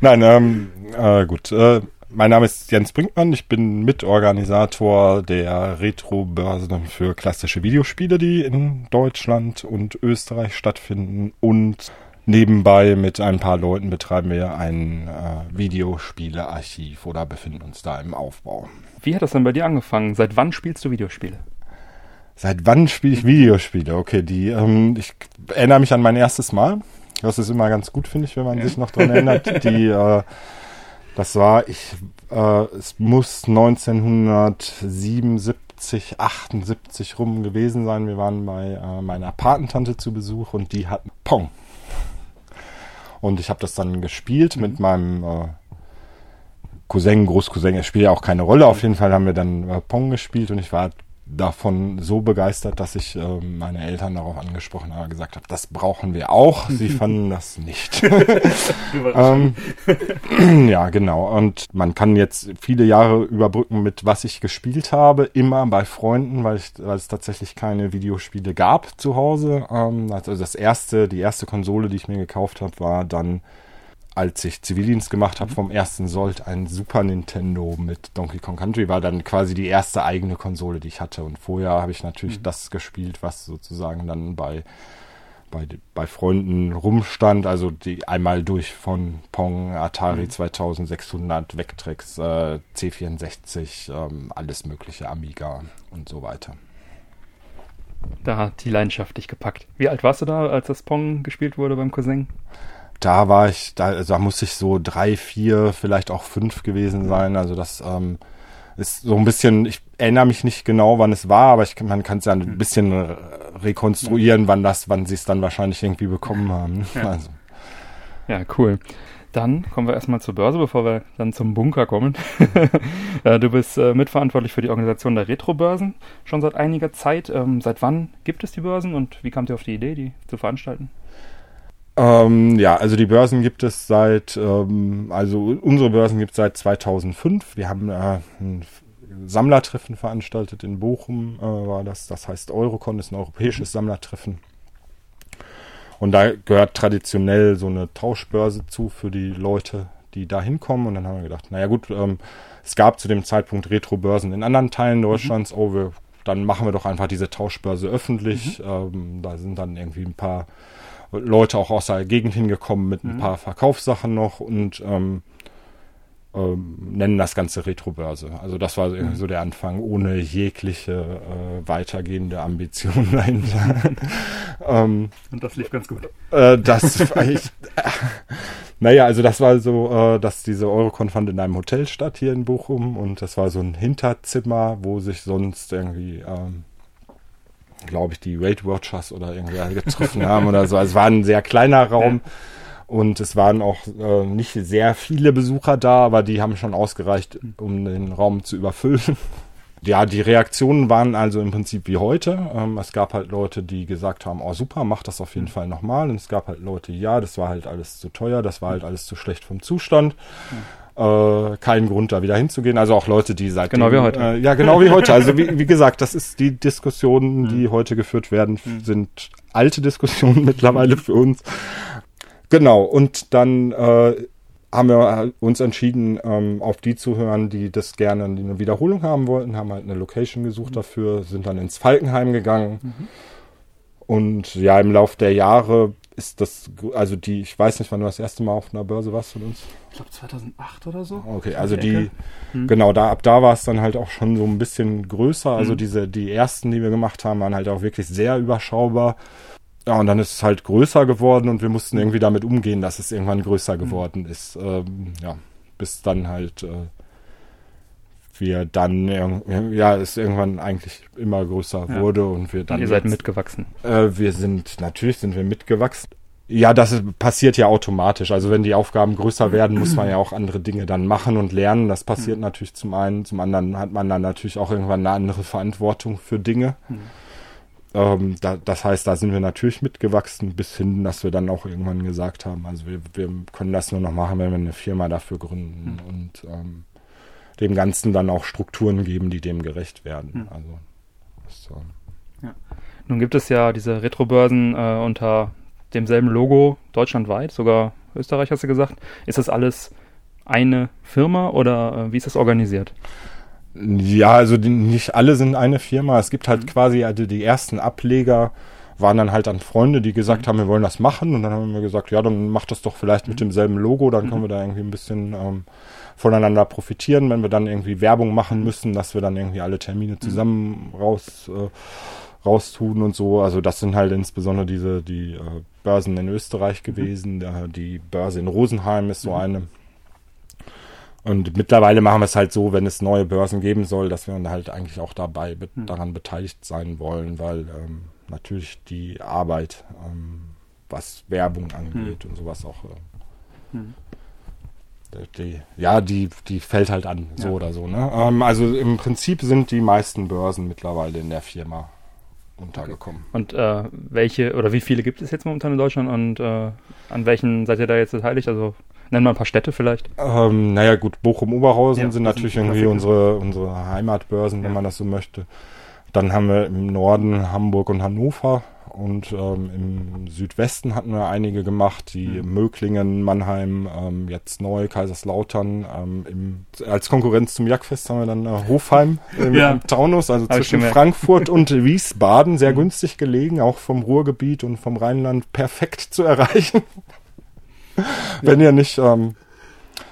Nein, ähm, äh, gut. Äh, mein Name ist Jens Brinkmann. Ich bin Mitorganisator der Retro-Börse für klassische Videospiele, die in Deutschland und Österreich stattfinden. Und nebenbei mit ein paar Leuten betreiben wir ein äh, Videospielearchiv oder befinden uns da im Aufbau. Wie hat das denn bei dir angefangen? Seit wann spielst du Videospiele? Seit wann spiele ich Videospiele? Okay, die, ähm, ich erinnere mich an mein erstes Mal. Das ist immer ganz gut, finde ich, wenn man sich noch dran erinnert. Die, äh, das war, ich, äh, es muss 1977, 78 rum gewesen sein. Wir waren bei äh, meiner Patentante zu Besuch und die hat Pong. Und ich habe das dann gespielt mit meinem äh, Cousin, Großcousin. Es spielt ja auch keine Rolle. Auf jeden Fall haben wir dann äh, Pong gespielt und ich war davon so begeistert, dass ich äh, meine Eltern darauf angesprochen habe, gesagt habe, das brauchen wir auch. Sie fanden das nicht. ähm, ja, genau. Und man kann jetzt viele Jahre überbrücken mit was ich gespielt habe, immer bei Freunden, weil, ich, weil es tatsächlich keine Videospiele gab zu Hause. Ähm, also das erste, die erste Konsole, die ich mir gekauft habe, war dann als ich Zivildienst gemacht habe vom ersten Sold, ein Super Nintendo mit Donkey Kong Country war dann quasi die erste eigene Konsole, die ich hatte. Und vorher habe ich natürlich das gespielt, was sozusagen dann bei, bei, bei Freunden rumstand. Also die einmal durch von Pong, Atari 2600, Vectrex, äh, C64, ähm, alles mögliche, Amiga und so weiter. Da hat die Leidenschaft dich gepackt. Wie alt warst du da, als das Pong gespielt wurde beim Cousin? Da war ich, da, also da muss ich so drei, vier, vielleicht auch fünf gewesen sein. Also das ähm, ist so ein bisschen, ich erinnere mich nicht genau, wann es war, aber ich, man kann es ja ein bisschen re- rekonstruieren, wann das, wann sie es dann wahrscheinlich irgendwie bekommen haben. Also, Ja, cool. Dann kommen wir erstmal zur Börse, bevor wir dann zum Bunker kommen. Äh, du bist äh, mitverantwortlich für die Organisation der Retro-Börsen schon seit einiger Zeit. Ähm, seit wann gibt es die Börsen und wie kamt ihr auf die Idee, die zu veranstalten? Ähm, ja, also die Börsen gibt es seit, ähm, also unsere Börsen gibt es seit 2005. Wir haben äh, ein Sammlertreffen veranstaltet in Bochum, äh, war das. Das heißt Eurocon, ist ein europäisches Sammlertreffen. Und da gehört traditionell so eine Tauschbörse zu für die Leute, die da hinkommen. Und dann haben wir gedacht, naja gut, ähm, es gab zu dem Zeitpunkt Retro-Börsen in anderen Teilen Deutschlands. Mhm. Oh, wir, dann machen wir doch einfach diese Tauschbörse öffentlich. Mhm. Ähm, da sind dann irgendwie ein paar Leute auch aus der Gegend hingekommen mit ein mhm. paar Verkaufssachen noch und ähm, ähm, nennen das Ganze Retrobörse. Also das war irgendwie mhm. so der Anfang, ohne jegliche äh, weitergehende Ambition dahinter. ähm, Und das lief ganz gut. Äh, das ich, äh, naja, also das war so, äh, dass diese Eurocon fand in einem Hotel statt hier in Bochum und das war so ein Hinterzimmer, wo sich sonst irgendwie ähm, glaube ich, die Weight Watchers oder irgendwie getroffen haben oder so. Also es war ein sehr kleiner Raum. Ja. Und es waren auch äh, nicht sehr viele Besucher da, aber die haben schon ausgereicht, um den Raum zu überfüllen. Ja, die Reaktionen waren also im Prinzip wie heute. Ähm, es gab halt Leute, die gesagt haben, oh super, mach das auf jeden Fall nochmal. Und es gab halt Leute, ja, das war halt alles zu teuer, das war halt alles zu schlecht vom Zustand. Äh, kein Grund, da wieder hinzugehen. Also auch Leute, die seit genau wie heute. Äh, ja, genau wie heute. Also wie, wie gesagt, das ist die Diskussionen, die heute geführt werden, sind alte Diskussionen mittlerweile für uns. Genau, und dann äh, haben wir uns entschieden, ähm, auf die zu hören, die das gerne eine Wiederholung haben wollten, haben halt eine Location gesucht mhm. dafür, sind dann ins Falkenheim gegangen. Mhm. Und ja, im Lauf der Jahre ist das, also die, ich weiß nicht, wann du das erste Mal auf einer Börse warst von uns. Ich glaube 2008 oder so. Okay, also die, hm. genau, da, ab da war es dann halt auch schon so ein bisschen größer. Also hm. diese, die ersten, die wir gemacht haben, waren halt auch wirklich sehr überschaubar. Ja, und dann ist es halt größer geworden und wir mussten irgendwie damit umgehen, dass es irgendwann größer geworden ist. Ähm, ja, bis dann halt äh, wir dann, ja, es irgendwann eigentlich immer größer ja. wurde und wir dann. Und ihr seid jetzt, mitgewachsen. Äh, wir sind, natürlich sind wir mitgewachsen. Ja, das passiert ja automatisch. Also wenn die Aufgaben größer werden, muss man ja auch andere Dinge dann machen und lernen. Das passiert mhm. natürlich zum einen. Zum anderen hat man dann natürlich auch irgendwann eine andere Verantwortung für Dinge. Mhm. Ähm, da, das heißt, da sind wir natürlich mitgewachsen, bis hin, dass wir dann auch irgendwann gesagt haben, also wir, wir können das nur noch machen, wenn wir eine Firma dafür gründen mhm. und ähm, dem Ganzen dann auch Strukturen geben, die dem gerecht werden. Mhm. Also so. ja. Nun gibt es ja diese Retrobörsen äh, unter demselben Logo deutschlandweit, sogar Österreich hast du gesagt. Ist das alles eine Firma oder äh, wie ist das organisiert? Ja, also die, nicht alle sind eine Firma. Es gibt halt mhm. quasi also die ersten Ableger waren dann halt an Freunde, die gesagt mhm. haben, wir wollen das machen. Und dann haben wir gesagt, ja, dann macht das doch vielleicht mit mhm. demselben Logo, dann können mhm. wir da irgendwie ein bisschen ähm, voneinander profitieren, wenn wir dann irgendwie Werbung machen mhm. müssen, dass wir dann irgendwie alle Termine zusammen raus äh, raustun und so. Also das sind halt insbesondere diese die äh, Börsen in Österreich gewesen. Mhm. Die Börse in Rosenheim ist so eine. Und mittlerweile machen wir es halt so, wenn es neue Börsen geben soll, dass wir dann halt eigentlich auch dabei be daran beteiligt sein wollen, weil ähm, natürlich die Arbeit, ähm, was Werbung angeht hm. und sowas auch, äh. Die, ja, die, die fällt halt an, so ja. oder so. Ne? Ähm, also im Prinzip sind die meisten Börsen mittlerweile in der Firma untergekommen. Okay. Und äh, welche oder wie viele gibt es jetzt momentan in Deutschland und äh, an welchen seid ihr da jetzt beteiligt? Also Nennen wir ein paar Städte vielleicht. Ähm, naja, gut, Bochum-Oberhausen ja, sind natürlich irgendwie unsere, unsere Heimatbörsen, wenn man das so möchte. Dann haben wir im Norden Hamburg und Hannover und ähm, im Südwesten hatten wir einige gemacht, die mhm. Möglingen, Mannheim, ähm, jetzt neu, Kaiserslautern. Ähm, im, als Konkurrenz zum Jagdfest haben wir dann äh, Hofheim im, ja. im Taunus, also Hab zwischen Frankfurt und Wiesbaden, sehr mhm. günstig gelegen, auch vom Ruhrgebiet und vom Rheinland perfekt zu erreichen wenn ihr nicht, ähm,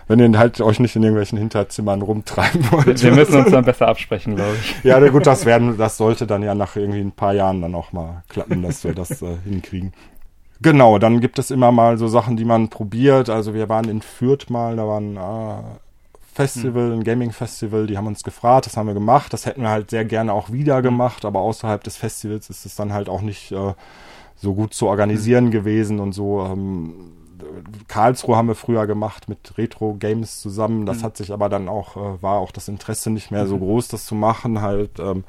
wenn ihr halt euch nicht in irgendwelchen Hinterzimmern rumtreiben wollt. Wir müssen uns dann besser absprechen, glaube ich. Ja, gut, das werden, das sollte dann ja nach irgendwie ein paar Jahren dann auch mal klappen, dass wir das äh, hinkriegen. Genau, dann gibt es immer mal so Sachen, die man probiert. Also wir waren in Fürth mal, da war ein äh, Festival, ein Gaming-Festival, die haben uns gefragt, das haben wir gemacht. Das hätten wir halt sehr gerne auch wieder gemacht, aber außerhalb des Festivals ist es dann halt auch nicht äh, so gut zu organisieren mhm. gewesen und so. Ähm, Karlsruhe haben wir früher gemacht mit Retro Games zusammen. Das mhm. hat sich aber dann auch, äh, war auch das Interesse nicht mehr mhm. so groß, das zu machen. Halt, ähm,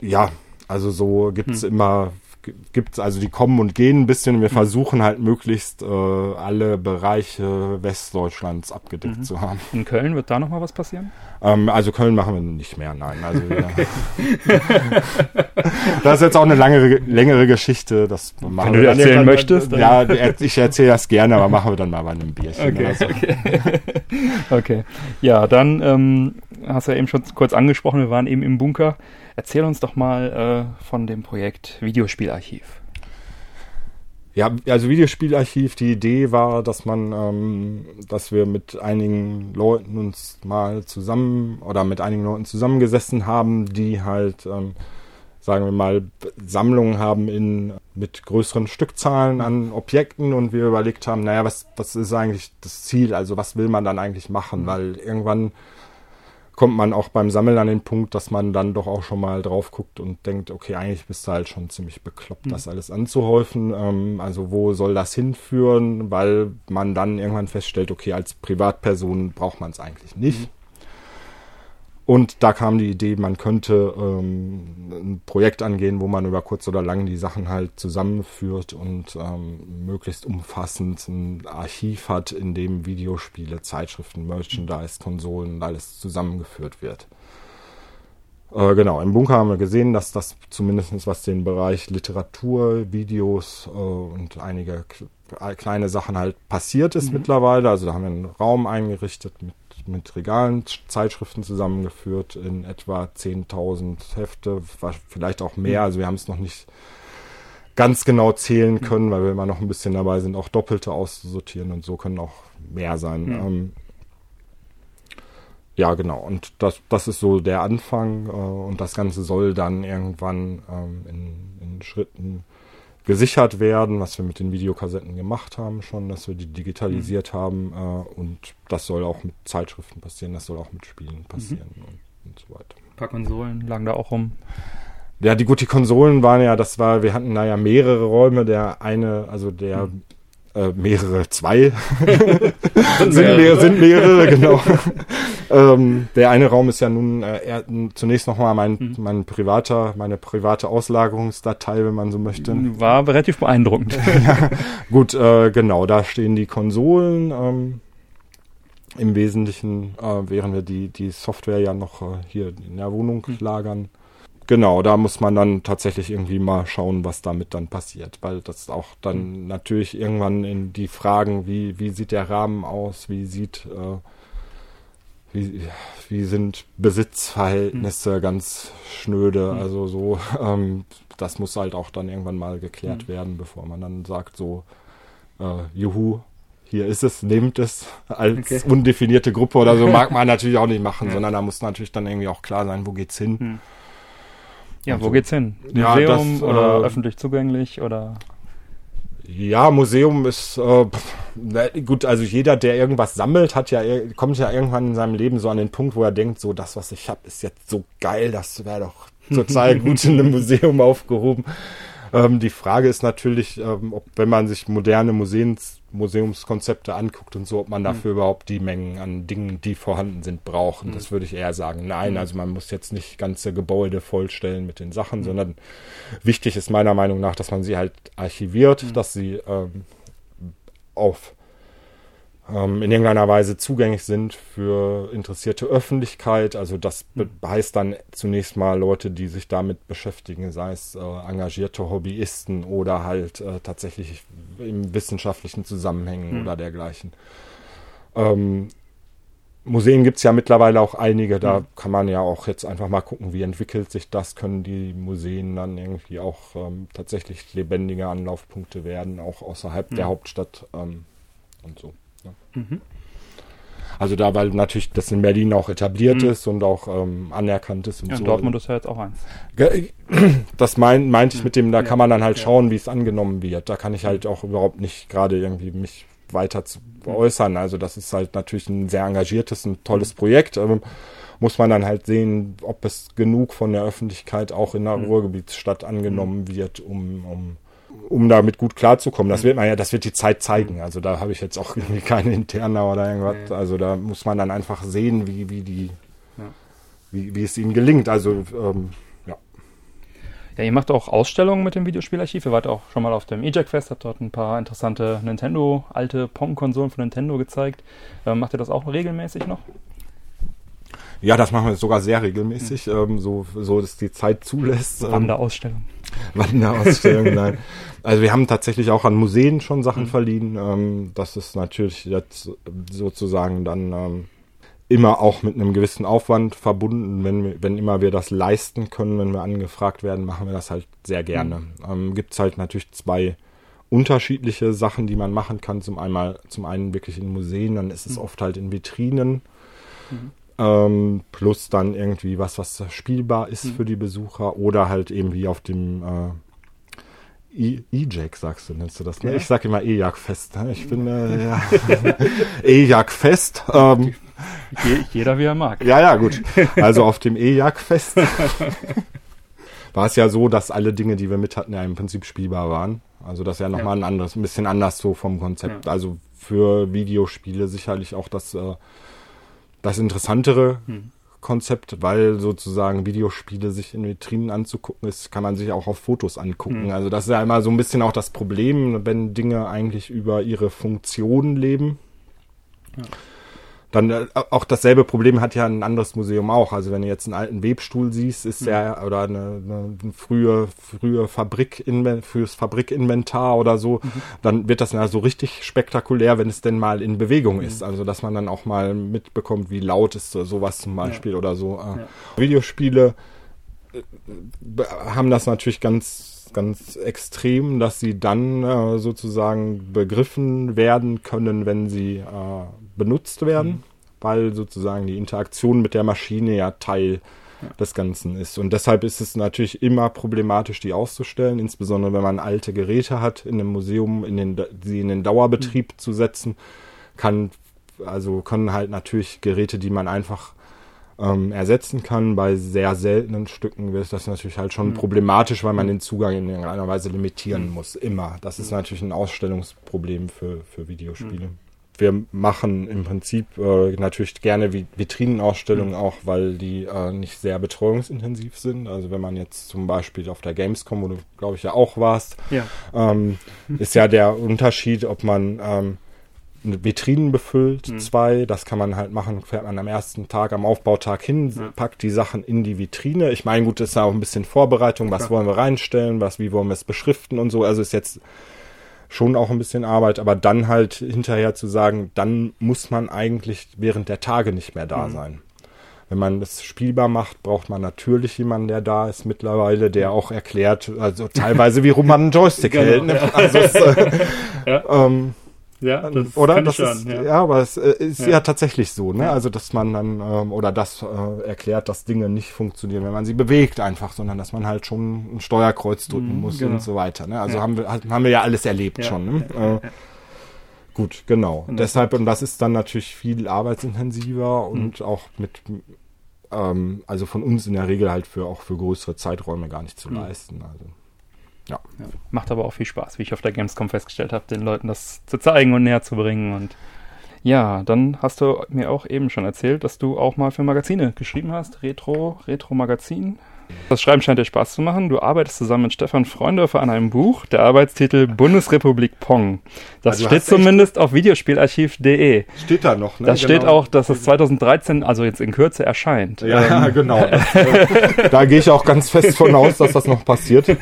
ja, also so gibt's mhm. immer gibt's also die kommen und gehen ein bisschen. Wir versuchen halt möglichst äh, alle Bereiche Westdeutschlands abgedeckt Mhm. zu haben. In Köln wird da noch mal was passieren? Ähm, also Köln machen wir nicht mehr, nein. Also wir, das ist jetzt auch eine langere, längere Geschichte. Das machen du wir dann erzählen irgendwann- möchtest, dann- Ja, ich erzähle das gerne, aber machen wir dann mal bei einem Bierchen. Okay, so. Okay. Ja, dann ähm, hast du ja eben schon kurz angesprochen, wir waren eben im Bunker. Erzähl uns doch mal äh, von dem Projekt Videospielarchiv. Ja, also Videospielarchiv, die Idee war, dass man, ähm, dass wir mit einigen Leuten uns mal zusammen oder mit einigen Leuten zusammengesessen haben, die halt, ähm, sagen wir mal, Sammlungen haben in mit größeren Stückzahlen an Objekten und wir überlegt haben, naja, was, was ist eigentlich das Ziel? Also was will man dann eigentlich machen? Weil irgendwann kommt man auch beim Sammeln an den Punkt, dass man dann doch auch schon mal drauf guckt und denkt, okay, eigentlich bist du halt schon ziemlich bekloppt, das alles anzuhäufen. Ähm, also wo soll das hinführen? Weil man dann irgendwann feststellt, okay, als Privatperson braucht man es eigentlich nicht. Und da kam die Idee, man könnte ähm, ein Projekt angehen, wo man über kurz oder lang die Sachen halt zusammenführt und ähm, möglichst umfassend ein Archiv hat, in dem Videospiele, Zeitschriften, Merchandise, Konsolen, alles zusammengeführt wird. Äh, genau, im Bunker haben wir gesehen, dass das zumindest was den Bereich Literatur, Videos äh, und einige k- kleine Sachen halt passiert ist mittlerweile. Also da haben wir einen Raum eingerichtet mit, mit Regalen, Zeitschriften zusammengeführt in etwa 10.000 Hefte, vielleicht auch mehr. Also wir haben es noch nicht ganz genau zählen können, weil wir immer noch ein bisschen dabei sind, auch Doppelte auszusortieren und so können auch mehr sein. Ähm, ja, genau. Und das, das ist so der Anfang. Äh, und das Ganze soll dann irgendwann ähm, in, in Schritten gesichert werden, was wir mit den Videokassetten gemacht haben schon, dass wir die digitalisiert haben. Äh, und das soll auch mit Zeitschriften passieren, das soll auch mit Spielen passieren und, und so weiter. Ein paar Konsolen lagen da auch rum. Ja, die gut, die Konsolen waren ja, das war, wir hatten da ja mehrere Räume, der eine, also der äh, mehrere, zwei sind, mehrere, sind mehrere, genau. ähm, der eine Raum ist ja nun äh, er, zunächst nochmal mein, mein privater, meine private Auslagerungsdatei, wenn man so möchte. War relativ beeindruckend. Gut, äh, genau, da stehen die Konsolen. Ähm, Im Wesentlichen, äh, während wir die, die Software ja noch äh, hier in der Wohnung lagern. Genau, da muss man dann tatsächlich irgendwie mal schauen, was damit dann passiert, weil das auch dann natürlich irgendwann in die Fragen, wie, wie sieht der Rahmen aus, wie sieht, äh, wie, wie sind Besitzverhältnisse ganz schnöde, also so, ähm, das muss halt auch dann irgendwann mal geklärt werden, bevor man dann sagt, so, äh, juhu, hier ist es, nehmt es als Okay. undefinierte Gruppe oder so, mag man natürlich auch nicht machen, sondern da muss natürlich dann irgendwie auch klar sein, wo geht's hin. Ja, Und wo geht's hin? Ja, Museum das, oder äh, öffentlich zugänglich oder Ja, Museum ist äh, na, gut, also jeder, der irgendwas sammelt, hat ja kommt ja irgendwann in seinem Leben so an den Punkt, wo er denkt, so das, was ich habe, ist jetzt so geil, das wäre doch total gut in einem Museum aufgehoben. Ähm, die Frage ist natürlich, ähm, ob wenn man sich moderne Museums, Museumskonzepte anguckt und so, ob man dafür überhaupt die Mengen an Dingen, die vorhanden sind, braucht. Und das würde ich eher sagen, nein, also man muss jetzt nicht ganze Gebäude vollstellen mit den Sachen, sondern wichtig ist meiner Meinung nach, dass man sie halt archiviert, dass sie ähm, auf ähm, in irgendeiner Weise zugänglich sind für interessierte Öffentlichkeit. Also das be- heißt dann zunächst mal Leute, die sich damit beschäftigen, sei es äh, engagierte Hobbyisten oder halt äh, tatsächlich im wissenschaftlichen Zusammenhängen oder dergleichen. Ähm, Museen gibt's ja mittlerweile auch einige, da kann man ja auch jetzt einfach mal gucken, wie entwickelt sich das, können die Museen dann irgendwie auch ähm, tatsächlich lebendige Anlaufpunkte werden, auch außerhalb der Hauptstadt ähm, und so. Ja. Also da, weil natürlich das in Berlin auch etabliert ist und auch ähm, anerkannt ist und ja, so. Dortmund ist ja jetzt auch eins. Das mein, meinte ich mit dem, da kann man dann halt schauen, wie es angenommen wird. Da kann ich halt auch überhaupt nicht gerade irgendwie mich weiter zu äußern. Also das ist halt natürlich ein sehr engagiertes, ein tolles Projekt. Ähm, muss man dann halt sehen, ob es genug von der Öffentlichkeit auch in der Ruhrgebietsstadt angenommen wird, um, um, um damit gut klarzukommen. Das wird man ja, das wird die Zeit zeigen. Also da habe ich jetzt auch irgendwie keine Interna oder irgendwas. Also da muss man dann einfach sehen, wie, wie die, Ja. wie, wie es ihnen gelingt. Also ähm, ja. Ja, ihr macht auch Ausstellungen mit dem Videospielarchiv. Ihr wart auch schon mal auf dem EJAC Fest, habt dort ein paar interessante Nintendo, alte Pong-Konsolen von Nintendo gezeigt. Ähm, macht ihr das auch regelmäßig noch? Ja, das machen wir sogar sehr regelmäßig, ähm, so, so dass die Zeit zulässt. Ähm, Wanderausstellung. Wanderausstellung, nein. Also wir haben tatsächlich auch an Museen schon Sachen mhm. verliehen. Ähm, das ist natürlich jetzt sozusagen dann ähm, immer auch mit einem gewissen Aufwand verbunden. Wenn, wenn immer wir das leisten können, wenn wir angefragt werden, machen wir das halt sehr gerne. Mhm. Ähm, Gibt es halt natürlich zwei unterschiedliche Sachen, die man machen kann. Zum, einmal, zum einen wirklich in Museen, dann ist es mhm. oft halt in Vitrinen. Mhm. Ähm, plus dann irgendwie was, was spielbar ist mhm. für die Besucher oder halt eben wie auf dem äh, E-Jack, sagst du, nennst du das? Ne? Ja. Ich sag immer E-Jack-Fest. Ne? Ich bin äh, ja. E-Jack-Fest. Ähm, jeder wie er mag. Ja, ja, gut. Also auf dem E-Jagd-Fest war es ja so, dass alle Dinge, die wir mit hatten, ja im Prinzip spielbar waren. Also das ist ja nochmal ja. ein anderes, ein bisschen anders so vom Konzept. Ja. Also für Videospiele sicherlich auch das, äh, das interessantere hm. Konzept, weil sozusagen Videospiele sich in Vitrinen anzugucken ist, kann man sich auch auf Fotos angucken. Hm. Also das ist ja immer so ein bisschen auch das Problem, wenn Dinge eigentlich über ihre Funktion leben. Ja dann äh, auch dasselbe Problem hat ja ein anderes Museum auch. Also wenn du jetzt einen alten Webstuhl siehst, ist mhm. der oder eine, eine, frühe frühe Fabrik fürs Fabrikinventar oder so, mhm. dann wird das ja so richtig spektakulär, wenn es denn mal in Bewegung ist. Mhm. Also dass man dann auch mal mitbekommt, wie laut ist sowas zum Beispiel ja. oder so. Äh, ja. Videospiele äh, haben das natürlich ganz ganz extrem, dass sie dann äh, sozusagen begriffen werden können, wenn sie äh, benutzt werden, mhm. weil sozusagen die Interaktion mit der Maschine ja Teil ja. des Ganzen ist. Und deshalb ist es natürlich immer problematisch, die auszustellen, insbesondere wenn man alte Geräte hat, in einem Museum, in den, sie in den Dauerbetrieb mhm. zu setzen, kann, also können halt natürlich Geräte, die man einfach ähm, ersetzen kann. Bei sehr seltenen Stücken wird das natürlich halt schon mhm. problematisch, weil man den Zugang in irgendeiner Weise limitieren mhm. muss. Immer. Das ist natürlich ein Ausstellungsproblem für, für Videospiele. Mhm wir machen im Prinzip äh, natürlich gerne Vitrinenausstellungen mhm. auch, weil die äh, nicht sehr betreuungsintensiv sind. Also wenn man jetzt zum Beispiel auf der Gamescom, wo du glaube ich ja auch warst, ja. Ähm, ist ja der Unterschied, ob man ähm, Vitrinen befüllt, mhm. zwei, das kann man halt machen, fährt man am ersten Tag, am Aufbautag hin, ja. packt die Sachen in die Vitrine. Ich meine, gut, das ist ja auch ein bisschen Vorbereitung, was ja. wollen wir reinstellen, was, wie wollen wir es beschriften und so. Also ist jetzt schon auch ein bisschen Arbeit, aber dann halt hinterher zu sagen, dann muss man eigentlich während der Tage nicht mehr da mhm. sein. Wenn man es spielbar macht, braucht man natürlich jemanden, der da ist mittlerweile, der auch erklärt, also teilweise wie rum man einen Joystick genau, hält. Ne? Ja. Also es, äh, ja. ähm, ja, das oder? Das ist, an, ja. ja. aber es äh, ist ja. ja. tatsächlich so, ne? Ja. Also, dass man dann, ähm, oder das äh, erklärt, dass Dinge nicht funktionieren, wenn man sie bewegt einfach, sondern dass man halt schon ein Steuerkreuz drücken mhm, muss genau. und so weiter, ne? Also haben wir, haben wir ja alles erlebt schon, ne? Äh, gut, genau. Und Deshalb, und das ist dann natürlich viel arbeitsintensiver mhm. und auch mit, ähm, also von uns in der Regel halt für, auch für größere Zeiträume gar nicht zu mhm. leisten, also. Ja. ja. Macht aber auch viel Spaß, wie ich auf der Gamescom festgestellt habe, den Leuten das zu zeigen und näher zu bringen. Und ja, dann hast du mir auch eben schon erzählt, dass du auch mal für Magazine geschrieben hast. Retro, Retro-Magazin. Das Schreiben scheint dir Spaß zu machen. Du arbeitest zusammen mit Stefan Freundorfer an einem Buch, der Arbeitstitel Bundesrepublik Pong. Das also steht zumindest auf videospielarchiv.de. Steht da noch, ne? Das genau. steht auch, dass es 2013, also jetzt in Kürze erscheint. Ja, ähm. genau. Das, äh, da gehe ich auch ganz fest von aus, dass das noch passiert.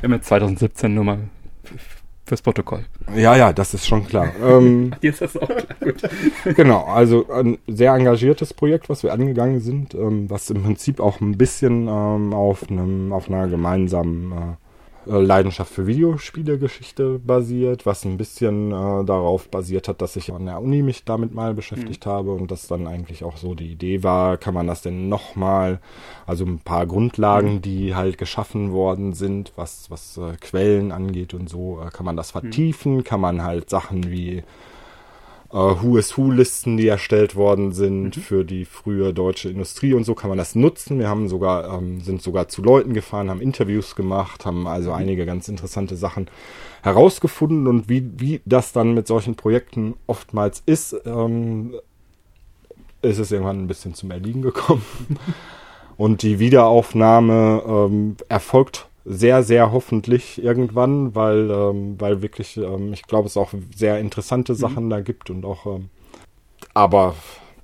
Wir haben jetzt 2017 nur mal fürs Protokoll. Ja, ja, das ist schon klar. ähm, Dir ist das auch klar. Gut. genau, also ein sehr engagiertes Projekt, was wir angegangen sind, ähm, was im Prinzip auch ein bisschen ähm, auf, einem, auf einer gemeinsamen äh, Leidenschaft für Videospielegeschichte basiert, was ein bisschen äh, darauf basiert hat, dass ich an der Uni mich damit mal beschäftigt mhm. habe und das dann eigentlich auch so die Idee war, kann man das denn nochmal, also ein paar Grundlagen, mhm. die halt geschaffen worden sind, was, was äh, Quellen angeht und so, äh, kann man das mhm. vertiefen, mhm. kann man halt Sachen wie äh, Who is Who Listen, die erstellt worden sind mhm. für die frühe deutsche Industrie und so kann man das nutzen. Wir haben sogar, ähm, sind sogar zu Leuten gefahren, haben Interviews gemacht, haben also mhm. einige ganz interessante Sachen herausgefunden und wie, wie das dann mit solchen Projekten oftmals ist, ähm, ist es irgendwann ein bisschen zum Erliegen gekommen. Und die Wiederaufnahme ähm, erfolgt sehr, sehr hoffentlich irgendwann, weil, ähm, weil wirklich, ähm, ich glaube, es auch sehr interessante Sachen mhm. da gibt und auch, ähm, aber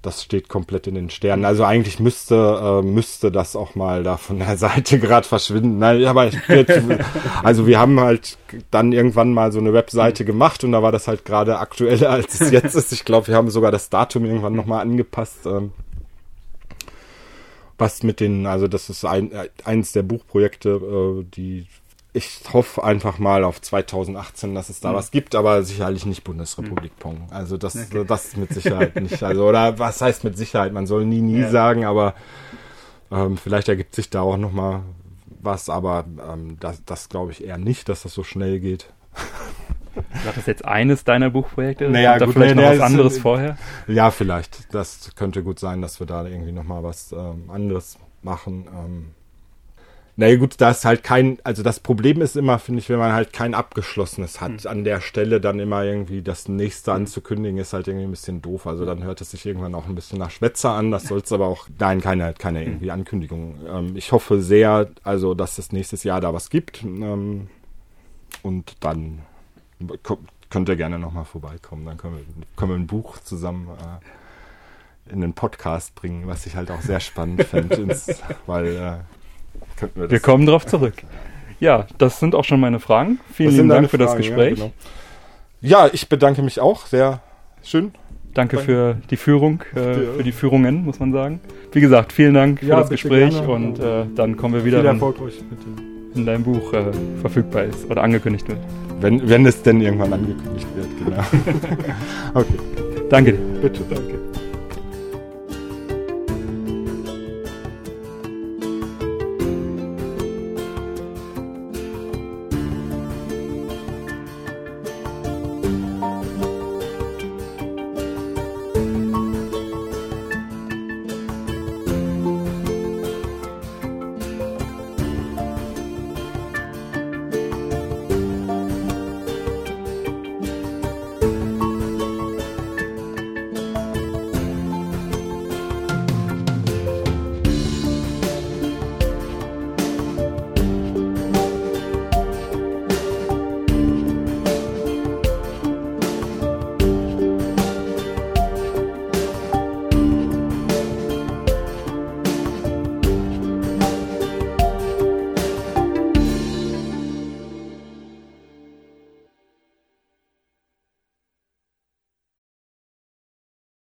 das steht komplett in den Sternen. Also eigentlich müsste, äh, müsste das auch mal da von der Seite gerade verschwinden. Nein, aber ich, also wir haben halt dann irgendwann mal so eine Webseite gemacht und da war das halt gerade aktueller als es jetzt ist. Ich glaube, wir haben sogar das Datum irgendwann nochmal angepasst. Ähm, was mit den, also das ist ein, eins der Buchprojekte, äh, die ich hoffe einfach mal auf 2018, dass es da mhm. was gibt, aber sicherlich nicht Bundesrepublik mhm. Pong. Also das, okay. das mit Sicherheit nicht. Also oder was heißt mit Sicherheit? Man soll nie, nie ja. sagen, aber ähm, vielleicht ergibt sich da auch noch mal was, aber ähm, das, das glaube ich eher nicht, dass das so schnell geht. War das jetzt eines deiner Buchprojekte? Naja, Oder gut, vielleicht nee, noch was anderes ist, vorher? Ja, vielleicht. Das könnte gut sein, dass wir da irgendwie noch mal was ähm, anderes machen. Ähm, naja gut, da ist halt kein, also das Problem ist immer, finde ich, wenn man halt kein abgeschlossenes hat, mhm. an der Stelle dann immer irgendwie das nächste anzukündigen, ist halt irgendwie ein bisschen doof. Also dann hört es sich irgendwann auch ein bisschen nach Schwätzer an. Das soll es aber auch, nein, keine, keine hm. irgendwie Ankündigung. Ähm, ich hoffe sehr, also, dass es nächstes Jahr da was gibt. Ähm, und dann könnt ihr gerne nochmal vorbeikommen. Dann können wir, können wir ein Buch zusammen äh, in den Podcast bringen, was ich halt auch sehr spannend fände, weil äh, wir, wir kommen darauf zurück. Ja, das sind auch schon meine Fragen. Vielen lieben Dank für Fragen, das Gespräch. Ja, genau. ja, ich bedanke mich auch. Sehr schön. Danke, Danke. für die Führung, äh, für die Führungen, muss man sagen. Wie gesagt, vielen Dank ja, für das Gespräch gerne. und äh, dann kommen wir wieder, wenn, in deinem Buch äh, verfügbar ist oder angekündigt wird. Wenn, wenn es denn irgendwann angekündigt wird, genau. okay. Danke dir. Bitte, danke.